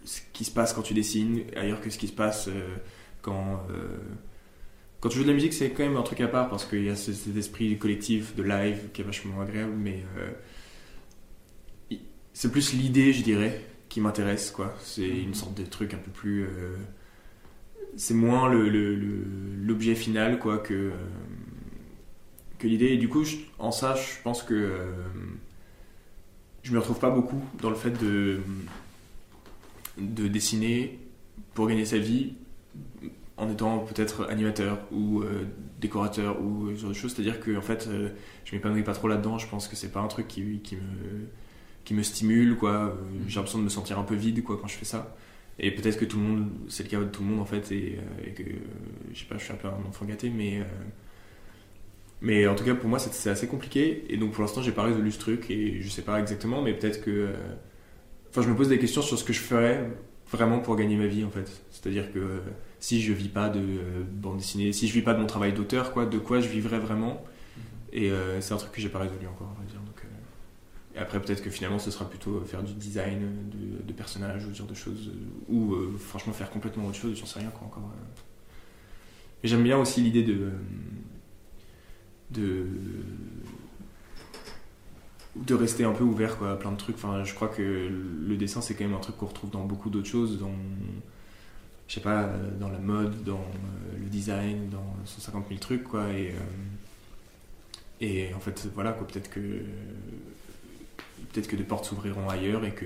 ce qui se passe quand tu dessines, ailleurs que ce qui se passe euh, quand. Quand tu joues de la musique, c'est quand même un truc à part parce qu'il y a ce- cet esprit collectif de live qui est vachement agréable, mais euh, c'est plus l'idée, je dirais, qui m'intéresse, quoi. C'est une sorte de truc un peu plus. euh, c'est moins le- le- le- l'objet final, quoi, que, euh, que l'idée. Et du coup, je- en ça, je pense que je me retrouve pas beaucoup dans le fait de, de dessiner pour gagner sa vie en étant peut-être animateur ou euh, décorateur ou ce genre de choses. C'est-à-dire que en fait, euh, je m'épanouis pas trop là-dedans. Je pense que c'est pas un truc qui, qui, me, qui me stimule. Quoi. Euh, J'ai l'impression de me sentir un peu vide quoi, quand je fais ça. Et peut-être que tout le monde, c'est le cas de tout le monde en fait, et, euh, et que euh, je sais pas, je suis un peu un enfant gâté, mais. euh, mais en tout cas, pour moi, c'est assez compliqué. Et donc, pour l'instant, j'ai pas résolu ce truc. Et je sais pas exactement, mais peut-être que. euh, Enfin, je me pose des questions sur ce que je ferais vraiment pour gagner ma vie, en fait. C'est-à-dire que euh, si je vis pas de euh, bande dessinée, si je vis pas de mon travail d'auteur, quoi, de quoi je vivrais vraiment Et euh, c'est un truc que j'ai pas résolu encore, on va dire. Donc, euh, Et après, peut-être que finalement, ce sera plutôt faire du design de, de personnages ou ce genre de choses. Ou euh, franchement, faire complètement autre chose, j'en sais rien, quoi, encore. Mais j'aime bien aussi l'idée de. de de rester un peu ouvert quoi, à plein de trucs. Enfin, je crois que le dessin c'est quand même un truc qu'on retrouve dans beaucoup d'autres choses, dans je sais pas, euh, dans la mode, dans euh, le design, dans 150 000 trucs quoi. Et euh, et en fait voilà quoi, peut-être que peut-être que des portes s'ouvriront ailleurs et que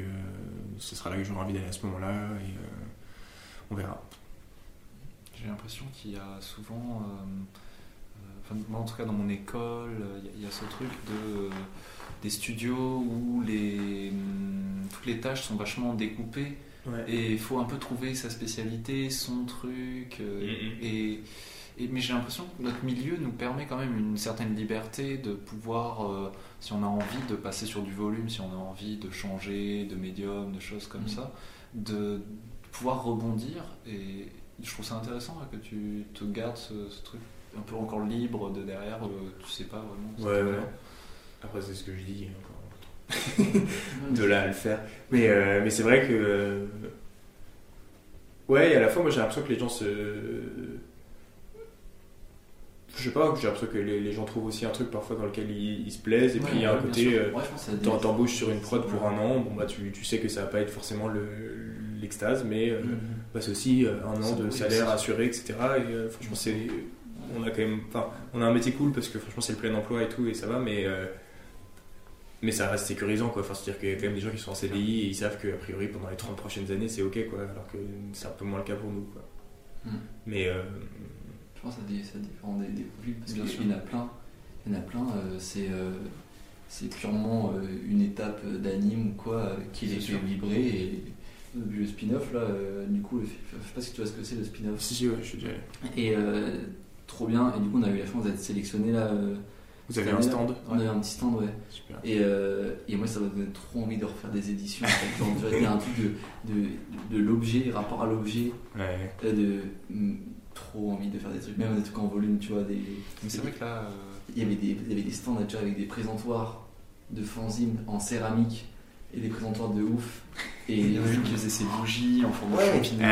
ce sera là que j'aurai envie d'aller à ce moment-là et on verra. J'ai l'impression qu'il y a souvent, moi en tout cas dans mon école, il y a- ce truc de des studios où les hum, toutes les tâches sont vachement découpées et il faut un peu trouver sa spécialité, son truc. euh, Mhm. et, et- mais j'ai l'impression que notre milieu nous permet quand même une certaine liberté de pouvoir, euh, si on a envie de passer sur du volume, si on a envie de changer de médium, de choses comme Mhm. ça, de pouvoir rebondir. Et je trouve ça intéressant ouais, que tu te gardes ce, ce truc un peu encore libre de derrière, euh, tu sais pas vraiment. ce que Ouais, tu ouais. Après, c'est ce que je dis encore. de là à le faire. Mais, euh, mais c'est vrai que. euh, Ouais, et à la fois, moi j'ai l'impression que les gens se. Je sais pas, j'ai l'impression que les, les gens trouvent aussi un truc parfois dans lequel ils, ils se plaisent, et Ouais, puis il y a un ouais, côté. euh, Ouais, T'embauches sur une prod pour un an, bon bah tu, tu sais que ça va pas être forcément le- l'extase, mais euh, Mhm. bah, c'est aussi euh, un an de salaire assuré, etc. Et franchement, c'est. On a quand même. Enfin, on a un métier cool parce que franchement, c'est le plein emploi et tout, et ça va, mais. Mais ça reste sécurisant, quoi. Enfin, c'est-à-dire qu'il y a quand même des gens qui sont en CDI et ils savent qu'a priori, pendant les 30 prochaines années, c'est ok, quoi. Alors que c'est un peu moins le cas pour nous, quoi. Mhm. Mais. euh, Je pense que ça, dé- ça dépend des, des profils parce qu'il y en a plein. Il y en a plein, euh, c'est euh, c'est purement euh, une étape d'anime ou quoi qui les fait vibrer. Et le spin-off, là, euh, du coup, le- je sais pas si tu vois ce que c'est le spin-off. si, si, ouais, je suis déjà allé. Et euh, trop bien. Et du coup, on a eu la chance d'être sélectionné là. Vous avez un stand. On avait un petit stand, ouais. Super. Et, euh, et moi, ça m'a donné trop envie de refaire des éditions. en fait. Genre, il y a un truc de, de, de l'objet, rapport à l'objet, Ouais. euh, de mm, trop envie de faire des trucs, même des trucs en volume, tu vois. Des, Mais c'est vrai que là, euh, il y avait des, il y avait des stands déjà avec des présentoirs de fanzines en céramique et des présentoirs de ouf. Et Il y en a une qui faisait ses bougies en forme de champignon.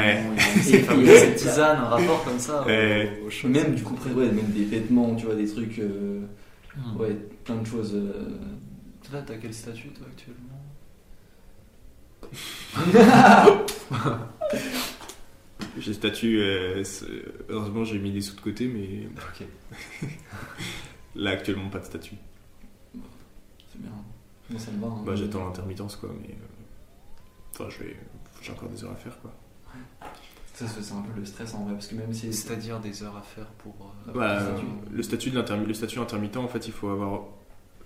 Et- ses tisanes, un rapport comme ça. Ouais. au- au même du coup, ouais, même des vêtements, tu vois, des trucs, euh, Hmm. ouais, plein de choses. euh. Toi, t'as quel statut toi actuellement? J'ai statut. euh, heureusement, j'ai mis des sous de côté, mais Ok. là, actuellement, pas de statut. C'est bien. Moi, ça me va. hein. Bah, j'attends l'intermittence, quoi, mais. euh, Enfin, je vais. J'ai encore des heures à faire, quoi. Ça, c'est un peu le stress en vrai, parce que même si. C'est-à-dire des heures à faire pour. euh, Bah, le statut de le statut intermittent, en fait, il faut avoir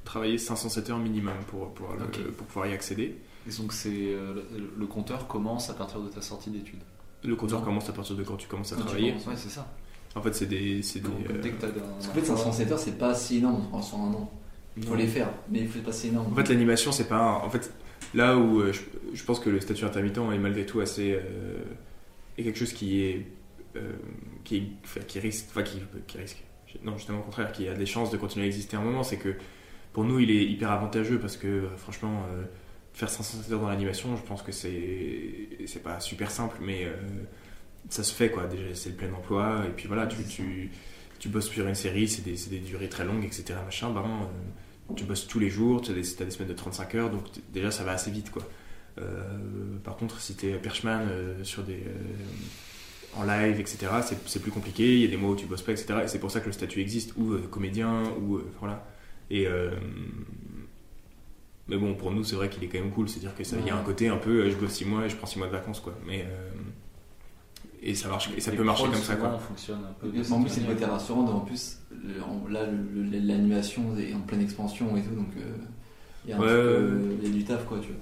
travaillé 507 heures minimum pour, pour, le- Ok. pour pouvoir y accéder. Et donc c'est euh, le, compteur commence à partir de ta sortie d'études. Le compteur Non. commence à partir de quand tu commences à Quand travailler. commences, Ouais, c'est ça. En fait, c'est des. c'est des, euh, Dès que t'as un. Parce qu'en fait, 507 heures, c'est pas si énorme en- sur un an. Il faut les faire, mais il faut pas si énorme. En fait, l'animation, c'est pas. un- En fait, là où je, je pense que le statut intermittent est malgré tout assez. euh, est quelque chose qui est. euh, qui, risque. Enfin, qui, qui risque. Non, justement, au contraire, qui a des chances de continuer à exister un moment. C'est que pour nous, il est hyper avantageux parce que, euh, franchement, euh, faire 507 heures dans l'animation, je pense que c'est. C'est pas super simple, mais. euh, ça se fait, quoi. Déjà, c'est le plein emploi. Et puis voilà, tu. tu tu bosses sur une série, c'est des, des durées très longues, etc. Machin, ben, tu bosses tous les jours, tu as des, semaines de 35 heures, donc déjà ça va assez vite. Quoi. Euh, par contre, si tu es Perchman euh, sur des, euh, en live, etc., c'est, plus compliqué, il y a des mois où tu bosses pas, etc. Et c'est pour ça que le statut existe, ou euh, comédien, ou euh, voilà. Et, euh, mais bon, pour nous, c'est vrai qu'il est quand même cool, c'est-à-dire que ça, il y a un côté un peu, euh, je bosse 6 mois et je prends 6 mois de vacances, quoi. Mais, euh, et ça, marche, et ça Les peut marcher comme ça, quoi. fonctionnent un peu. En plus, c'est manière. côté rassurant. En plus, là, l'animation est en pleine expansion et tout, donc euh, il y a un Ouais, truc, ouais, euh, il y a du taf, quoi, tu vois.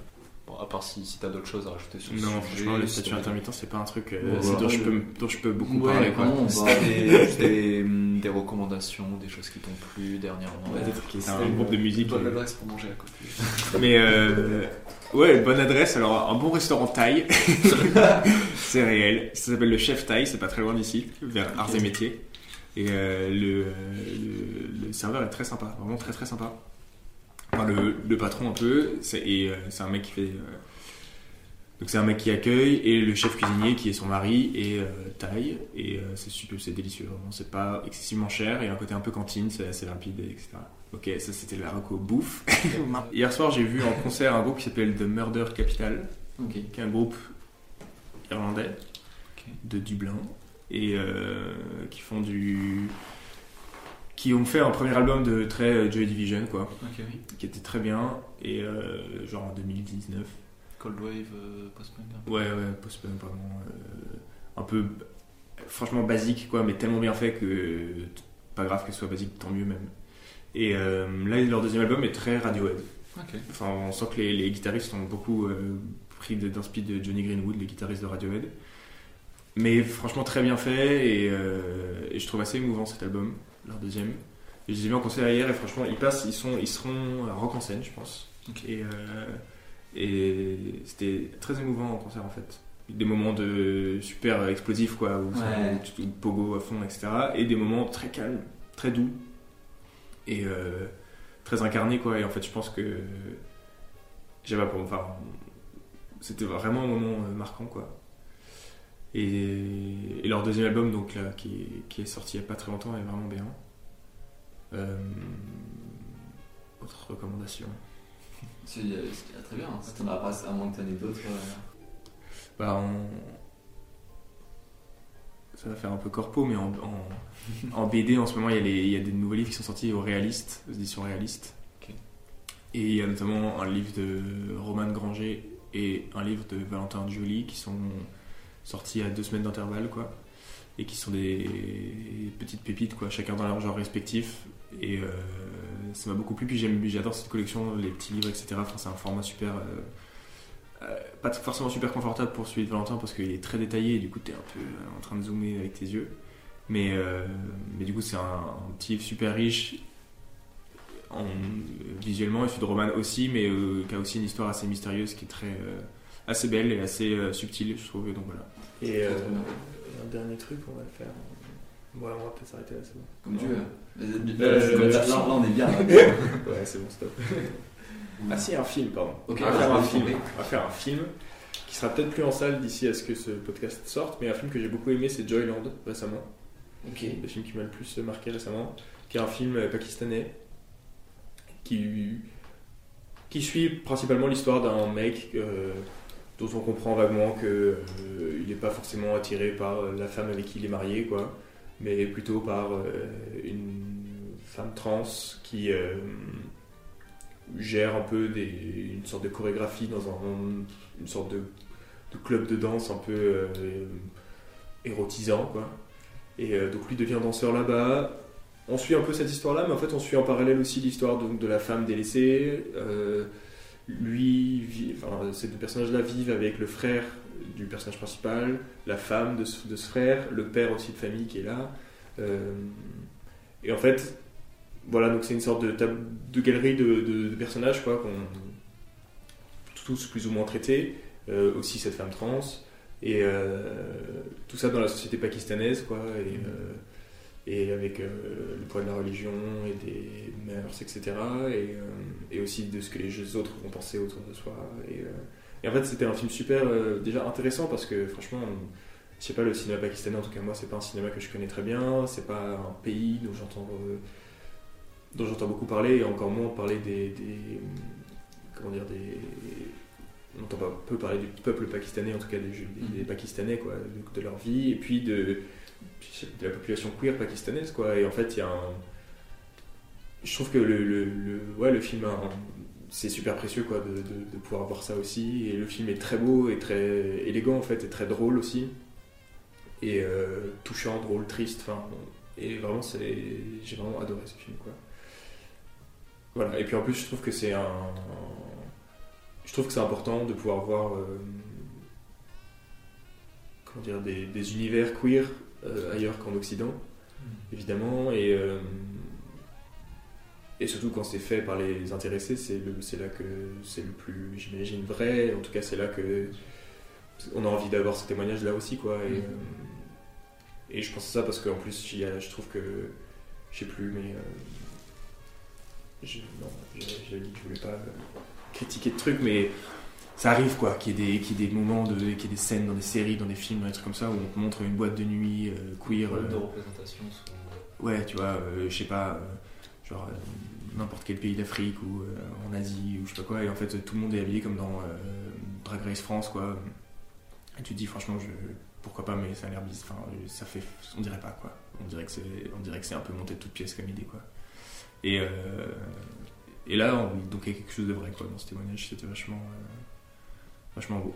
Bon, à part si, si t'as d'autres choses à rajouter sur le Non, sujet. franchement, le statut intermittent, c'est pas un truc euh, Ouais, c'est voilà. dont, je peux, dont je peux beaucoup Ouais, parler, quoi. bah, t'as des, des, des recommandations, des choses qui t'ont plu dernièrement. Ouais, Peut-être qu'il y a C'était un groupe de une musique. Bonne et- adresse pour manger à côté. Mais euh, ouais, bonne adresse. Alors, un bon restaurant thaï, c'est réel. Ça s'appelle le Chef Thaï, c'est pas très loin d'ici, vers Arts et Métiers. Et euh, le, euh, le, le serveur est très sympa, vraiment très très sympa. Enfin, le, le patron un peu, c'est, et euh, c'est un mec qui fait. euh, donc c'est un mec qui accueille et le chef cuisinier qui est son mari et euh, thaï et euh, c'est super, c'est délicieux vraiment. C'est pas excessivement cher et un côté un peu cantine, c'est assez rapide, etc. Ok, ça c'était la reco bouffe. Hier soir, j'ai vu en concert un groupe qui s'appelle The Murder Capital, qui est un groupe irlandais de Dublin et euh, qui font du qui ont fait un premier album de très euh, Joy Division quoi, oui. qui était très bien et euh, genre en 2019. Cold Wave, euh, post-punk. un peu. Ouais ouais, post-punk euh, un peu franchement basique quoi, mais tellement bien fait que pas grave que ce soit basique, tant mieux même. Et euh, là leur deuxième album est très Radiohead. Enfin, on sent que les, les guitaristes ont beaucoup euh, pris de- d'inspi de Johnny Greenwood, les guitaristes de Radiohead. Mais franchement, très bien fait et, euh, et je trouve assez émouvant cet album, leur deuxième. Et je les ai vus en concert hier et franchement, ils passent, ils, sont, ils seront à Rock en scène, je pense. Et, euh, et c'était très émouvant en concert en fait. Des moments de super explosifs quoi, où Ouais. tout pogo à fond, etc. Et des moments très calmes, très doux et euh, très incarnés quoi. Et en fait, je pense que j'avais pas, enfin, c'était vraiment un moment euh, marquant quoi. Et, et leur deuxième album donc là qui est, qui est sorti il y a pas très longtemps est vraiment bien. Euh, autre recommandation. C'est c'est très bien. hein. Si t'en as pas, à moins que t'en aies d'autres. euh, Bah, Ça va faire un peu corpo, mais en, en, en BD en ce moment il y, a les- il y a des nouveaux livres qui sont sortis aux réalistes, aux éditions réalistes. Ok. Et il y a notamment un livre de Roman Granger et un livre de Valentin Gioli qui sont sortis à deux semaines d'intervalle, quoi. Et qui sont des petites pépites, quoi, chacun dans leur genre respectif. Et euh, ça m'a beaucoup plu. Puis j'adore cette collection, les petits livres, etc. Enfin, c'est un format super. euh, euh, pas forcément super confortable pour celui de Valentin parce qu'il est très détaillé et du coup tu es un peu en train de zoomer avec tes yeux. Mais, mais du coup c'est un, petit livre super riche en, visuellement et celui de Roman aussi, mais qui a aussi une histoire assez mystérieuse qui est très assez belle et assez euh, subtile, je trouve. Donc voilà. Et bien. un dernier truc, on va le faire. Voilà, on va peut-être s'arrêter là, c'est bon. Comme tu veux. Euh, Là, on est bien. Ouais, c'est bon, stop. Ah si, un film, pardon. Ok, on, va faire un film. on va faire un film qui sera peut-être plus en salle d'ici à ce que ce podcast sorte, mais un film que j'ai beaucoup aimé, c'est Joyland récemment. Ok. le film qui m'a le plus marqué récemment, qui est un film euh, pakistanais qui, qui suit principalement l'histoire d'un mec euh, dont on comprend vaguement qu'il n'est pas forcément attiré par la femme avec qui il est marié, quoi, mais plutôt par euh, une femme trans qui euh, gère un peu une sorte de chorégraphie dans un, une sorte de, de club de danse un peu euh, érotisant, quoi. Et euh, donc lui devient danseur là-bas. On suit un peu cette histoire-là, mais en fait on suit en parallèle aussi l'histoire donc, de la femme délaissée. Lui, enfin, ces deux personnages-là vivent avec le frère du personnage principal, la femme de ce, frère, le père aussi de famille qui est là. Euh, et en fait, voilà, donc c'est une sorte de, galerie de, de- personnages quoi, qu'on tous plus ou moins traités. Euh, aussi cette femme trans. Et euh, tout ça dans la société pakistanaise, quoi. Et avec euh, le poids de la religion et des mœurs, etc. Et, euh, et aussi de ce que les autres vont penser autour de soi. Et, euh, et en fait, c'était un film super déjà intéressant parce que franchement, je sais pas, le cinéma pakistanais, en tout cas moi, c'est pas un cinéma que je connais très bien. C'est pas un pays dont j'entends dont j'entends beaucoup parler et encore moins parler des, des comment dire des on entend pas peu parler du peuple pakistanais, en tout cas des, des- des Pakistanais, quoi, de, de leur vie, et puis de, de la population queer pakistanaise, quoi. Et en fait, il y a un. Je trouve que le, le, ouais, le film, c'est super précieux, quoi, de, de- de pouvoir voir ça aussi. Et le film est très beau et très élégant, en fait, et très drôle aussi. Et euh, touchant, drôle, triste, enfin. Et vraiment, c'est, j'ai vraiment adoré ce film, quoi. Voilà. Et puis en plus, je trouve que c'est un je trouve que c'est important de pouvoir voir euh, comment dire, des, des univers queer euh, ailleurs qu'en Occident, évidemment, et, euh, et surtout quand c'est fait par les intéressés, c'est là que c'est le plus, j'imagine, vrai, en tout cas c'est là que on a envie d'avoir ce témoignage là aussi, quoi. Et, Mhm. euh, et je pense à ça parce qu'en plus, il y a- je trouve que, je sais plus, mais... je, non, j'ai dit que je voulais pas critiquer de trucs, mais ça arrive quoi, qu'il y, ait des- qu'il y ait des moments, de, qu'il y ait des scènes dans des séries, dans des films, dans des trucs comme ça, où on te montre une boîte de nuit euh, queer. de euh, représentation. sous- ouais, tu vois, euh, je sais pas, euh, genre euh, n'importe quel pays d'Afrique ou en Asie ou je sais pas quoi, et en fait tout le monde est habillé comme dans Drag Race France quoi. Et tu te dis franchement, je, pourquoi pas, mais ça a l'air bizarre, enfin, ça fait, on dirait pas quoi. On dirait que c'est, on dirait que c'est un peu monté de toutes pièces comme idée quoi. Et, et là, on- donc il y a quelque chose de vrai quoi dans ce témoignage, c'était vachement, vachement beau.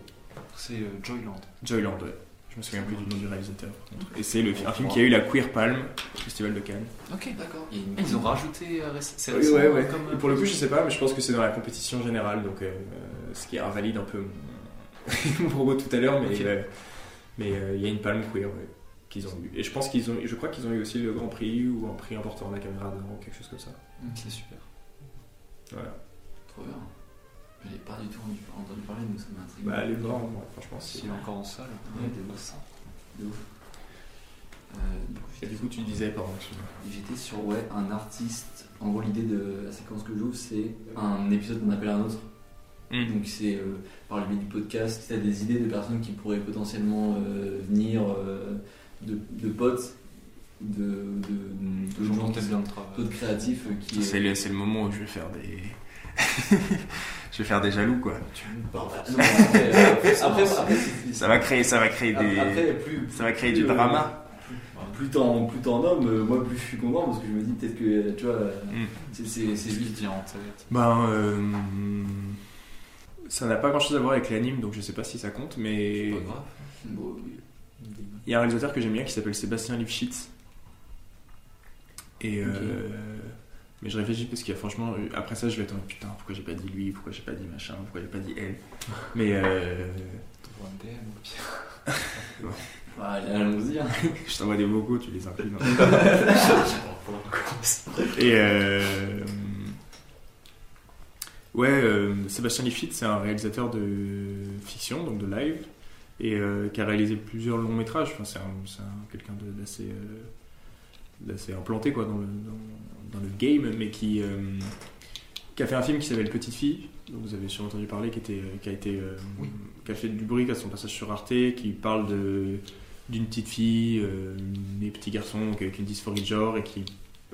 C'est euh, Joyland. Joyland, ouais. Je me souviens plus du nom du réalisateur par contre. Et c'est le, un film qui a eu la Queer Palm au Festival de Cannes. Ok, d'accord. Ils ont rajouté. euh, réc- c'est Oui, récent, ouais, ouais. comme, Et pour le coup, je sais pas, mais je pense que c'est dans la compétition générale, donc euh, euh, ce qui invalide un peu mon, mon propos tout à l'heure, mais Ok. euh, mais euh, il y a une palme queer ouais, qu'ils ont eu. Et je pense qu'ils ont, je crois qu'ils ont eu aussi le Grand Prix ou un prix important de la caméra d'or ou quelque chose comme ça. Mm, C'est super. Voilà. Trop bien. J'ai pas du tout entendu parler, donc ça m'intrigue. Bah, les ouais, franchement, c'est. S'il est encore en salle. Ouais, des de ouf. De. Euh, du coup, Et j'étais du coup, tu disais, pardon. J'étais sur ouais, un artiste. En gros, l'idée de la séquence que j'ouvre, c'est un épisode qu'on appelle un autre. Mm. Donc, c'est euh, par le biais du podcast, si tu as des idées de personnes qui pourraient potentiellement euh, venir, euh, de, de potes, de, de, de, De gens bien travail. d'autres créatifs euh, qui. C'est le, c'est le moment où je vais faire des. je vais faire des jaloux, quoi. Bah, après, euh, après, après, Ça va créer, ça va créer des. Après, plus, ça va créer du plus, euh, drama. plus t'en plus t'en nommes, euh, moi plus je suis content parce que je me dis peut-être que tu vois, euh, Mm. c'est- c'est juste. en tête. Ben, euh, ça n'a pas grand chose à voir avec l'anime, donc je sais pas si ça compte, mais Pas grave. Bon, oui. il y a un réalisateur que j'aime bien qui s'appelle Sébastien Lifshitz. Et euh. Mais je réfléchis parce qu'il y a franchement, après ça, je vais être en putain, pourquoi j'ai pas dit lui, pourquoi j'ai pas dit machin, pourquoi j'ai pas dit elle? Mais euh, T'envoies un DM au pire. Bah, allez, allons-y. hein. je t'envoie des vocaux, tu les inclus. dans- Et euh, ouais, euh, Sébastien Lifshitz, c'est un réalisateur de fiction, donc de live, et euh, qui a réalisé plusieurs longs métrages. Enfin, c'est un- c'est un- quelqu'un d'assez euh, d'assez implanté quoi dans le, dans, dans le game, mais qui euh, qui a fait un film qui s'appelle Petite fille, dont vous avez sûrement entendu parler, qui, était, qui, a, été, euh, Oui. qui a fait du bruit à son passage sur Arte, qui parle de, d'une petite fille, euh, des petits garçons avec une dysphorie de genre et qui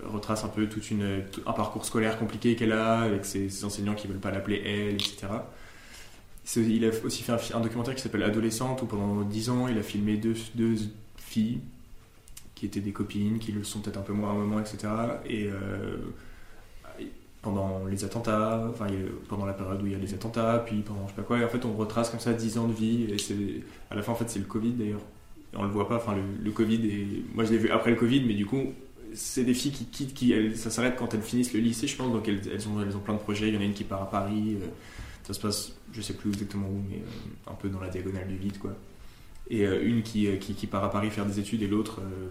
retrace un peu toute une, tout- un parcours scolaire compliqué qu'elle a avec ses, ses enseignants qui veulent pas l'appeler elle, etc. Il a aussi fait un documentaire qui s'appelle Adolescente où pendant 10 ans il a filmé deux, deux filles qui étaient des copines, qui le sont peut-être un peu moins à un moment, etc. Et euh, pendant les attentats, enfin pendant la période où il y a les attentats, puis pendant je sais pas quoi, et en fait on retrace comme ça 10 ans de vie, et à la fin en fait c'est le Covid d'ailleurs. On le voit pas, enfin le, Covid, et moi je l'ai vu après le Covid, mais du coup c'est des filles qui quittent, qui, ça s'arrête quand elles finissent le lycée je pense, donc elles, elles ont, elles ont plein de projets, il y en a une qui part à Paris, euh, ça se passe, je sais plus exactement où, mais euh, un peu dans la diagonale du vide quoi. Et euh, une qui, euh, qui, qui part à Paris faire des études et l'autre euh,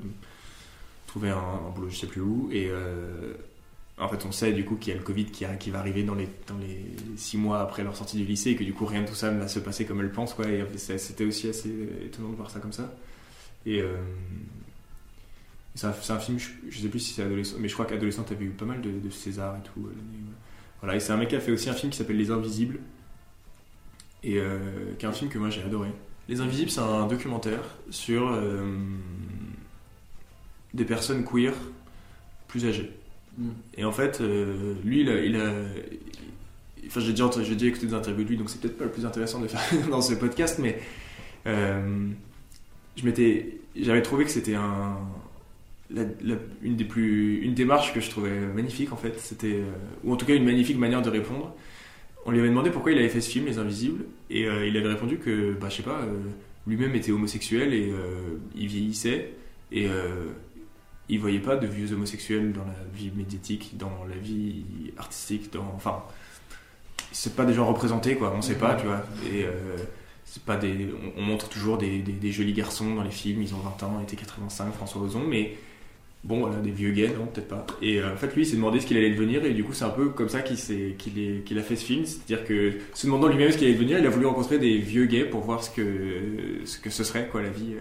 trouver un, boulot je sais plus où. Et en fait, on sait du coup qu'il y a le Covid qui, va arriver dans les, dans les six mois après leur sortie du lycée et que du coup rien de tout ça ne va se passer comme elles pensent. Quoi, c'était aussi assez étonnant de voir ça comme ça. Et c'est un, film, je, je sais plus si c'est adolescent, mais je crois qu'adolescent, t'avais eu pas mal de, César et tout. Voilà, et c'est un mec qui a fait aussi un film qui s'appelle Les Invisibles, et qui est un film que moi j'ai adoré. Les Invisibles, c'est un documentaire sur euh, des personnes queer plus âgées. Mm. Et en fait, euh, lui, il a, il a- Enfin, j'ai déjà, j'ai déjà écouté des interviews de lui, donc c'est peut-être pas le plus intéressant de faire dans ce podcast, mais euh, je m'étais, j'avais trouvé que c'était un, la- la- une des plus, une démarche que je trouvais magnifique en fait. C'était, ou en tout cas une magnifique manière de répondre. On lui avait demandé pourquoi il avait fait ce film, Les Invisibles, et euh, il avait répondu que, bah, je sais pas, euh, lui-même était homosexuel et euh, il vieillissait et il voyait pas de vieux homosexuels dans la vie médiatique, dans la vie artistique, dans, enfin, c'est pas des gens représentés quoi, on sait pas, tu vois. Et c'est pas des, on, on montre toujours des, jolis garçons dans les films, ils ont 20 ans, été 85, François Ozon, mais bon voilà, des vieux gays, non, peut-être pas. Et euh, en fait, lui, il s'est demandé ce qu'il allait devenir, et du coup, c'est un peu comme ça qu'il s'est- qu'il est- qu'il a fait ce film, c'est-à-dire que se demandant lui-même ce qu'il allait devenir, il a voulu rencontrer des vieux gays pour voir ce que, ce que ce serait quoi la vie.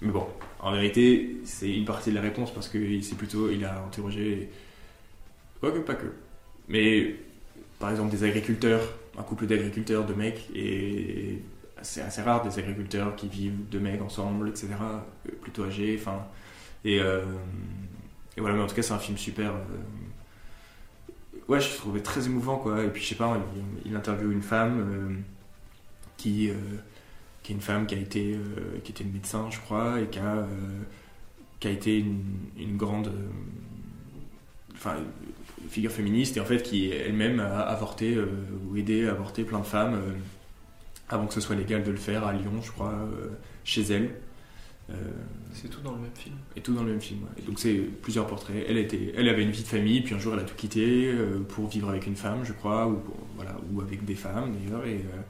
Mais bon, en vérité, c'est une partie de la réponse parce que c'est plutôt, il a interrogé, ouais, que pas que, mais par exemple des agriculteurs, un couple d'agriculteurs, de mecs, et c'est assez rare des agriculteurs qui vivent deux mecs ensemble, etc., euh, plutôt âgés, enfin, et, euh, et voilà, mais en tout cas, c'est un film super. euh, ouais, je trouvais très émouvant, quoi, et puis je sais pas, il, interviewe une femme euh, qui. qui est une femme qui a été qui était médecin je crois et qui a qui a été une, grande enfin figure féministe et en fait qui elle-même a avorté ou aidé à avorter plein de femmes avant que ce soit légal de le faire à Lyon je crois chez elle Euh, C'est tout dans le même film. et tout dans le même film ouais. Et donc c'est plusieurs portraits elle était elle avait une vie de famille puis un jour elle a tout quitté euh, pour vivre avec une femme je crois ou pour- voilà ou avec des femmes d'ailleurs et euh,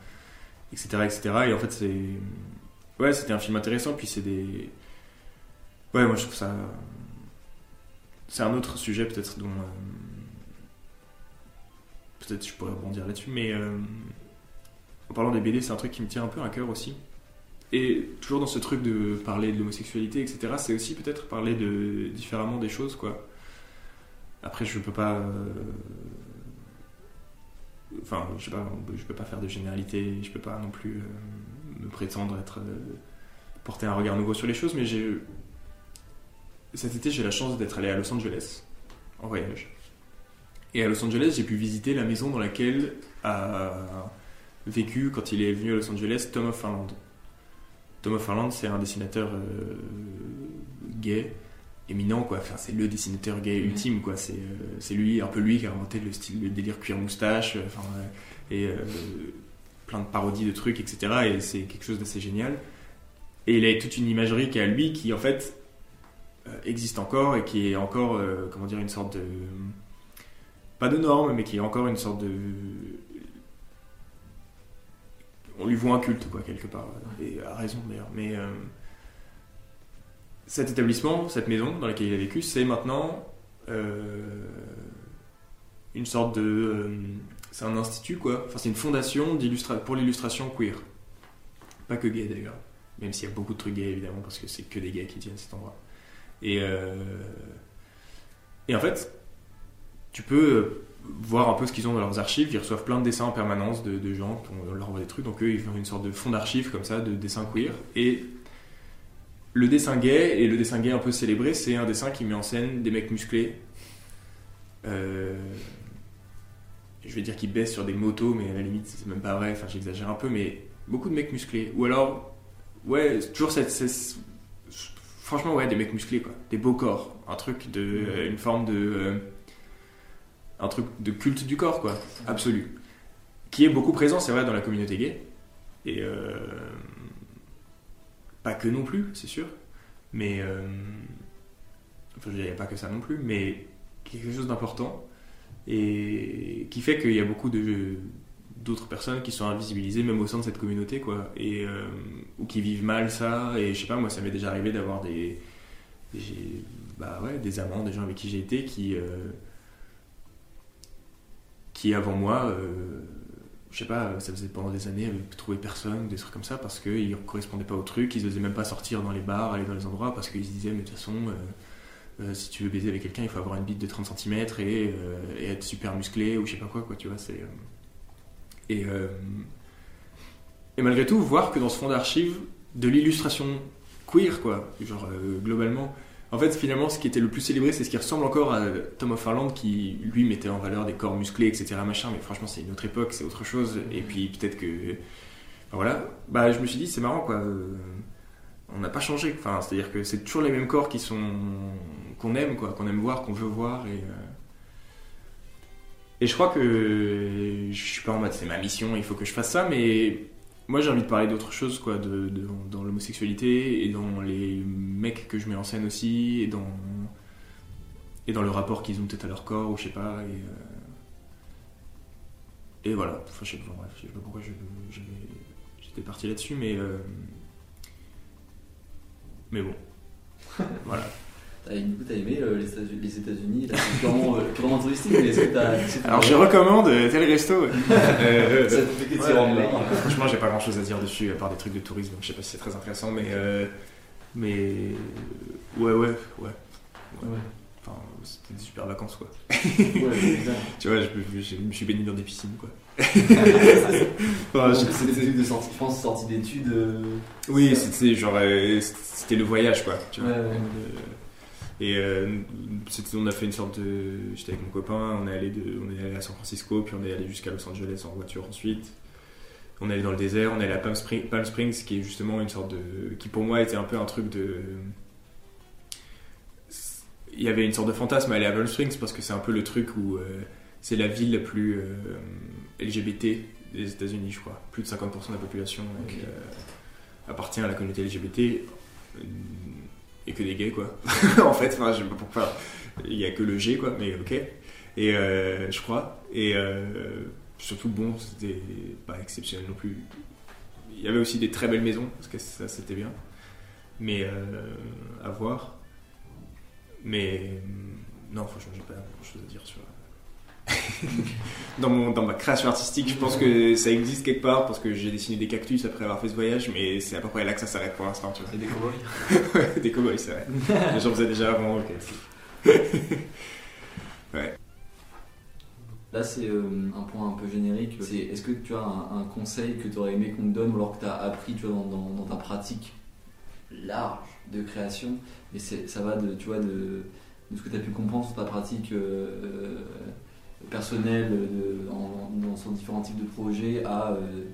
etc etc et en fait c'est ouais c'était un film intéressant puis c'est des ouais moi je trouve ça c'est un autre sujet peut-être dont peut-être je pourrais rebondir là-dessus mais en parlant des BD c'est un truc qui me tient un peu à cœur aussi et toujours dans ce truc de parler de l'homosexualité etc c'est aussi peut-être parler de différemment des choses quoi. Après je peux pas euh, enfin je sais pas je peux pas faire de généralité je peux pas non plus euh, me prétendre être euh, porter un regard nouveau sur les choses mais cet été j'ai la chance d'être allé à Los Angeles en voyage. Et à Los Angeles j'ai pu visiter la maison dans laquelle a vécu quand il est venu à Los Angeles Tom of Finland Tom of Finland c'est un dessinateur euh, gay éminent quoi. Enfin, c'est le dessinateur gay Mhm. ultime quoi. C'est euh, c'est lui un peu lui qui a inventé le style le délire cuir moustache euh, enfin euh, et plein de parodies de trucs etc et c'est quelque chose d'assez génial. Et il a toute une imagerie qui est à lui qui en fait existe encore et qui est encore comment dire une sorte de pas de norme mais qui est encore une sorte de on lui voit un culte quoi quelque part. Et à raison d'ailleurs. Mais euh, cet établissement cette maison dans laquelle il a vécu c'est maintenant euh, une sorte de euh, c'est un institut quoi. Enfin c'est une fondation pour l'illustration queer. Pas que gay d'ailleurs. Même s'il y a beaucoup de trucs gays évidemment parce que c'est que des gays qui tiennent cet endroit. Et en fait tu peux voir un peu ce qu'ils ont dans leurs archives. Ils reçoivent plein de dessins en permanence de, de gens qui leur envoie des trucs. Donc eux, ils font une sorte de fond d'archives comme ça de dessins queer. Et le dessin gay, et le dessin gay un peu célébré, c'est un dessin qui met en scène des mecs musclés. Euh, je vais dire qu'ils baissent sur des motos, mais à la limite, c'est même pas vrai. Enfin, j'exagère un peu, mais beaucoup de mecs musclés. Ou alors, ouais, toujours cette, cette- franchement, ouais, des mecs musclés, quoi. Des beaux corps. Un truc de. euh, une forme de. euh, un truc de culte du corps, quoi. Absolu. Qui est beaucoup présent, c'est vrai, dans la communauté gay. Et. euh, pas que non plus, c'est sûr. Mais. euh, enfin, je a pas que ça non plus, mais quelque chose d'important. Et qui fait qu'il y a beaucoup d'autres personnes qui sont invisibilisées même au sein de cette communauté quoi euh, ou qui vivent mal ça et je sais pas moi ça m'est déjà arrivé d'avoir des, bah ouais des amants des gens avec qui j'ai été qui qui avant moi euh, je sais pas ça faisait pendant des années avaient trouvé personne des trucs comme ça parce qu'ils ne correspondaient pas au truc ils osaient même pas sortir dans les bars aller dans les endroits parce qu'ils se disaient mais de toute façon euh, euh, si tu veux baiser avec quelqu'un, il faut avoir une bite de 30 cm et, euh, être super musclé ou je sais pas quoi, quoi, tu vois. C'est, euh, et, euh, et malgré tout, voir que dans ce fond d'archives, de l'illustration queer, quoi, genre euh, globalement, en fait, finalement, ce qui était le plus célébré, c'est ce qui ressemble encore à Tom of Ireland qui, lui, mettait en valeur des corps musclés, etc. Mais franchement, c'est une autre époque, c'est autre chose. Et puis, peut-être que. voilà. Bah, je me suis dit, c'est marrant, quoi. euh, on n'a pas changé. Enfin, c'est-à-dire que c'est toujours les mêmes corps qui sont qu'on aime, quoi, qu'on aime voir, qu'on veut voir. Et, euh, je crois que je suis pas en mode c'est ma mission, il faut que je fasse ça, mais moi j'ai envie de parler d'autre chose, quoi, de, de- dans l'homosexualité et dans les mecs que je mets en scène aussi, et dans et dans le rapport qu'ils ont peut-être à leur corps ou je sais pas. Et, euh, et voilà. Enfin, je sais pas, bref, je sais pas pourquoi j'étais parti là-dessus, mais euh, mais bon. voilà. T'as, du coup, t'as aimé euh, les États- les États-Unis, là, c'est purement, euh, purement touristique, mais est-ce que t'as. Alors je recommande euh, tel resto. Euh, euh, Ça te fait que Ouais, rendre mais, là. franchement, j'ai pas grand chose à dire dessus à part des trucs de tourisme, donc je sais pas si c'est très intéressant, mais. euh, mais. Ouais, ouais, ouais. Ouais, Enfin, c'était des super vacances, quoi. ouais, bizarre. Tu vois, je, me- je me suis baigné dans des piscines, quoi. En Enfin, c'est des études de sortie, je pense, sortie d'études. euh, Oui, c'était genre. euh, C'était le voyage, quoi. Tu vois. Ouais, ouais. Euh, Et euh, on a fait une sorte de. J'étais avec mon copain, on est allé, de, on est allé à San Francisco, puis on est allé jusqu'à Los Angeles en voiture ensuite. On est allé dans le désert, on est allé à Palm, Spring- Palm Springs, qui est justement une sorte de. qui pour moi était un peu un truc de. Il y avait une sorte de fantasme à aller à Palm Springs parce que c'est un peu le truc où euh, c'est la ville la plus euh, LGBT des États-Unis, je crois. Plus de 50% de la population euh, appartient à la communauté LGBT et que des gays, quoi. en fait, enfin, je sais pas pourquoi. Il y a que le G, quoi, mais ok. Et euh, je crois. Et euh, surtout, bon, c'était pas exceptionnel non plus. Il y avait aussi des très belles maisons, parce que ça, c'était bien. Mais euh, à voir. Mais non, franchement, j'ai pas grand chose à dire sur. dans, mon, dans ma création artistique, je pense que ça existe quelque part parce que j'ai dessiné des cactus après avoir fait ce voyage, mais c'est à peu près là que ça s'arrête pour l'instant, tu vois. Et des cowboys. Ouais, des cowboys, c'est vrai. Les gens faisaient déjà avant, ok. Là, c'est euh, un point un peu générique. C'est, est-ce que tu as un, un conseil que tu aurais aimé qu'on te donne ou alors que tu as appris tu vois, dans, dans- dans ta pratique large de création Mais c'est, ça va de, tu vois, de, de ce que tu as pu comprendre sur ta pratique euh, euh, personnelle de, en- dans, sur différents types de projets à euh,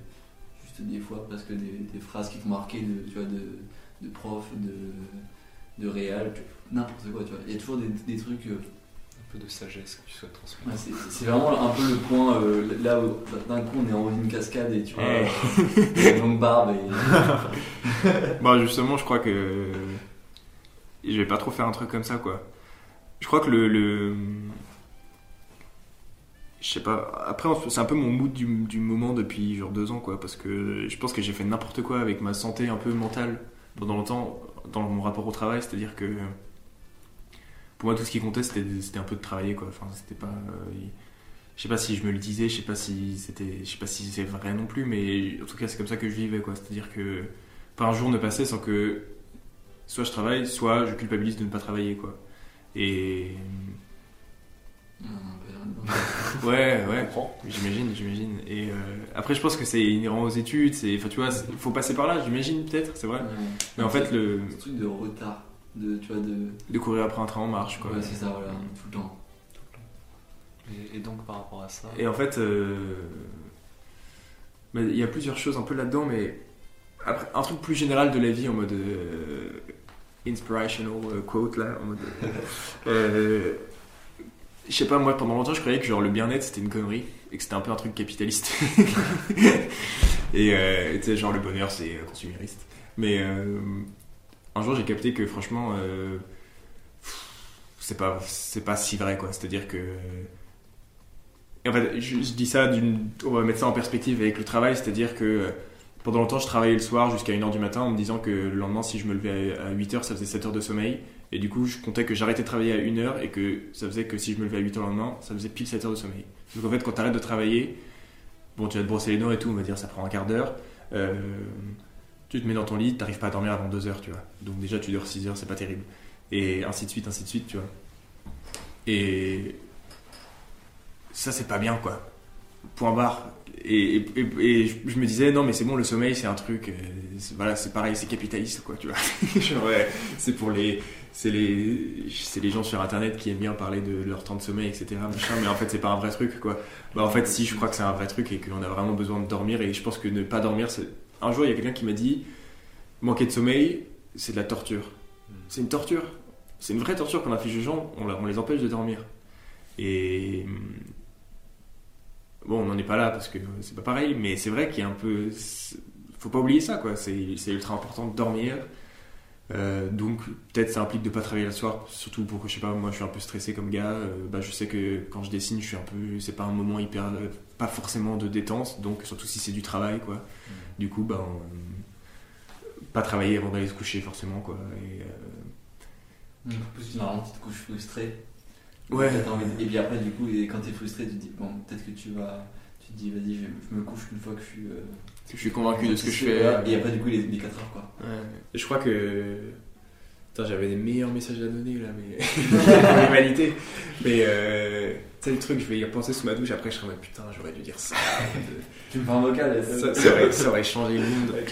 juste des fois presque des, des phrases qui t'ont marqué de, tu vois, de, de prof, de, de réal, n'importe quoi. Tu vois. Il y a toujours des, des trucs. euh, Un peu de sagesse que tu souhaites transmettre. Ouais, c'est- vraiment un peu le point euh, là où d'un coup on est en haut d'une cascade et tu vois euh, une longue barbe et Bah justement, je crois que je vais pas trop faire un truc comme ça, quoi. Je crois que le, le... je sais pas. Après, c'est un peu mon mood du, moment depuis genre deux ans, quoi, parce que je pense que j'ai fait n'importe quoi avec ma santé un peu mentale pendant longtemps dans mon rapport au travail, c'est-à-dire que pour moi tout ce qui comptait c'était un peu de travailler, quoi. Enfin, c'était pas. euh, je sais pas si je me le disais, je sais pas si c'était, je sais pas si c'est vrai non plus, mais en tout cas c'est comme ça que je vivais, quoi. C'est-à-dire que pas un jour ne passait sans que soit je travaille, soit je culpabilise de ne pas travailler, quoi. Et Ouais, ouais. J'imagine, j'imagine. Et euh, après, je pense que c'est inhérent aux études. C'est, enfin, tu vois, il faut passer par là. J'imagine peut-être, c'est vrai. Mais en fait, le Ce truc de retard, de, tu vois, de. de courir après un train en marche, quoi. Ouais, c'est ça, voilà, tout le temps. Et, et donc par rapport à ça, Et en fait, euh, bah, il y a plusieurs choses un peu là-dedans, mais après, un truc plus général de la vie en mode euh, inspirational quote là, en mode. je sais pas, moi pendant longtemps je croyais que genre le bien-être c'était une connerie et que c'était un peu un truc capitaliste. et euh, tu sais, genre le bonheur c'est euh, consumériste. Mais euh, un jour j'ai capté que franchement, euh, c'est pas, pas si vrai quoi. C'est-à-dire que. Et en fait, je, je dis ça d'une. On va mettre ça en perspective avec le travail, c'est-à-dire que pendant longtemps je travaillais le soir jusqu'à 1h du matin en me disant que le lendemain si je me levais à 8h ça faisait 7 heures de sommeil. Et du coup, je comptais que j'arrêtais de travailler à 1h et que ça faisait que si je me levais à 8h le lendemain, ça faisait pile 7 heures de sommeil. Donc en fait, quand tu arrêtes de travailler, bon, tu vas te brosser les dents et tout, on va dire ça prend un quart d'heure. Euh, tu te mets dans ton lit, t'arrives pas à dormir avant 2 heures, tu vois. Donc déjà, tu dors 6 heures, c'est pas terrible. Et ainsi de suite, ainsi de suite, tu vois. Et ça, c'est pas bien, quoi. Point barre. Et, je me disais, non, mais c'est bon, le sommeil, c'est un truc. euh, voilà, c'est pareil, c'est capitaliste, quoi, tu vois. C'est pour les. C'est les, les gens sur internet qui aiment bien parler de leur temps de sommeil, etc. Machin, mais en fait, c'est pas un vrai truc, quoi. Bah, en fait, si, je crois que c'est un vrai truc et qu'on a vraiment besoin de dormir. Et je pense que ne pas dormir. Un jour, il y a quelqu'un qui m'a dit manquer de sommeil, c'est de la torture. C'est une torture. C'est une vraie torture qu'on affiche aux gens, on, on les empêche de dormir. Et. Bon, on n'en est pas là parce que c'est pas pareil, mais c'est vrai qu'il y a un peu. Faut pas oublier ça, quoi. C'est ultra important de dormir. Euh, donc, peut-être ça implique de pas travailler le soir, surtout pour que, je sais pas, moi je suis un peu stressé comme gars. euh, bah, je sais que quand je dessine, je suis un peu. C'est pas un moment hyper. euh, pas forcément de détente, donc surtout si c'est du travail, quoi. Du coup, ben. pas travailler avant d'aller se coucher, forcément, quoi. Et, euh, Plus généralement, tu te couches frustré. Ouais. T'as envie de- Et puis après, du coup, et quand t'es frustré, tu te dis, bon, peut-être que tu vas. Tu te dis, vas-y, je, je me couche une fois que je suis. Que je suis convaincu de ce que je fais. Et après, du coup, les, les 4 heures, quoi. Ouais. Je crois que. Putain, j'avais des meilleurs messages à donner là, mais. pour l'humanité. Mais. Euh... Tu sais, le truc, je vais y repenser sous ma douche, après je serai en mode putain, j'aurais dû dire ça. Tu me un vocal, et ça, ça aurait, ça aurait changé le monde.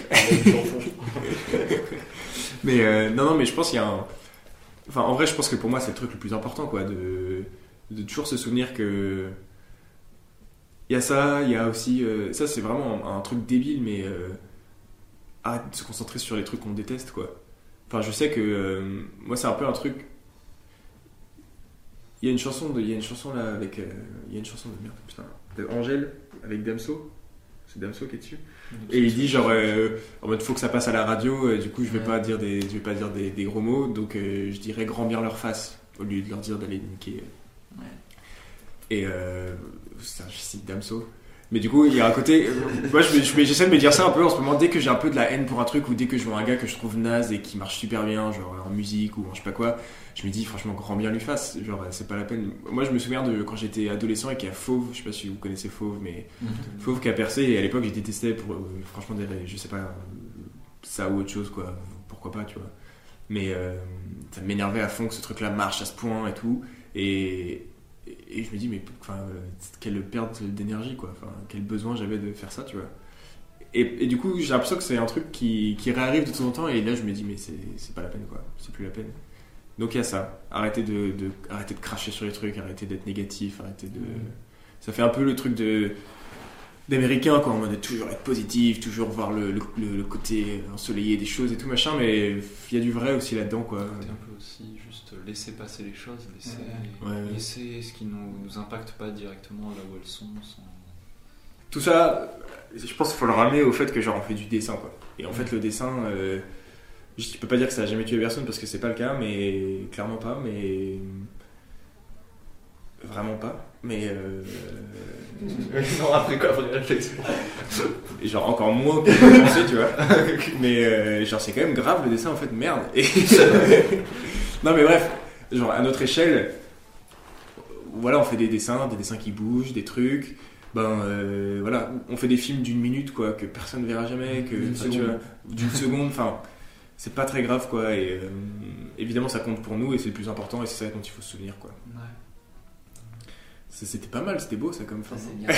mais euh, non, non, mais je pense qu'il y a un. Enfin, en vrai, je pense que pour moi, c'est le truc le plus important, quoi, de, de toujours se souvenir que. Il y a ça, il y a aussi. euh, ça, c'est vraiment un, un truc débile, mais. Euh, arrête de se concentrer sur les trucs qu'on déteste, quoi. Enfin, je sais que. euh, moi, c'est un peu un truc. Il y a une chanson, de, il y a une chanson là avec. euh, il y a une chanson de merde, putain. De Angèle avec Damso. C'est Damso qui est dessus. Et il dit genre euh, en mode faut que ça passe à la radio, euh, du coup je vais Ouais. pas dire des je vais pas dire des, des gros mots, donc euh, je dirais grand bien leur face au lieu de leur dire d'aller niquer. Et euh, putain, je cite Damso. Mais du coup il y a un côté, euh, moi j'essaie de me dire ça un peu en ce moment. Dès que j'ai un peu de la haine pour un truc ou dès que je vois un gars que je trouve naze et qui marche super bien, genre en musique ou en je sais pas quoi, je me dis franchement grand bien lui fasse, genre c'est pas la peine. Moi je me souviens de quand j'étais adolescent et qu'il y a Fauve, je sais pas si vous connaissez Fauve, mais Fauve qui a percé et à l'époque je détestais pour euh, franchement des, je sais pas ça ou autre chose quoi. Pourquoi pas tu vois. Mais euh, ça m'énervait à fond que ce truc là marche à ce point et tout. Et, et je me dis mais enfin euh, quelle perte d'énergie quoi. Enfin quel besoin j'avais de faire ça tu vois. Et, et du coup j'ai l'impression que c'est un truc qui, qui réarrive de temps en temps et là je me dis mais c'est c'est pas la peine quoi. C'est plus la peine. Donc il y a ça. Arrêtez de, de arrêtez de cracher sur les trucs arrêtez d'être négatif arrêtez de ça fait un peu le truc de d'américain quoi en mode toujours être positif toujours voir le, le, le- le côté ensoleillé des choses et tout machin mais il y a du vrai aussi là-dedans quoi C'est un peu aussi juste laisser passer les choses, laisser, Ouais, ouais. laisser ce qui nous, nous impacte pas directement là où elles sont. sans- tout ça je pense qu'il faut le ramener au fait que genre on fait du dessin quoi et en fait le dessin euh, je peux pas dire que ça a jamais tué personne parce que c'est pas le cas mais clairement pas mais vraiment pas mais euh, non, après quoi, après réflexion. Genre encore moins que je pensais, tu vois. Mais euh, genre c'est quand même grave le dessin en fait, merde. Et non mais bref, genre à notre échelle, voilà, on fait des dessins, des dessins qui bougent, des trucs. Ben euh, voilà, on fait des films d'une minute quoi, que personne ne verra jamais, que D'une seconde. d'une seconde, enfin c'est pas très grave quoi. Et euh, évidemment ça compte pour nous et c'est le plus important et c'est ça dont il faut se souvenir quoi. C'était pas mal, c'était beau ça comme fin. Ça, c'est bien.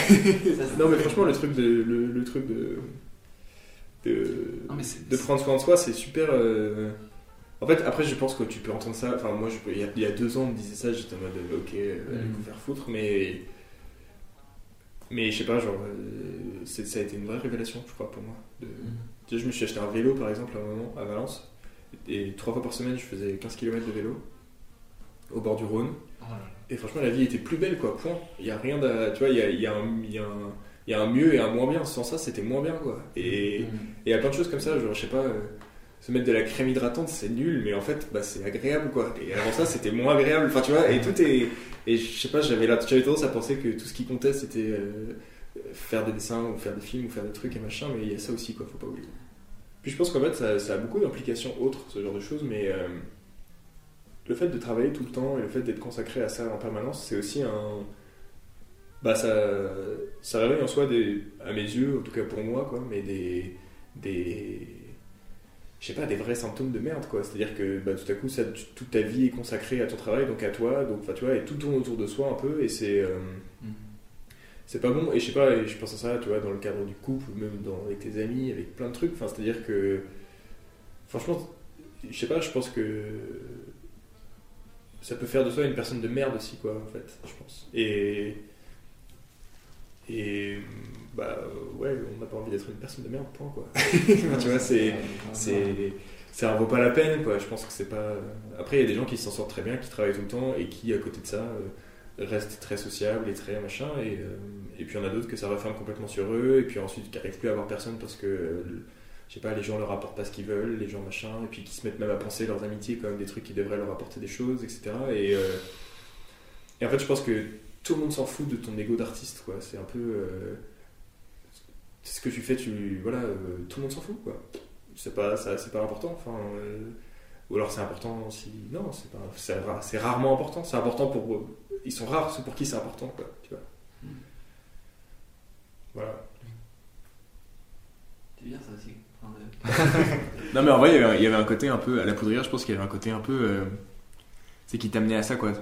Ça, c'est- non mais franchement le truc de le, le truc de de, Non, mais c'est- de prendre soin de soi c'est super euh, en fait après je pense que tu peux entendre ça enfin moi je peux- il y a, il y a deux ans on me disait ça j'étais en mode euh, ok euh, allez Mm. vous faire foutre mais mais je sais pas genre euh, ça a été une vraie révélation je crois pour moi de, tu sais, je me suis acheté un vélo par exemple à un moment à Valence et trois fois par semaine je faisais 15 km de vélo au bord du Rhône Oh là là. Et franchement, la vie était plus belle, quoi. Point. Il y a rien de. Tu vois, il y a, y a y a un- il y a un mieux et un moins bien. Sans ça, c'était moins bien, quoi. Et et il y a plein de choses comme ça. Genre, je sais pas, euh, se mettre de la crème hydratante, c'est nul, mais en fait, bah, c'est agréable, quoi. Et avant ça, c'était moins agréable. Enfin, tu vois, et tout est. Et je sais pas, j'avais tendance à penser que tout ce qui comptait, c'était euh, faire des dessins ou faire des films ou faire des trucs et machin, mais il y a ça aussi, quoi. Faut pas oublier. Puis je pense qu'en fait, ça, ça a beaucoup d'implications autres, ce genre de choses, mais. euh, le fait de travailler tout le temps et le fait d'être consacré à ça en permanence, c'est aussi un. Bah, ça, ça réveille en soi, des, à mes yeux, en tout cas pour moi, quoi, mais des. des je sais pas, des vrais symptômes de merde, quoi. C'est-à-dire que bah, tout à coup, ça, toute ta vie est consacrée à ton travail, donc à toi, donc, tu vois, et tout tourne autour de soi un peu, et c'est. euh, Mhm. c'est pas bon, et je sais pas, je pense à ça, tu vois, dans le cadre du couple, ou même dans, avec tes amis, avec plein de trucs, enfin, c'est-à-dire que. Franchement, je sais pas, je pense que ça peut faire de soi une personne de merde aussi, quoi, en fait, je pense. Et. Et. Bah, ouais, on n'a pas envie d'être une personne de merde, point, quoi. Tu vois, c'est. C'est. Ça en vaut pas la peine, quoi. Je pense que c'est pas. Après, il y a des gens qui s'en sortent très bien, qui travaillent tout le temps et qui, à côté de ça, euh, restent très sociables et très machin. Et, euh, et puis, il y en a d'autres que ça referme complètement sur eux, et puis ensuite, qui n'arrivent plus à avoir personne parce que. Je sais pas, les gens leur apportent pas ce qu'ils veulent, les gens machin, et puis qui se mettent même à penser leurs amitiés comme des trucs qui devraient leur apporter des choses, etc. Et, euh, et en fait, je pense que tout le monde s'en fout de ton ego d'artiste, quoi. C'est un peu. euh, ce que tu fais, tu. Voilà, euh, tout le monde s'en fout, quoi. C'est pas, ça, c'est pas important, enfin. euh, ou alors c'est important aussi. Non, c'est pas. C'est, ra- c'est rarement important. C'est important pour. Ils sont rares ceux pour qui c'est important, quoi. Tu vois. Voilà. C'est bien ça aussi? Non mais en vrai, il y avait- il y avait un côté un peu, à la poudrière, je pense qu'il y avait un côté un peu, euh, c'est qui t'amenait à ça quoi.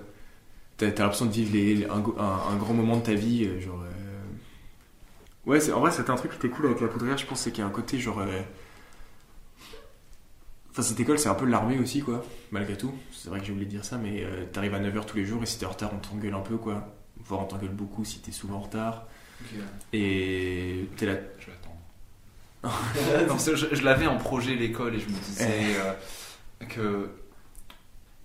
T'as l'impression de vivre les- un, go- un- un grand moment de ta vie, euh, genre. euh, Ouais, en vrai, c'était un truc qui était cool avec la poudrière, je pense, c'est qu'il y a un côté genre. euh, Enfin, cette école, c'est un peu l'armée aussi, quoi, malgré tout. C'est vrai que j'ai oublié de dire ça, mais euh, t'arrives à 9h tous les jours et si t'es en retard, on t'engueule un peu, quoi. Voire on t'engueule beaucoup si t'es souvent en retard. Et t'es là. je. Non, je, je l'avais en projet l'école et je me disais euh, que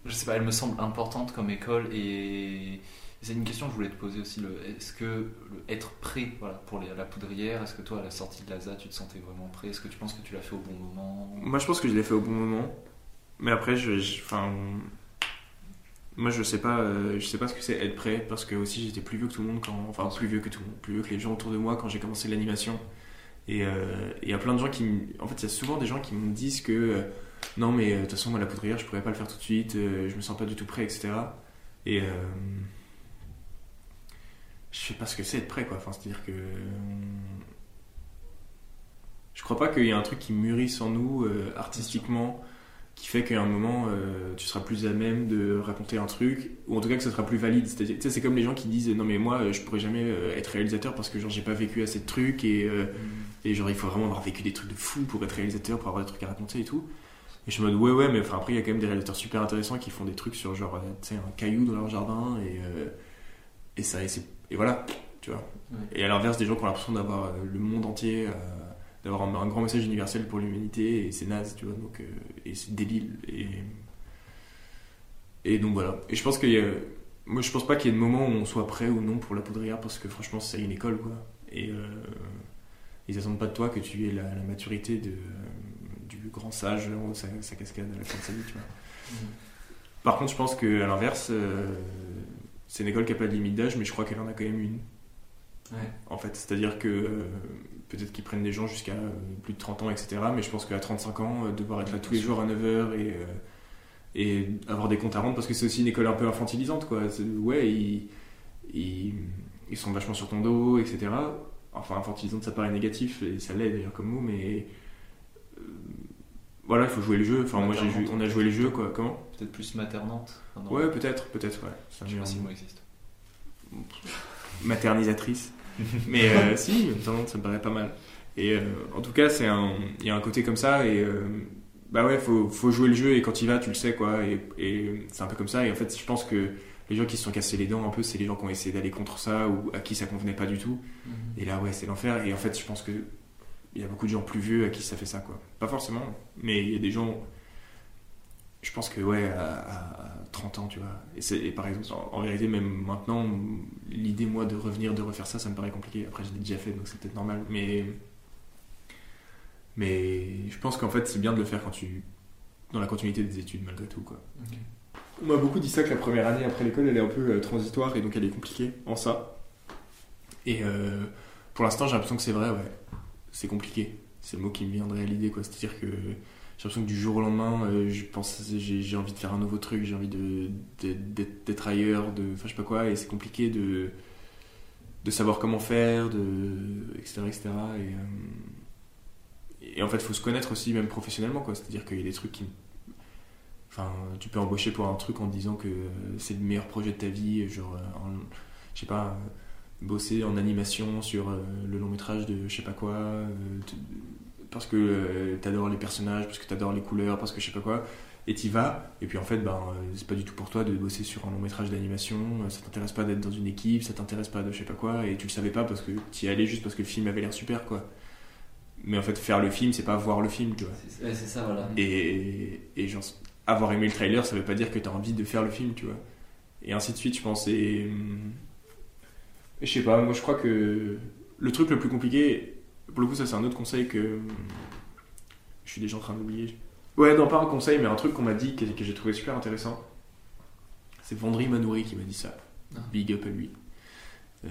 je sais pas, elle me semble importante comme école et c'est une question que je voulais te poser aussi. Est-ce que le être prêt voilà, pour les- la poudrière, est-ce que toi à la sortie de l'ASA tu te sentais vraiment prêt? Est-ce que tu penses que tu l'as fait au bon moment? Moi, je pense que je l'ai fait au bon moment. Mais après, je, moi, je sais pas, euh, je sais pas ce que c'est être prêt parce que aussi j'étais plus vieux que tout le monde quand, enfin, plus vieux que tout le monde, plus vieux que les gens autour de moi quand j'ai commencé l'animation. Et euh, il y a plein de gens qui, me- en fait, il y a souvent des gens qui me disent que euh, non, mais euh, de toute façon, moi, la poudrière, je pourrais pas le faire tout de suite, euh, je me sens pas du tout prêt, etc. Et euh, je sais pas ce que c'est être prêt, quoi. Enfin, c'est-à-dire que je crois pas qu'il y ait un truc qui mûrisse en nous euh, artistiquement qui fait qu'à un moment euh, tu seras plus à même de raconter un truc ou en tout cas que ce sera plus valide c'est-à-dire c'est comme les gens qui disent non mais moi euh, je pourrais jamais euh, être réalisateur parce que genre j'ai pas vécu assez de trucs et, euh, et genre il faut vraiment avoir vécu des trucs de fou pour être réalisateur pour avoir des trucs à raconter et tout. Et je suis en mode ouais ouais mais enfin après il y a quand même des réalisateurs super intéressants qui font des trucs sur genre euh, tu sais un caillou dans leur jardin et euh, et ça et, voilà tu vois. Ouais. et à l'inverse des gens qui ont l'impression d'avoir euh, le monde entier euh, d'avoir un, un grand message universel pour l'humanité et c'est naze tu vois donc et c'est débile et et donc voilà. Et je pense qu'il y a moi je pense pas qu'il y ait de moment où on soit prêt ou non pour la poudrière parce que franchement c'est une école quoi. Et ils attendent pas de toi que tu aies la, la maturité de du grand sage de sa, sa cascade à la fin de sa vie tu vois par contre je pense que à l'inverse euh, c'est une école qui a pas de limite d'âge mais je crois qu'elle en a quand même une Ouais. en fait. C'est-à-dire que euh, peut-être qu'ils prennent des gens jusqu'à euh, plus de 30 ans, etc. Mais je pense qu'à 35 ans, devoir être là tous les jours à 9h et, et avoir des comptes à rendre, parce que c'est aussi une école un peu infantilisante, quoi. Ouais, ils, ils, ils sont vachement sur ton dos, etc. Enfin, infantilisante, ça paraît négatif, et ça l'est d'ailleurs comme mot, mais. euh, voilà, il faut jouer le jeu. Enfin, moi, j'ai Maternante, joué- on a joué le jeu, quoi. Comment? Peut-être plus maternante Enfin, Ouais, peut-être, peut-être, ouais. Je sais pas si le mot. existe. maternisatrice. Mais euh, si, temps, ça me paraît pas mal. Et euh, en tout cas, c'est un, il y a un côté comme ça et bah ouais, faut, faut jouer le jeu et quand il va, tu le sais quoi. Et, et c'est un peu comme ça. Et en fait, je pense que les gens qui se sont cassés les dents un peu, c'est les gens qui ont essayé d'aller contre ça ou à qui ça convenait pas du tout. Et là, ouais, c'est l'enfer. Et en fait, je pense que il y a beaucoup de gens plus vieux à qui ça fait ça quoi. Pas forcément, mais il y a des gens. Je pense que ouais, à, à 30 ans, tu vois. Et, par exemple, en, en vérité, même maintenant, l'idée moi de revenir, de refaire ça, ça me paraît compliqué. Après, je l'ai déjà fait, donc c'est peut-être normal. Mais mais je pense qu'en fait, c'est bien de le faire quand tu dans la continuité des études malgré tout quoi. On m'a beaucoup dit ça que la première année après l'école, elle est un peu euh, transitoire et donc elle est compliquée en ça. Et euh, pour l'instant, j'ai l'impression que c'est vrai, ouais. C'est compliqué. C'est le mot qui me viendrait à l'idée, quoi. C'est-à-dire que j'ai l'impression que du jour au lendemain, euh, je pense, j'ai, envie de faire un nouveau truc, j'ai envie d'être, ailleurs, de, enfin, je sais pas quoi, et c'est compliqué de, savoir comment faire, de, etc., etc. Et, en fait, il faut se connaître aussi, même professionnellement, quoi. C'est-à-dire qu'il y a des trucs qui Enfin, tu peux embaucher pour un truc en te disant que c'est le meilleur projet de ta vie, genre, euh, en- je sais pas, euh, bosser en animation sur euh, le long métrage de je sais pas quoi, parce que t'adores les personnages, parce que t'adores les couleurs, parce que je sais pas quoi, et t'y vas, et puis en fait, ben, c'est pas du tout pour toi de bosser sur un long métrage d'animation, ça t'intéresse pas d'être dans une équipe, ça t'intéresse pas de je sais pas quoi, et tu le savais pas parce que t'y allais juste parce que le film avait l'air super, quoi. Mais en fait, faire le film, c'est pas voir le film, tu vois. Ouais, c'est ça, voilà. Et, et genre, avoir aimé le trailer, ça veut pas dire que t'as envie de faire le film, tu vois. Et ainsi de suite, je pense. Et. hum, et je sais pas, moi je crois que le truc le plus compliqué, pour le coup, ça c'est un autre conseil que. hum, Je suis déjà en train d'oublier. Ouais, non, pas un conseil, mais un truc qu'on m'a dit que, que j'ai trouvé super intéressant. C'est Vendry Manouri qui m'a dit ça. Ah. Big up à lui. Euh,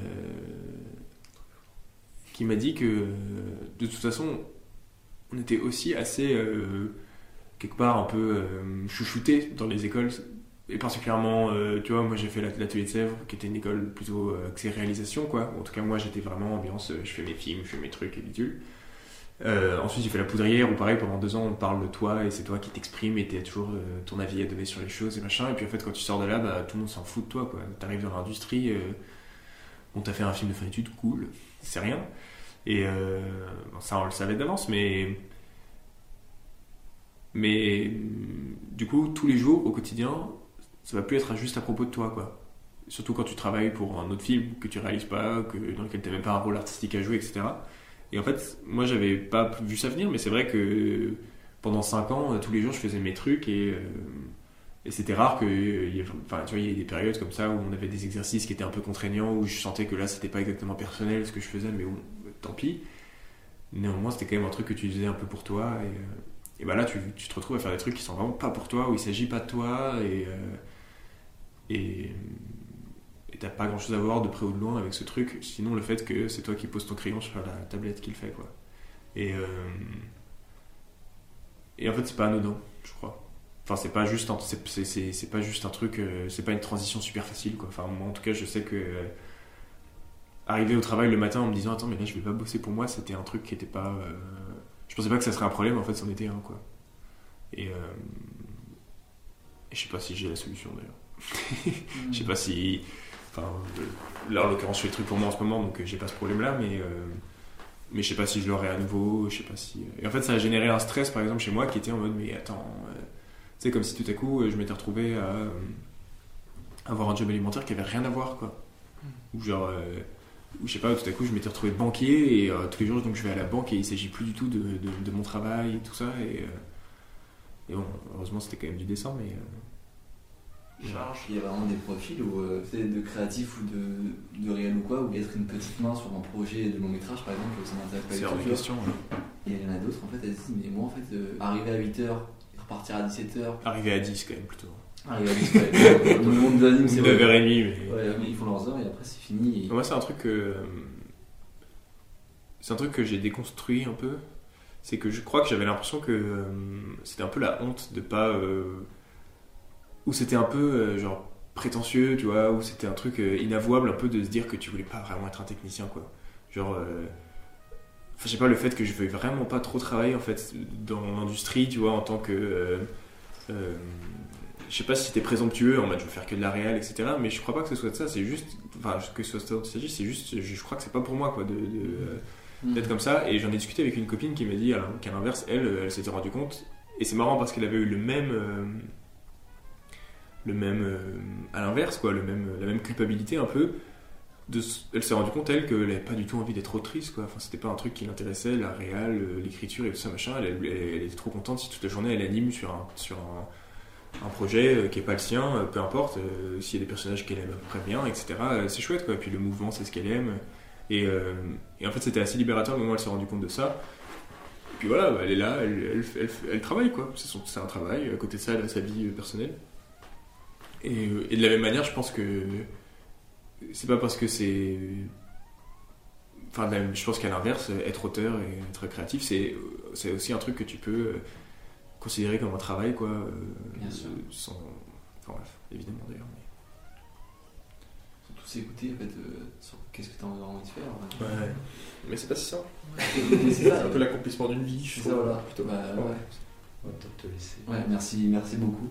qui m'a dit que de toute façon, on était aussi assez euh, quelque part un peu euh, chouchouté dans les écoles. Et particulièrement euh, tu vois moi j'ai fait la- l'atelier de Sèvres qui était une école plutôt euh, axée réalisation quoi. En tout cas moi j'étais vraiment ambiance je fais mes films je fais mes trucs et bidules Euh, ensuite j'ai fait la poudrière où pareil pendant deux ans on parle de toi et c'est toi qui t'exprimes et t'as toujours ton avis à donner sur les choses et machin. Et puis en fait quand tu sors de là bah, tout le monde s'en fout de toi quoi. T'arrives dans l'industrie on t'a fait un film de fin d'études cool c'est rien. Et ça on le savait d'avance mais mais hum, du coup, tous les jours, au quotidien, ça va plus être juste à propos de toi, quoi. Surtout quand tu travailles pour un autre film que tu réalises pas, que, dans lequel tu même pas un rôle artistique à jouer, etc. Et en fait, moi, j'avais pas vu ça venir, mais c'est vrai que pendant 5 ans, euh, tous les jours, je faisais mes trucs et, euh, c'était rare que. euh, Enfin, y a des périodes comme ça où on avait des exercices qui étaient un peu contraignants, où je sentais que là, c'était pas exactement personnel ce que je faisais, mais bon, tant pis. Néanmoins, c'était quand même un truc que tu faisais un peu pour toi euh, et bah là, tu, tu te retrouves à faire des trucs qui sont vraiment pas pour toi, où il s'agit pas de toi, et euh, et t'as pas grand chose à voir de près ou de loin avec ce truc, sinon le fait que c'est toi qui poses ton crayon sur la tablette qui le fait, quoi. Et, euh, et en fait, c'est pas anodin, je crois. Enfin, c'est pas juste c'est, pas juste un truc, euh, c'est pas une transition super facile, quoi. Enfin, moi, en tout cas, je sais que euh, arriver au travail le matin en me disant, attends, mais là, je vais pas bosser pour moi, c'était un truc qui était pas. Je pensais pas que ça serait un problème, en fait, c'en était un, quoi. Et, euh, et je sais pas si j'ai la solution d'ailleurs. Je sais pas si. Enfin, euh, là en l'occurrence, je fais le truc pour moi en ce moment, donc euh, j'ai pas ce problème-là, mais. euh, mais je sais pas si je l'aurai à nouveau, je sais pas si. Et en fait, ça a généré un stress, par exemple, chez moi, qui était en mode, mais attends. euh, tu sais, comme si tout à coup, je m'étais retrouvé à avoir un job alimentaire qui avait rien à voir, quoi. Ou genre. Ou je sais pas, tout à coup, je m'étais retrouvé banquier, et euh, tous les jours, donc je vais à la banque, et il s'agit plus du tout de, de, de mon travail, et tout ça, et. euh, et bon, heureusement, c'était quand même du dessin, mais. euh, Charge. Il y a vraiment des profils où, euh, de créatif ou de, de réel ou quoi, où être une petite main sur un projet de long métrage par exemple, ça m'intéresse pas C'est du hors tout. de question. ouais. Et il y en a d'autres en fait, elles se disent, mais moi en fait, euh, arriver à 8h, repartir à 17h, Arrivé à 10 quand même plutôt. À 10 ouais, Dans le monde de l'anime, c'est vrai. 9h30, mais. Ouais, mais ils font leurs heures et après c'est fini. et- Moi, c'est un truc que. euh, C'est un truc que j'ai déconstruit un peu. C'est que je crois que j'avais l'impression que euh, c'était un peu la honte de pas. euh, Ou c'était un peu euh, genre prétentieux, tu vois, ou c'était un truc inavouable un peu de se dire que tu voulais pas vraiment être un technicien, quoi. Genre. euh, Enfin, je sais pas, le fait que je veuille vraiment pas trop travailler en fait dans l'industrie, tu vois, en tant que. euh, euh, je sais pas si c'était présomptueux en mode je veux faire que de la réal, etc. Mais je crois pas que ce soit de ça. C'est juste, enfin, que ce soit ça dont il s'agit, c'est juste, je, je crois que c'est pas pour moi quoi de, de, euh, Mm. d'être comme ça. Et j'en ai discuté avec une copine qui m'a dit qu'à l'inverse, elle, euh, elle s'était rendue compte. Et c'est marrant parce qu'elle avait eu le même, euh, le même, euh, à l'inverse quoi, le même, la même culpabilité un peu. De, elle s'est rendue compte elle qu'elle avait pas du tout envie d'être autrice quoi. Enfin, c'était pas un truc qui l'intéressait, la réal, l'écriture et tout ça machin. Elle, elle, elle était trop contente si toute la journée elle anime sur un, sur un, un projet euh, qui est pas le sien, euh, peu importe. euh, S'il y a des personnages qu'elle aime près bien, etc. c'est chouette quoi. Et puis le mouvement, c'est ce qu'elle aime. Et, en fait, c'était assez libérateur le moment où elle s'est rendue compte de ça. Et puis voilà, bah, elle est là, elle, travaille quoi. C'est un travail. À côté de ça, elle a sa vie personnelle. Et, et de la même manière, je pense que c'est pas parce que c'est. Enfin, je pense qu'à l'inverse, être auteur et être créatif, c'est aussi un truc que tu peux considéré comme un travail, quoi. Euh, Bien sûr. Enfin bref, évidemment d'ailleurs. Mais... Sans tous écouter, en fait, euh, sur qu'est-ce que tu as envie de faire. Ouais, mais c'est pas si simple. c'est un peu l'accomplissement d'une vie, je trouve. Voilà. Bah, Plutôt. Ouais. On va te laisser. Ouais, merci, merci beaucoup.